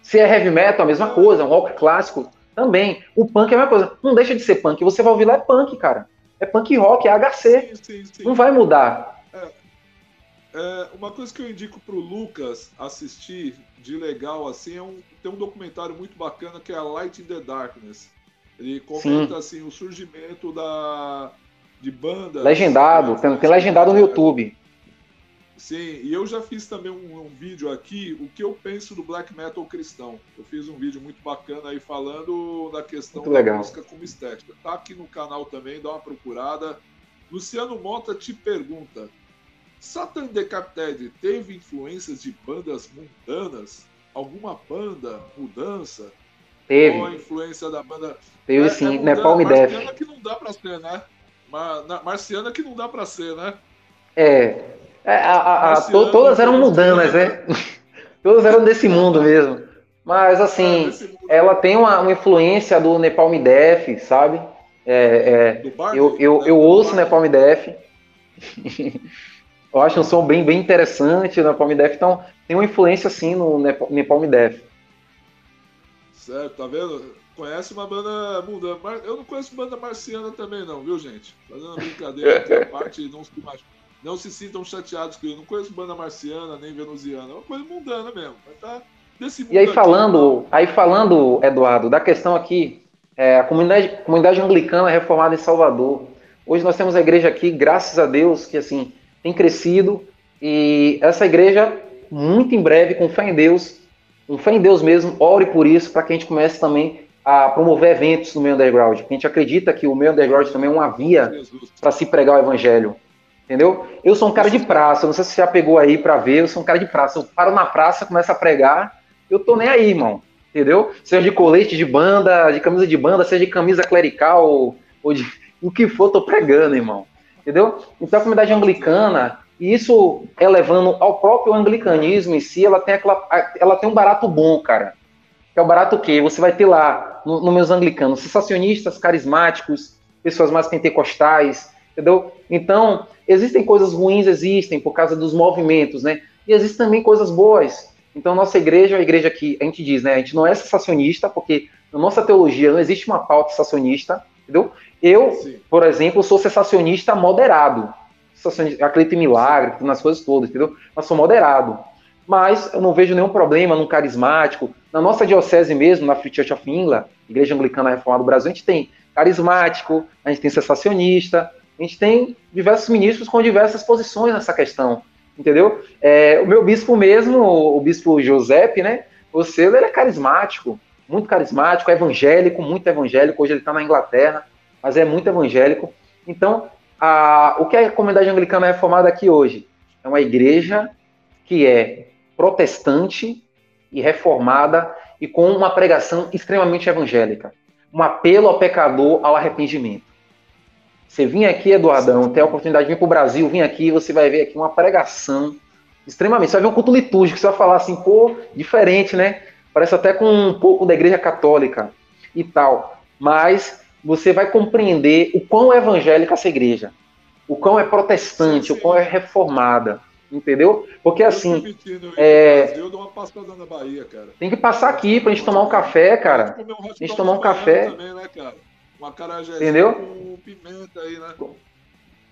Se é heavy metal, a mesma coisa. Um rock clássico, também. O punk é a mesma coisa. Não deixa de ser punk. Você vai ouvir lá, é punk, cara. É punk rock, é HC. Sim, sim, sim. Não vai mudar. É, é, uma coisa que eu indico pro Lucas assistir de legal, assim, é um, tem um documentário muito bacana que é a Light in the Darkness. Ele comenta Sim. assim o surgimento da de banda legendado, né, tem, tem legendado no YouTube. Sim, e eu já fiz também um, um, vídeo aqui, o que eu penso do black metal cristão. Eu fiz um vídeo muito bacana aí falando da questão muito da legal. música como estética. Tá aqui no canal também, dá uma procurada. Luciano Mota te pergunta: Satan Decapted teve influências de bandas mundanas? Alguma banda, mudança? Teve. Qual a influência da banda? Teve é, sim, é Nepal Me Death. Marciana que não dá pra ser, né? Mar, marciana que não dá pra ser, né? É. é a, a, a, to, todas eram mundanas, né? todas eram desse mundo mesmo. Mas assim, é, ela tem uma, uma, influência do Nepal Me Death, sabe? É, é, eu, eu, né? eu ouço Nepal Me Death. eu acho um som bem, bem interessante no Nepal Me Death. Então, tem uma influência assim no Nepal Me Death. Certo, tá vendo? Conhece uma banda mundana. Eu não conheço banda marciana também, não, viu, gente? Fazendo uma brincadeira aqui, a parte não se, não se sintam chateados que eu não conheço banda marciana nem venusiana. É uma coisa mundana mesmo. Mas tá desse mundo e aí falando, aqui, aí falando, Eduardo, da questão aqui, é, a comunidade, comunidade anglicana reformada em Salvador. Hoje nós temos a igreja aqui, graças a Deus, que assim tem crescido e essa igreja muito em breve, com fé em Deus, com fé em Deus mesmo, ore por isso, para que a gente comece também a promover eventos no meio underground. A gente acredita que o meio underground também é uma via para se pregar o evangelho. Entendeu? Eu sou um cara de praça, não sei se você já pegou aí para ver, eu sou um cara de praça. Eu paro na praça, começo a pregar, eu tô nem aí, irmão. Entendeu? Seja de colete de banda, de camisa de banda, seja de camisa clerical, ou, de o que for, tô pregando, irmão. Entendeu? Então a comunidade anglicana, e isso é levando ao próprio anglicanismo em si, ela tem, aquela, ela tem um barato bom, cara. Que é o barato o quê? Você vai ter lá, no, no meus anglicanos, sensacionistas, carismáticos, pessoas mais pentecostais, entendeu? Então, existem coisas ruins, existem, por causa dos movimentos, né? E existem também coisas boas. Então, nossa igreja é a igreja que a gente diz, né? A gente não é sensacionista, porque na nossa teologia não existe uma pauta sensacionista, entendeu? Eu, Sim. por exemplo, sou sensacionista moderado acredito em milagre, nas coisas todas, entendeu? Mas sou moderado. Mas eu não vejo nenhum problema num carismático. Na nossa diocese mesmo, na Free Church of England, Igreja Anglicana Reformada do Brasil, a gente tem carismático, a gente tem sensacionista, a gente tem diversos ministros com diversas posições nessa questão, entendeu? É, o meu bispo mesmo, o bispo Giuseppe, né? Você, ele é carismático, muito carismático, evangélico, muito evangélico. Hoje ele está na Inglaterra, mas é muito evangélico. Então, a, o que a comunidade anglicana é formada aqui hoje? É uma igreja que é protestante e reformada e com uma pregação extremamente evangélica. Um apelo ao pecador ao arrependimento. Você vinha aqui, Eduardão, tem a oportunidade de vir para o Brasil, vir aqui, você vai ver aqui uma pregação extremamente. Você vai ver um culto litúrgico, você vai falar assim, pô, diferente, né? Parece até com um pouco da igreja católica e tal. Mas você vai compreender o quão evangélica essa igreja, o quão é protestante, o quão é reformada. Entendeu? Porque assim. É... Tem que passar aqui pra gente tomar um café, cara. A gente tomar um café. Também, né, cara? Uma Entendeu? com pimenta aí, né?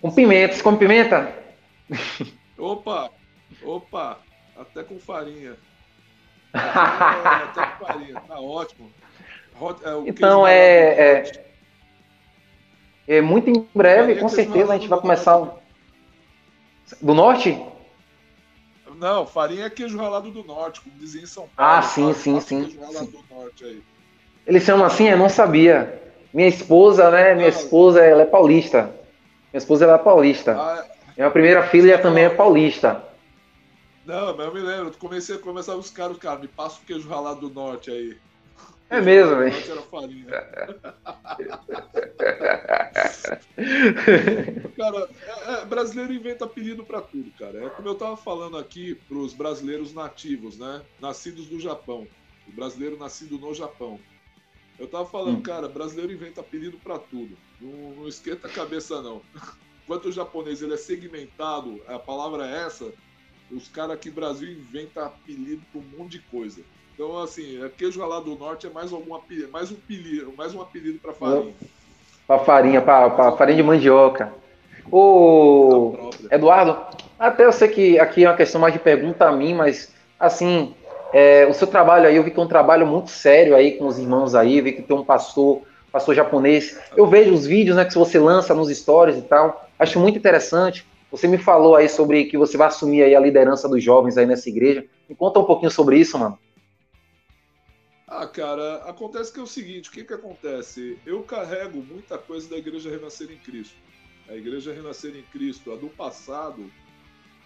Com pimenta. Você come pimenta? Opa! Opa! Até com farinha. Até, com farinha. Tá ótimo. É, então é, é, é, muito em breve, com certeza a gente vai começar um... do norte. Não, farinha é queijo ralado do norte, como dizia em São Paulo. Ah, sim, sim, sim. Queijo ralado sim. do norte aí. Eles chamam assim, eu não sabia. Minha esposa, né? Minha esposa, ela é paulista. Minha esposa ela é paulista. Ah, Minha primeira filha também é paulista. Não, mas eu me lembro, eu comecei a começar a buscar os caras, me passa o queijo ralado do norte aí. É mesmo, velho. Era farinha. cara, é, é, brasileiro inventa apelido para tudo, cara. É como eu tava falando aqui pros brasileiros nativos, né? Nascidos no Japão. O brasileiro nascido no Japão. Eu tava falando, hum. cara, brasileiro inventa apelido para tudo. Não, não esquenta a cabeça, não. Enquanto o japonês ele é segmentado, a palavra é essa, os caras aqui no Brasil inventam apelido para um monte de coisa. Então, assim, é queijo ralado do norte é mais, algum apelido, mais um apelido, mais um apelido para farinha. Para farinha, para farinha de mandioca. Ô, Eduardo, até eu sei que aqui é uma questão mais de pergunta a mim, mas assim, é, o seu trabalho aí, eu vi que é um trabalho muito sério aí com os irmãos aí, vi que tem um pastor, pastor japonês. Eu vejo os vídeos né, que você lança nos stories e tal, acho muito interessante. Você me falou aí sobre que você vai assumir aí a liderança dos jovens aí nessa igreja. Me conta um pouquinho sobre isso, mano. Ah, cara, acontece que é o seguinte, o que que acontece? Eu carrego muita coisa da Igreja Renascer em Cristo. A Igreja Renascer em Cristo, a do passado,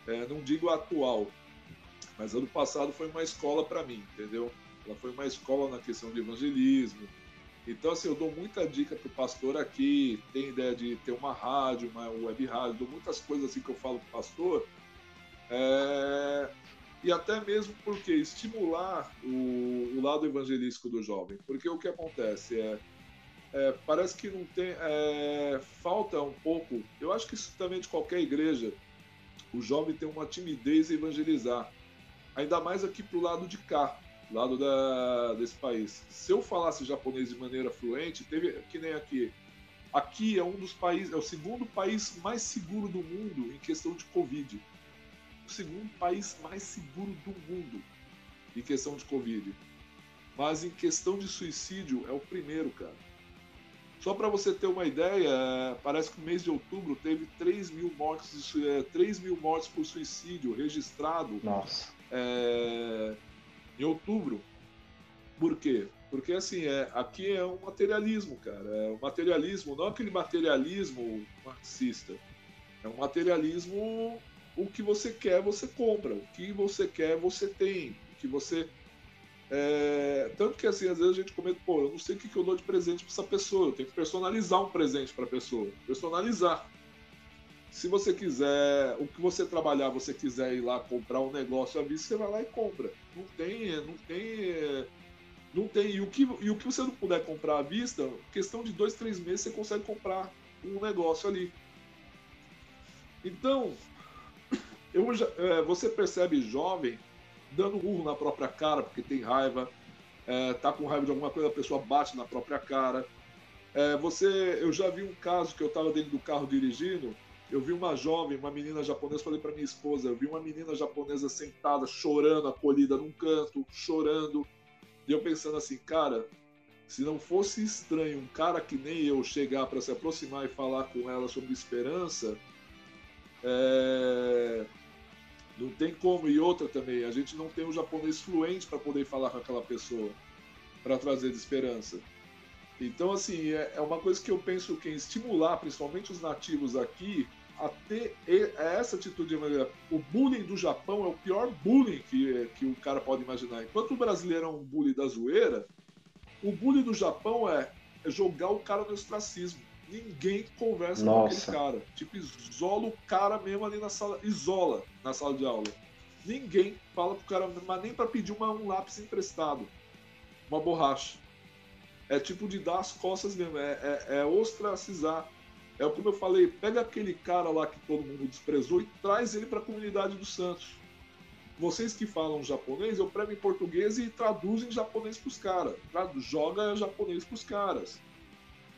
é, não digo a atual, mas a do passado foi uma escola para mim, entendeu? Ela foi uma escola na questão de evangelismo. Então, assim, eu dou muita dica pro pastor aqui, tem ideia de ter uma rádio, uma web rádio, dou muitas coisas assim que eu falo pro pastor. É e até mesmo porque estimular o, o, lado evangelístico do jovem. Porque o que acontece é, é parece que não tem é, falta um pouco. Eu acho que isso também de qualquer igreja, o jovem tem uma timidez em evangelizar, ainda mais aqui para o lado de cá, lado da, desse país. Se eu falasse japonês de maneira fluente, teve que nem aqui. Aqui é um dos países, é o segundo país mais seguro do mundo em questão de Covid o segundo país mais seguro do mundo em questão de Covid. Mas em questão de suicídio, é o primeiro, cara. Só para você ter uma ideia, parece que no mês de outubro teve 3 mil mortes, 3 é, mil mortes por suicídio registrado Nossa. É, em outubro. Por quê? Porque assim, é, aqui é um materialismo, cara. É um materialismo, não aquele materialismo marxista. É um materialismo o que você quer, você compra. O que você quer, você tem. O que você. É... Tanto que assim, às vezes a gente comenta, pô, eu não sei o que, eu dou de presente para essa pessoa. Eu tenho que personalizar um presente para a pessoa. Personalizar. Se você quiser, o que você trabalhar, você quiser ir lá comprar um negócio à vista, você vai lá e compra. Não tem, não tem, não tem. E o que, e o que você não puder comprar à vista, questão de dois, três meses você consegue comprar um negócio ali. Então, eu já, é, você percebe jovem dando urro na própria cara porque tem raiva, é, tá com raiva de alguma coisa, a pessoa bate na própria cara. É, você, eu já vi um caso que eu estava dentro do carro dirigindo, eu vi uma jovem, uma menina japonesa, falei para minha esposa, eu vi uma menina japonesa sentada, chorando, acolhida num canto, chorando. E eu pensando assim, cara, se não fosse estranho um cara que nem eu chegar para se aproximar e falar com ela sobre esperança, é, não tem como. E outra também, a gente não tem um japonês fluente para poder falar com aquela pessoa, para trazer de esperança. Então, assim, é, é uma coisa que eu penso que estimular, principalmente os nativos aqui, a ter essa atitude evangélica. O bullying do Japão é o pior bullying que, que o cara pode imaginar. Enquanto o brasileiro é um bullying da zoeira, o bullying do Japão é jogar o cara no ostracismo. Ninguém conversa Nossa. com aquele cara. Tipo, isola o cara mesmo ali na sala, isola na sala de aula. Ninguém fala pro cara, mas nem para pedir uma, um lápis emprestado, uma borracha. É tipo de dar as costas mesmo, é, é, é ostracizar é como eu falei, pega aquele cara lá que todo mundo desprezou e traz ele para a comunidade do Santos. Vocês que falam japonês, eu prego em português e traduzo em japonês para os caras. Joga japonês para os caras.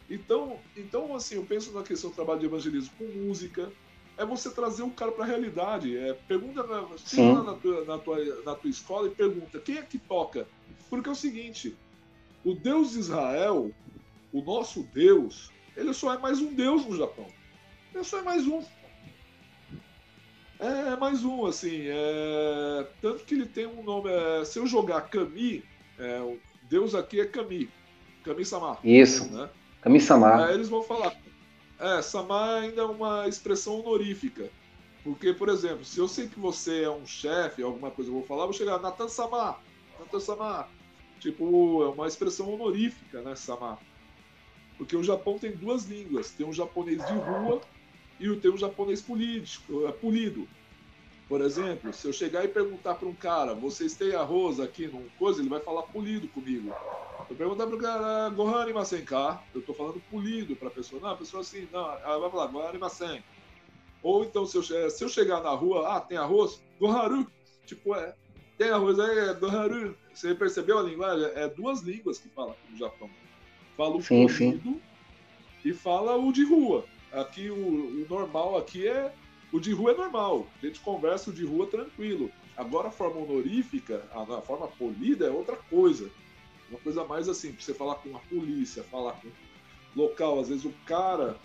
Então, então, assim, eu penso na questão do trabalho de evangelismo com música. É você trazer o cara para a realidade. É, pergunta na, lá na tua, na, tua, na tua escola e pergunta quem é que toca. Porque é o seguinte: o Deus de Israel, o nosso Deus, ele só é mais um deus no Japão. Ele só é mais um. É, é mais um, assim. É... Tanto que ele tem um nome. É... Se eu jogar Kami, é... o deus aqui é Kami. Kami-sama. Isso. Né? Kami-sama. Aí eles vão falar. É, Sama ainda é uma expressão honorífica. Porque, por exemplo, se eu sei que você é um chefe, alguma coisa eu vou falar, eu vou chegar, Natan-sama, Natan-sama. Tipo, é uma expressão honorífica, né, Sama? Porque o Japão tem duas línguas, tem um japonês de rua e tem um japonês político, é, polido. Por exemplo, se eu chegar e perguntar para um cara, vocês têm arroz aqui num coisa, ele vai falar polido comigo. Eu perguntar para o cara, Gohani Masenka, eu estou falando polido para a pessoa. Não, a pessoa assim, não, ela vai falar Gohani Masen. Ou então, se eu, se eu chegar na rua, ah, tem arroz? Goharu. Tipo, é, tem arroz aí, é Goharu. Você percebeu a linguagem? É duas línguas que fala no Japão. Fala o sim, sim. e fala o de rua. Aqui o, o, normal aqui é o de rua é normal. A gente conversa o de rua tranquilo. Agora a forma honorífica, a, a forma polida é outra coisa. Uma coisa mais assim, pra você falar com a polícia, falar com local, às vezes o cara,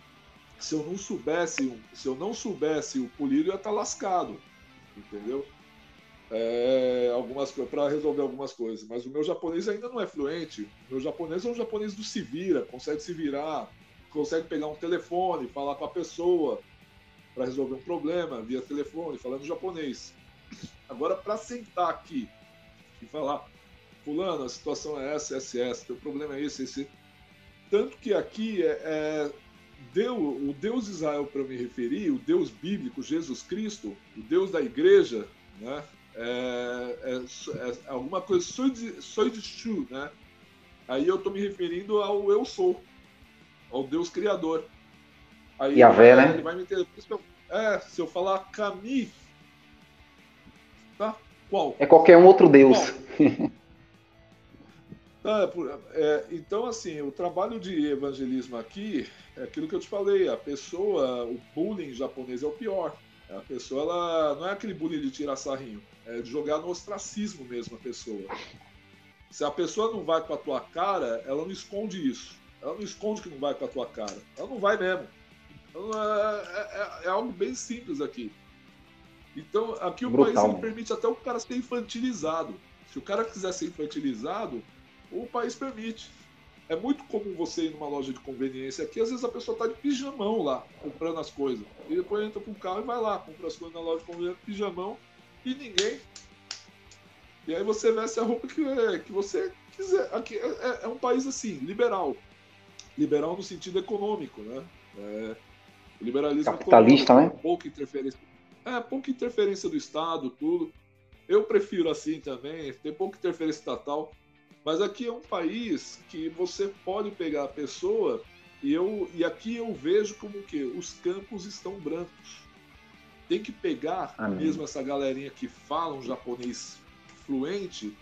se eu não soubesse, se eu não soubesse o polido, ia estar tá lascado. Entendeu? É, algumas para resolver algumas coisas. Mas o meu japonês ainda não é fluente. O meu japonês é um japonês do se vira, consegue se virar, consegue pegar um telefone, falar com a pessoa para resolver um problema via telefone, falando japonês. Agora, para sentar aqui e falar, fulano, a situação é essa, essa, essa, teu problema é esse, esse. Tanto que aqui é, é Deus, o Deus de Israel, para me referir, o Deus bíblico, Jesus Cristo, o Deus da igreja, né? É, é, é alguma coisa sou de, sou de Shu, né? Aí eu estou me referindo ao eu sou, ao Deus Criador. Aí Yahvé, né? Ele vai me. É, se eu falar Kami, tá? Qual? É qualquer um outro Deus. tá, é, então, assim, o trabalho de evangelismo aqui é aquilo que eu te falei. A pessoa, o bullying japonês é o pior. A pessoa, ela não é aquele bullying de tirar sarrinho é, de jogar no ostracismo mesmo a pessoa. Se a pessoa não vai com a tua cara, ela não esconde isso. Ela não esconde que não vai com a tua cara. Ela não vai mesmo. Então, é, é, é algo bem simples aqui. Então, aqui o Brutal, país permite até o cara ser infantilizado. Se o cara quiser ser infantilizado, o país permite. É muito comum você ir numa loja de conveniência aqui, às vezes a pessoa tá de pijamão lá, comprando as coisas. E depois entra com o carro e vai lá, compra as coisas na loja de conveniência, pijamão, e ninguém. E aí você veste a roupa que, é, que você quiser. Aqui é, é, é, um país assim, liberal. Liberal no sentido econômico, né? É, liberalismo capitalista, né? Pouca interferência. É, pouca interferência do Estado, tudo. Eu prefiro assim também, tem pouca interferência estatal. Mas aqui é um país que você pode pegar a pessoa e eu e aqui eu vejo como que os campos estão brancos tem que pegar Amém. mesmo essa galerinha que fala um japonês fluente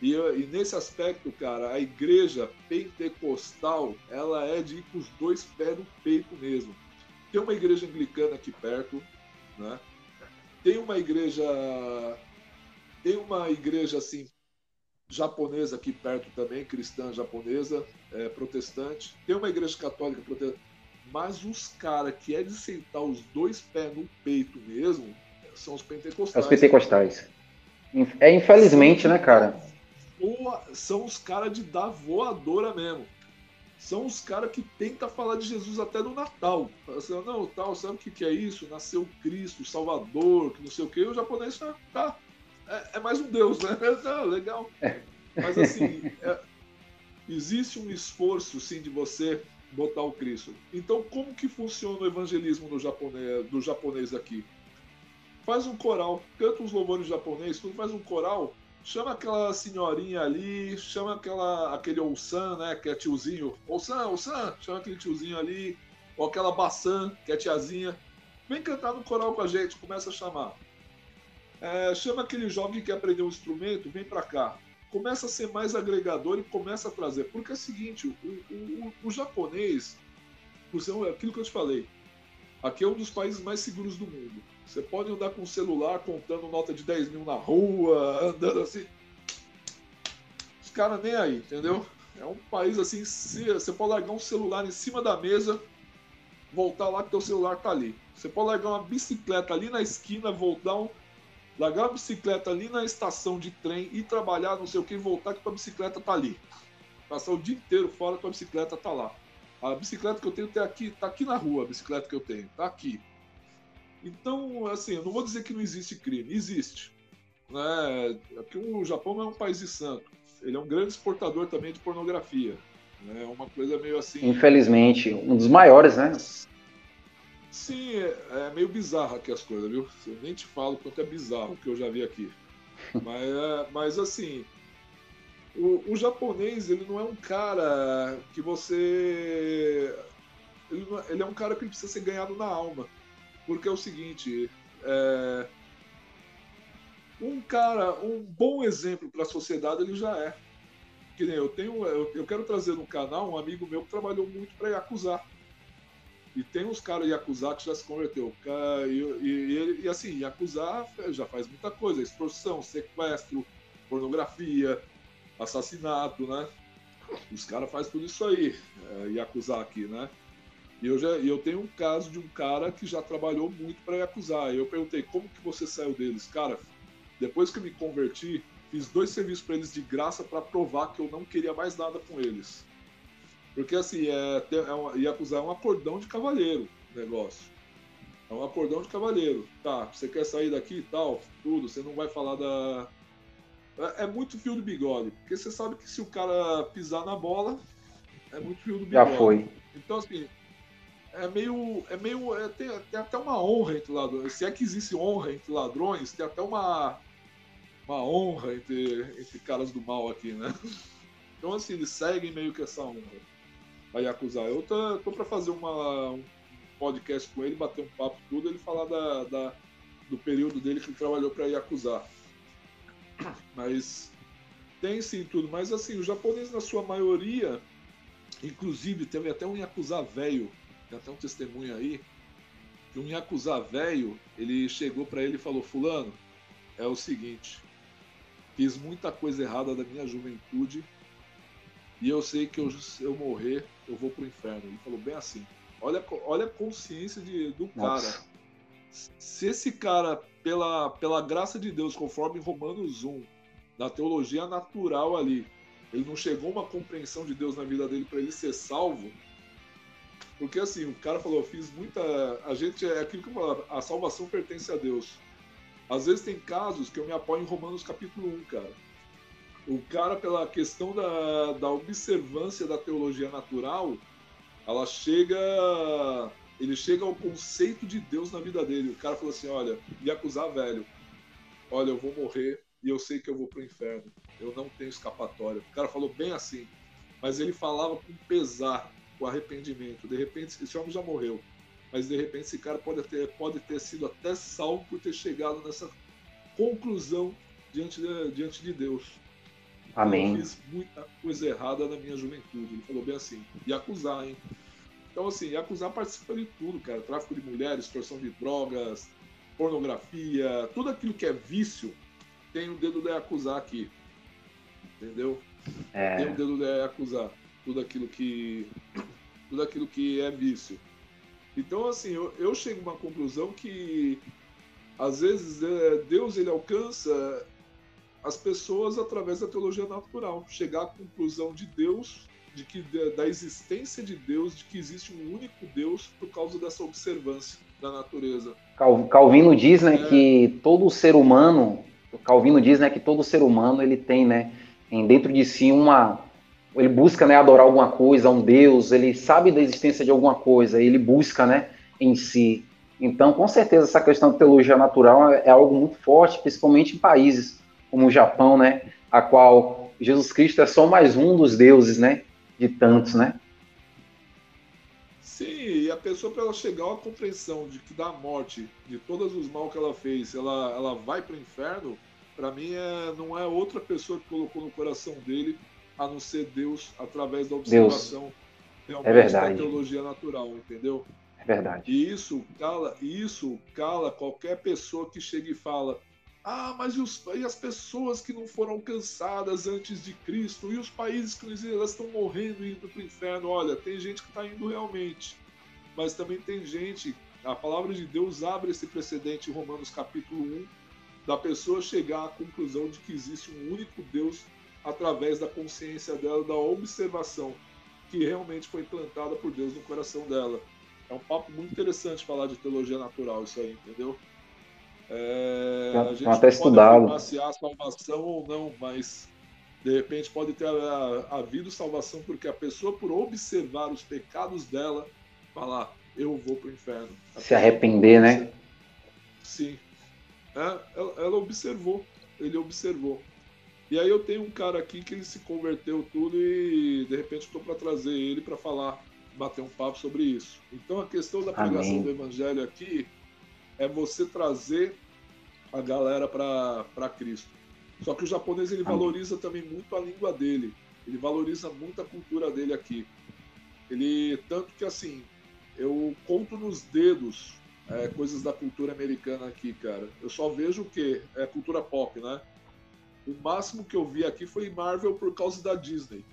e, e, nesse aspecto, cara, a igreja pentecostal, ela é de ir com os dois pés no peito mesmo. Tem uma igreja anglicana aqui perto, né? Tem uma igreja tem uma igreja assim japonesa aqui perto também, cristã japonesa, é, protestante. Tem uma igreja católica protestante. Mas os caras que é de sentar os dois pés no peito mesmo são os pentecostais. Os pentecostais. É infelizmente, são né, cara? São os caras de dar voadora mesmo. são os caras que tentam falar de Jesus até no Natal. Assim, não, tal, sabe o que, que é isso? Nasceu Cristo, Salvador, que não sei o quê. O japonês tá, tá é, é mais um Deus, né? Tá, legal. Mas assim, é, existe um esforço, sim, de você botar o Cristo. Então, como que funciona o evangelismo do japonês, do japonês aqui? Faz um coral, canta uns louvores japonês, tudo faz um coral, chama aquela senhorinha ali, chama aquela, aquele Ousan, né, que é tiozinho. Ousan, Ousan, chama aquele tiozinho ali, ou aquela Bassan, que é tiazinha. Vem cantar no coral com a gente, começa a chamar. É, chama aquele jovem que aprendeu um instrumento, vem para cá. Começa a ser mais agregador e começa a trazer. Porque é o seguinte, o, o, o japonês, é aquilo que eu te falei, aqui é um dos países mais seguros do mundo. Você pode andar com o celular contando nota de 10 mil na rua, andando assim. Os caras nem aí, entendeu? É um país assim, você pode largar um celular em cima da mesa, voltar lá que teu celular tá ali. Você pode largar uma bicicleta ali na esquina, voltar um, largar a bicicleta ali na estação de trem e trabalhar, não sei o que, voltar que tua bicicleta tá ali. Passar o dia inteiro fora, tua bicicleta tá lá. A bicicleta que eu tenho tá aqui, tá aqui na rua, a bicicleta que eu tenho, tá aqui. Então, assim, eu não vou dizer que não existe crime, existe. Né? Aqui o Japão é um país de santo. Ele é um grande exportador também de pornografia. Né? É né? uma coisa meio assim. Infelizmente, um dos maiores, né? Sim, é, é meio bizarro aqui as coisas, viu? Eu nem te falo quanto é bizarro o que eu já vi aqui. mas, é, mas assim, o, o, japonês, ele não é um cara que você. Ele, é, ele, é um cara que precisa ser ganhado na alma. Porque é o seguinte, é, um cara, um bom exemplo para a sociedade ele já é. Que nem eu tenho, eu, eu quero trazer no canal um amigo meu que trabalhou muito para acusar e tem uns caras Yakuza que já se converteu. E, e, e assim, Yakuza já faz muita coisa: extorsão, sequestro, pornografia, assassinato, né? Os caras fazem tudo isso aí, é, Yakuza aqui, né? E eu, já, eu tenho um caso de um cara que já trabalhou muito para Yakuza. Eu perguntei como que você saiu deles. Cara, depois que me converti, fiz dois serviços para eles de graça para provar que eu não queria mais nada com eles. Porque assim, é, é uma, Yakuza é um acordão de cavalheiro negócio. É um acordão de cavalheiro. Tá, você quer sair daqui e tal, tudo, você não vai falar da. É, é, muito fio do bigode. Porque você sabe que se o cara pisar na bola, é muito fio do bigode. Já foi. Então, assim, é meio. É meio é, tem, tem, até uma honra entre ladrões. Se é que existe honra entre ladrões, tem até uma. Uma honra entre, entre caras do mal aqui, né? Então, assim, eles seguem meio que essa honra a Yakuza. Eu tô, tô para fazer uma, um podcast com ele, bater um papo tudo, ele falar da, da do período dele que ele trabalhou para Yakuza. Mas tem sim tudo. Mas assim, o japonês na sua maioria, inclusive teve até um Yakuza velho, tem até um testemunho aí, que um Yakuza velho, ele chegou para ele e falou, fulano, é o seguinte, fiz muita coisa errada da minha juventude e eu sei que eu, se eu morrer, eu vou pro inferno. Ele falou bem assim. Olha, olha a consciência de, do Nossa. cara. Se esse cara, pela, pela graça de Deus, conforme Romanos 1, na teologia natural ali, ele não chegou a uma compreensão de Deus na vida dele para ele ser salvo. Porque assim, o cara falou, eu fiz muita. A gente é aquilo que eu falo, a salvação pertence a Deus. Às vezes tem casos que eu me apoio em Romanos capítulo 1, cara o cara, pela questão da, da observância da teologia natural, ela chega. Ele chega ao conceito de Deus na vida dele. O cara falou assim: olha, me acusar velho. Olha, eu vou morrer e eu sei que eu vou pro inferno. Eu não tenho escapatória. O cara falou bem assim. Mas ele falava com pesar, com arrependimento. De repente, esse homem já morreu. Mas de repente esse cara pode ter, pode ter sido até salvo por ter chegado nessa conclusão diante de, diante de Deus. Amém. Eu fiz muita coisa errada na minha juventude. Ele falou bem assim. E acusar, hein? Então, assim, acusar participa de tudo, cara. Tráfico de mulheres, extorsão de drogas, pornografia, tudo aquilo que é vício, tem o dedo de acusar aqui. Entendeu? É. Tem o dedo de acusar. Tudo aquilo que. Tudo aquilo que é vício. Então, assim, eu, eu chego a uma conclusão que às vezes é, Deus ele alcança as pessoas através da teologia natural. Chegar à conclusão de Deus de que da existência de Deus, de que existe um único Deus por causa dessa observância da natureza. Calvino diz, né, é. que todo ser humano, Calvino diz, né, que todo ser humano ele tem, né, em dentro de si uma ele busca, né, adorar alguma coisa, um Deus, ele sabe da existência de alguma coisa, ele busca, né, em si. Então, com certeza essa questão de teologia natural é algo muito forte, principalmente em países como o Japão, né, a qual Jesus Cristo é só mais um dos deuses, né, de tantos, né? Sim, e a pessoa para ela chegar à compreensão de que da morte, de todos os mal que ela fez, ela, ela vai para o inferno, para mim é, não é outra pessoa que colocou no coração dele a não ser Deus através da observação é verdade. da teologia natural, entendeu? É verdade. E isso cala, isso cala qualquer pessoa que chega e fala: ah, mas e, os, e, as pessoas que não foram alcançadas antes de Cristo? E os países que elas estão morrendo e indo para o inferno? Olha, tem gente que está indo realmente. Mas também tem gente, a palavra de Deus abre esse precedente em Romanos capítulo 1, da pessoa chegar à conclusão de que existe um único Deus através da consciência dela, da observação que realmente foi plantada por Deus no coração dela. É um papo muito interessante falar de teologia natural, isso aí, entendeu? É, a gente até estudado. se há salvação ou não, mas de repente pode ter havido salvação porque a pessoa, por observar os pecados dela, falar: Eu vou para o inferno. Se arrepender, né? Sim. É, ela, ela observou, ele observou. E aí eu tenho um cara aqui que ele se converteu tudo e de repente estou para trazer ele para falar, bater um papo sobre isso. Então a questão da pregação Amém. do evangelho aqui é você trazer a galera para Cristo. Só que o japonês ele valoriza também muito a língua dele, ele valoriza muito a cultura dele aqui. Ele tanto que assim, eu conto nos dedos é, coisas da cultura americana aqui, cara. Eu só vejo o que é cultura pop, né? O máximo que eu vi aqui foi Marvel por causa da Disney.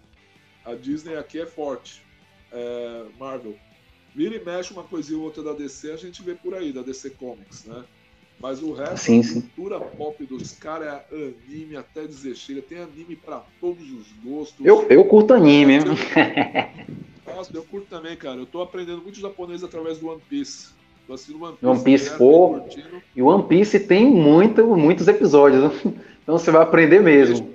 A Disney aqui é forte. É, Marvel. Vira e mexe uma coisinha ou outra da DC, a gente vê por aí, da DC Comics, né? Mas o resto, sim, a cultura pop dos caras é anime até dizer chega. Tem anime para todos os gostos. Eu, eu curto anime. Nossa, eu curto também, cara. Eu tô aprendendo muito japonês através do One Piece. Tô assistindo One Piece. One Piece, pô. E o One Piece tem muito, muitos episódios. Então você vai aprender mesmo.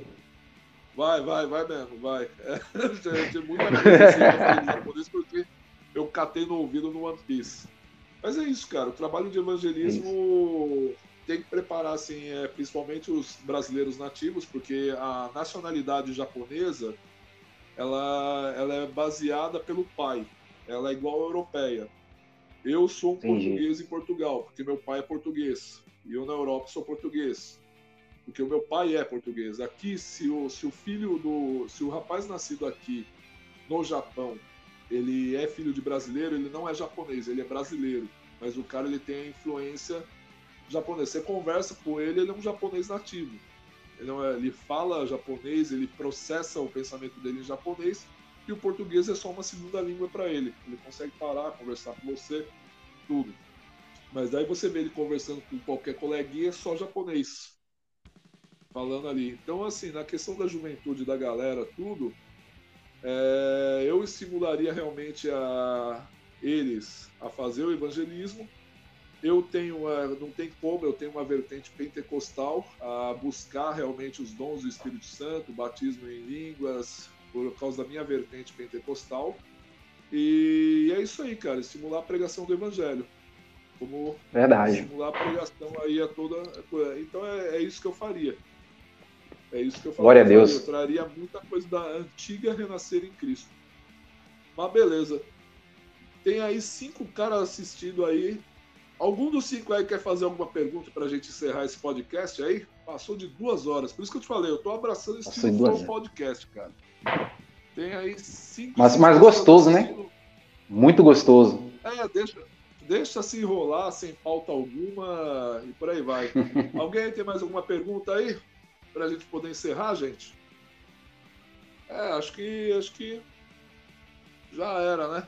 Vai, vai, vai mesmo, vai. É, tem muita coisa assim, japonês porque eu catei no ouvido no One Piece. Mas é isso, cara. O trabalho de evangelismo tem que preparar, assim, é, principalmente os brasileiros nativos, porque a nacionalidade japonesa ela, ela é baseada pelo pai. Ela é igual à europeia. Eu sou um Entendi. português em Portugal, porque meu pai é português. E eu na Europa sou português. Porque o meu pai é português. Aqui, se o, se o filho do. Se o rapaz nascido aqui no Japão ele é filho de brasileiro, ele não é japonês, ele é brasileiro. Mas o cara ele tem a influência japonesa. Você conversa com ele, ele é um japonês nativo. Ele, é, ele fala japonês, ele processa o pensamento dele em japonês e o português é só uma segunda língua para ele. Ele consegue parar, conversar com você, tudo. Mas daí você vê ele conversando com qualquer coleguinha, é só japonês. Falando ali. Então, assim, na questão da juventude da galera, tudo, é, eu estimularia realmente a eles a fazer o evangelismo. Eu tenho, é, não tem como, eu tenho uma vertente pentecostal a buscar realmente os dons do Espírito Santo, batismo em línguas, por causa da minha vertente pentecostal. E é isso aí, cara, estimular a pregação do evangelho. Como Verdade. estimular a pregação aí a toda. Então é, é isso que eu faria. É isso que eu falo. Glória a Deus. Eu traria muita coisa da antiga renascer em Cristo. Mas beleza. Tem aí cinco caras assistindo aí. Algum dos cinco aí quer fazer alguma pergunta para a gente encerrar esse podcast aí? Passou de duas horas. Por isso que eu te falei, eu tô abraçando esse tipo podcast, cara. Tem aí cinco. Mas mais gostoso, né? Muito gostoso. É, deixa, deixa se enrolar sem pauta alguma e por aí vai. Alguém tem mais alguma pergunta aí? Para a gente poder encerrar, gente? É, acho que acho que já era, né?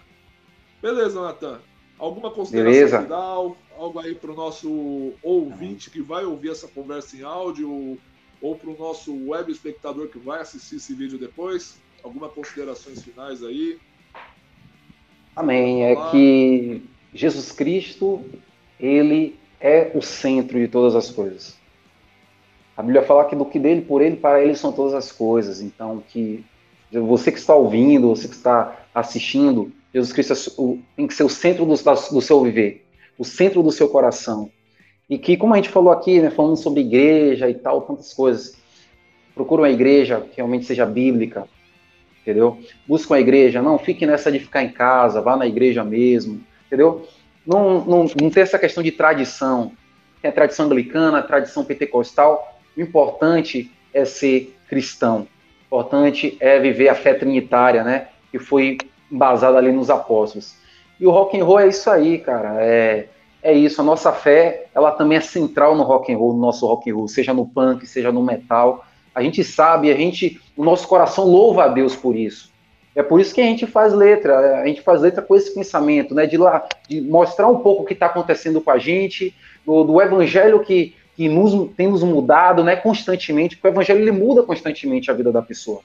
Beleza, Natan. Alguma consideração Beleza. final? Algo aí para o nosso ouvinte que vai ouvir essa conversa em áudio ou para o nosso web espectador que vai assistir esse vídeo depois? Algumas considerações finais aí? Amém. É que Jesus Cristo, ele é o centro de todas as coisas. A Bíblia fala que do que dele, por ele, para ele são todas as coisas. Então, que você que está ouvindo, você que está assistindo, Jesus Cristo é tem que ser o centro do, do seu viver, o centro do seu coração. E que, como a gente falou aqui, né, falando sobre igreja e tal, tantas coisas, procura uma igreja que realmente seja bíblica, entendeu? Busca uma igreja, não fique nessa de ficar em casa, vá na igreja mesmo, entendeu? Não, não, não tem essa questão de tradição. Tem a tradição anglicana, a tradição pentecostal. O importante é ser cristão. O importante é viver a fé trinitária, né? Que foi embasada ali nos apóstolos. E o rock and roll é isso aí, cara. É, é isso. A nossa fé, ela também é central no rock and roll, no nosso rock and roll, seja no punk, seja no metal. A gente sabe, a gente, o nosso coração louva a Deus por isso. É por isso que a gente faz letra, a gente faz letra com esse pensamento, né? De lá, de mostrar um pouco o que está acontecendo com a gente, do, do evangelho que, que nos, tem nos mudado, né? Constantemente, porque o evangelho ele muda constantemente a vida da pessoa.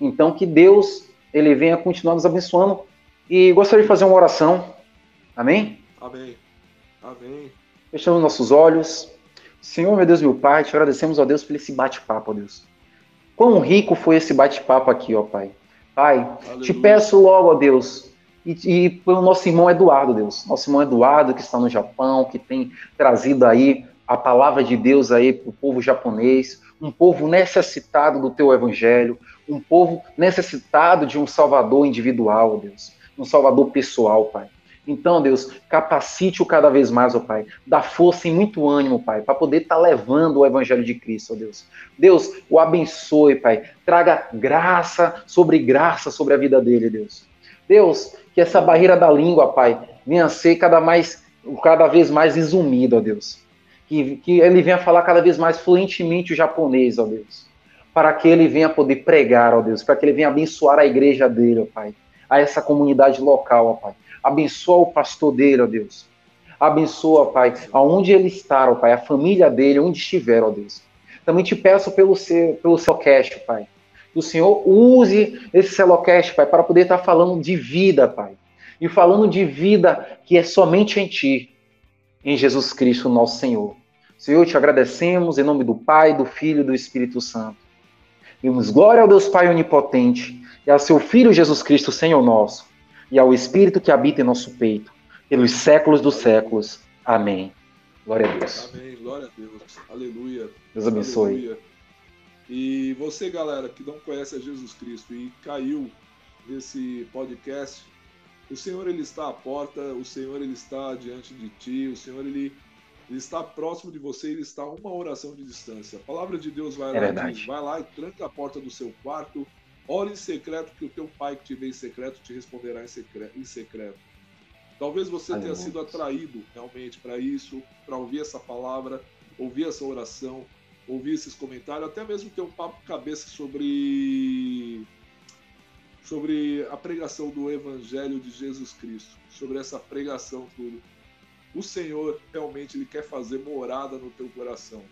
Então que Deus ele venha continuar nos abençoando e gostaria de fazer uma oração. Amém? Amém. Amém. Fechamos nossos olhos. Senhor, meu Deus, meu Pai, te agradecemos, ó Deus, por esse bate-papo, ó Deus. Quão rico foi esse bate-papo aqui, ó Pai. Pai, Aleluia. te peço logo, ó Deus, e, e pelo nosso irmão Eduardo, Deus. Nosso irmão Eduardo, que está no Japão, que tem trazido aí a palavra de Deus aí para o povo japonês, um povo necessitado do teu evangelho, um povo necessitado de um salvador individual, Deus, um salvador pessoal, Pai. Então, Deus, capacite-o cada vez mais, ó Pai. Dá força e muito ânimo, Pai, para poder estar tá levando o Evangelho de Cristo, ó Deus. Deus, o abençoe, Pai. Traga graça sobre graça sobre a vida dele, Deus. Deus, que essa barreira da língua, Pai, venha a ser cada, mais, cada vez mais exumida, ó Deus. Que, que ele venha falar cada vez mais fluentemente o japonês, ó Deus. Para que ele venha poder pregar, ó Deus. Para que ele venha abençoar a igreja dele, ó Pai. A essa comunidade local, ó Pai Abençoa o pastor dele, ó Deus. Abençoa, Pai, aonde ele está, ó Pai, a família dele, onde estiver, ó Deus. Também te peço pelo seu, pelo seu cast, Pai. Que o Senhor use esse celocast, Pai, para poder estar falando de vida, Pai. E falando de vida que é somente em Ti, em Jesus Cristo, nosso Senhor. Senhor, te agradecemos em nome do Pai, do Filho e do Espírito Santo. Demos glória ao Deus Pai Onipotente e ao seu Filho Jesus Cristo, Senhor nosso e ao Espírito que habita em nosso peito, pelos séculos dos séculos. Amém. Glória a Deus. Amém. Glória a Deus. Aleluia. Deus abençoe. Aleluia. E você, galera, que não conhece a Jesus Cristo e caiu nesse podcast, o Senhor ele está à porta, o Senhor ele está diante de ti, o Senhor ele, ele está próximo de você, ele está a uma oração de distância. A palavra de Deus vai, é lá, vai lá e tranca a porta do seu quarto, Ore em secreto, que o teu pai que te vê em secreto te responderá em secreto. Em secreto. Talvez você tenha sido atraído realmente para isso, para ouvir essa palavra, ouvir essa oração, ouvir esses comentários, até mesmo ter um papo cabeça sobre sobre a pregação do Evangelho de Jesus Cristo, sobre essa pregação tudo. O Senhor realmente ele quer fazer morada no teu coração.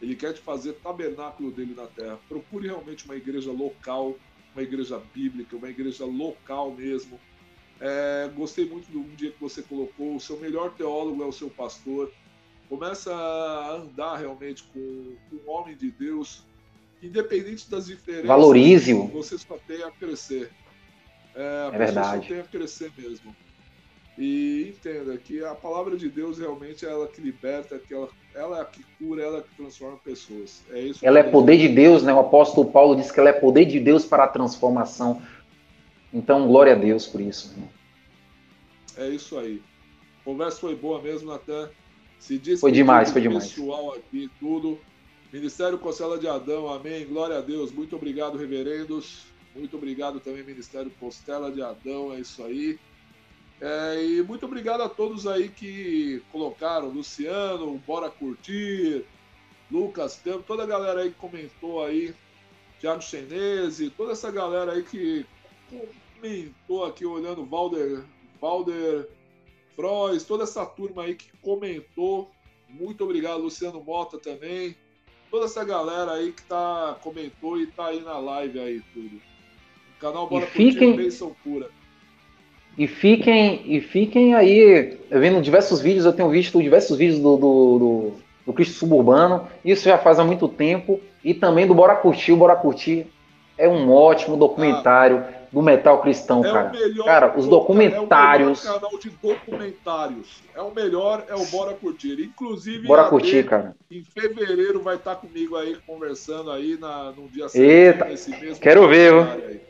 Ele quer te fazer tabernáculo dele na terra. Procure realmente uma igreja local uma igreja bíblica, uma igreja local mesmo. É, gostei muito do um dia que você colocou, o seu melhor teólogo é o seu pastor. Começa a andar realmente com, um homem de Deus, independente das diferenças. Valorize-o. Você só tem a crescer. É, é verdade. só tem a crescer mesmo. E entenda que a palavra de Deus realmente é ela que liberta, que ela, ela é a que cura, ela é que transforma pessoas. É isso ela é poder de Deus, né? O apóstolo Paulo disse que ela é poder de Deus para a transformação. Então, glória a Deus por isso. É isso aí. A conversa foi boa mesmo, até se diz foi demais, foi demais. Pessoal aqui, tudo. Ministério Costela de Adão, amém. Glória a Deus. Muito obrigado, reverendos. Muito obrigado também, Ministério Costela de Adão. É isso aí. É, e muito obrigado a todos aí que colocaram, Luciano, Bora Curtir, Lucas Tempo, toda a galera aí que comentou aí, Thiago Chenese, toda essa galera aí que comentou aqui, olhando Valder, Valder Frois, toda essa turma aí que comentou. Muito obrigado, Luciano Mota também. Toda essa galera aí que tá, comentou e tá aí na live aí, tudo. Canal Bora e fiquem, Curtir, pura. E fiquem, e fiquem aí vendo diversos vídeos, eu tenho visto diversos vídeos do, do, do, do Cristo Suburbano, isso já faz há muito tempo, e também do Bora Curtir, o Bora Curtir é um ótimo documentário ah, do metal cristão, é cara. cara, os documentários. É o canal de documentários. É o melhor, é o Bora Curtir. Inclusive, Bora Curtir, cara. Em fevereiro vai estar comigo aí conversando aí na, no dia Eita, quero ver, viu?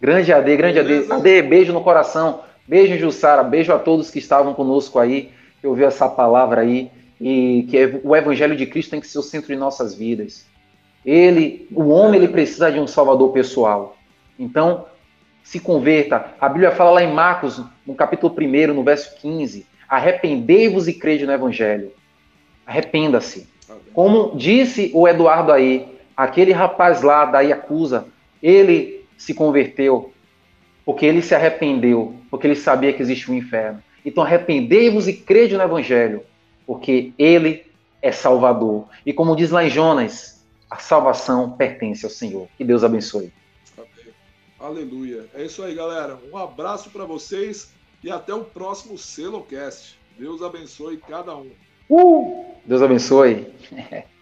Grande AD, grande Beleza? AD. AD, beijo no coração. Beijo, Jussara. Beijo a todos que estavam conosco aí, que ouviu essa palavra aí. E que é, o Evangelho de Cristo tem que ser o centro de nossas vidas. Ele, o homem, ele precisa de um salvador pessoal. Então, se converta. A Bíblia fala lá em Marcos, no capítulo 1, no verso 15: Arrependei-vos e crede no Evangelho. Arrependa-se. Como disse o Eduardo aí, aquele rapaz lá da Iacusa, ele se converteu porque ele se arrependeu, porque ele sabia que existe um inferno. Então arrependei-vos e crede no Evangelho, porque ele é Salvador. E como diz lá em Jonas, a salvação pertence ao Senhor. Que Deus abençoe. Aleluia. É isso aí, galera. Um abraço para vocês e até o próximo Celocast. Deus abençoe cada um. Uh! Deus abençoe.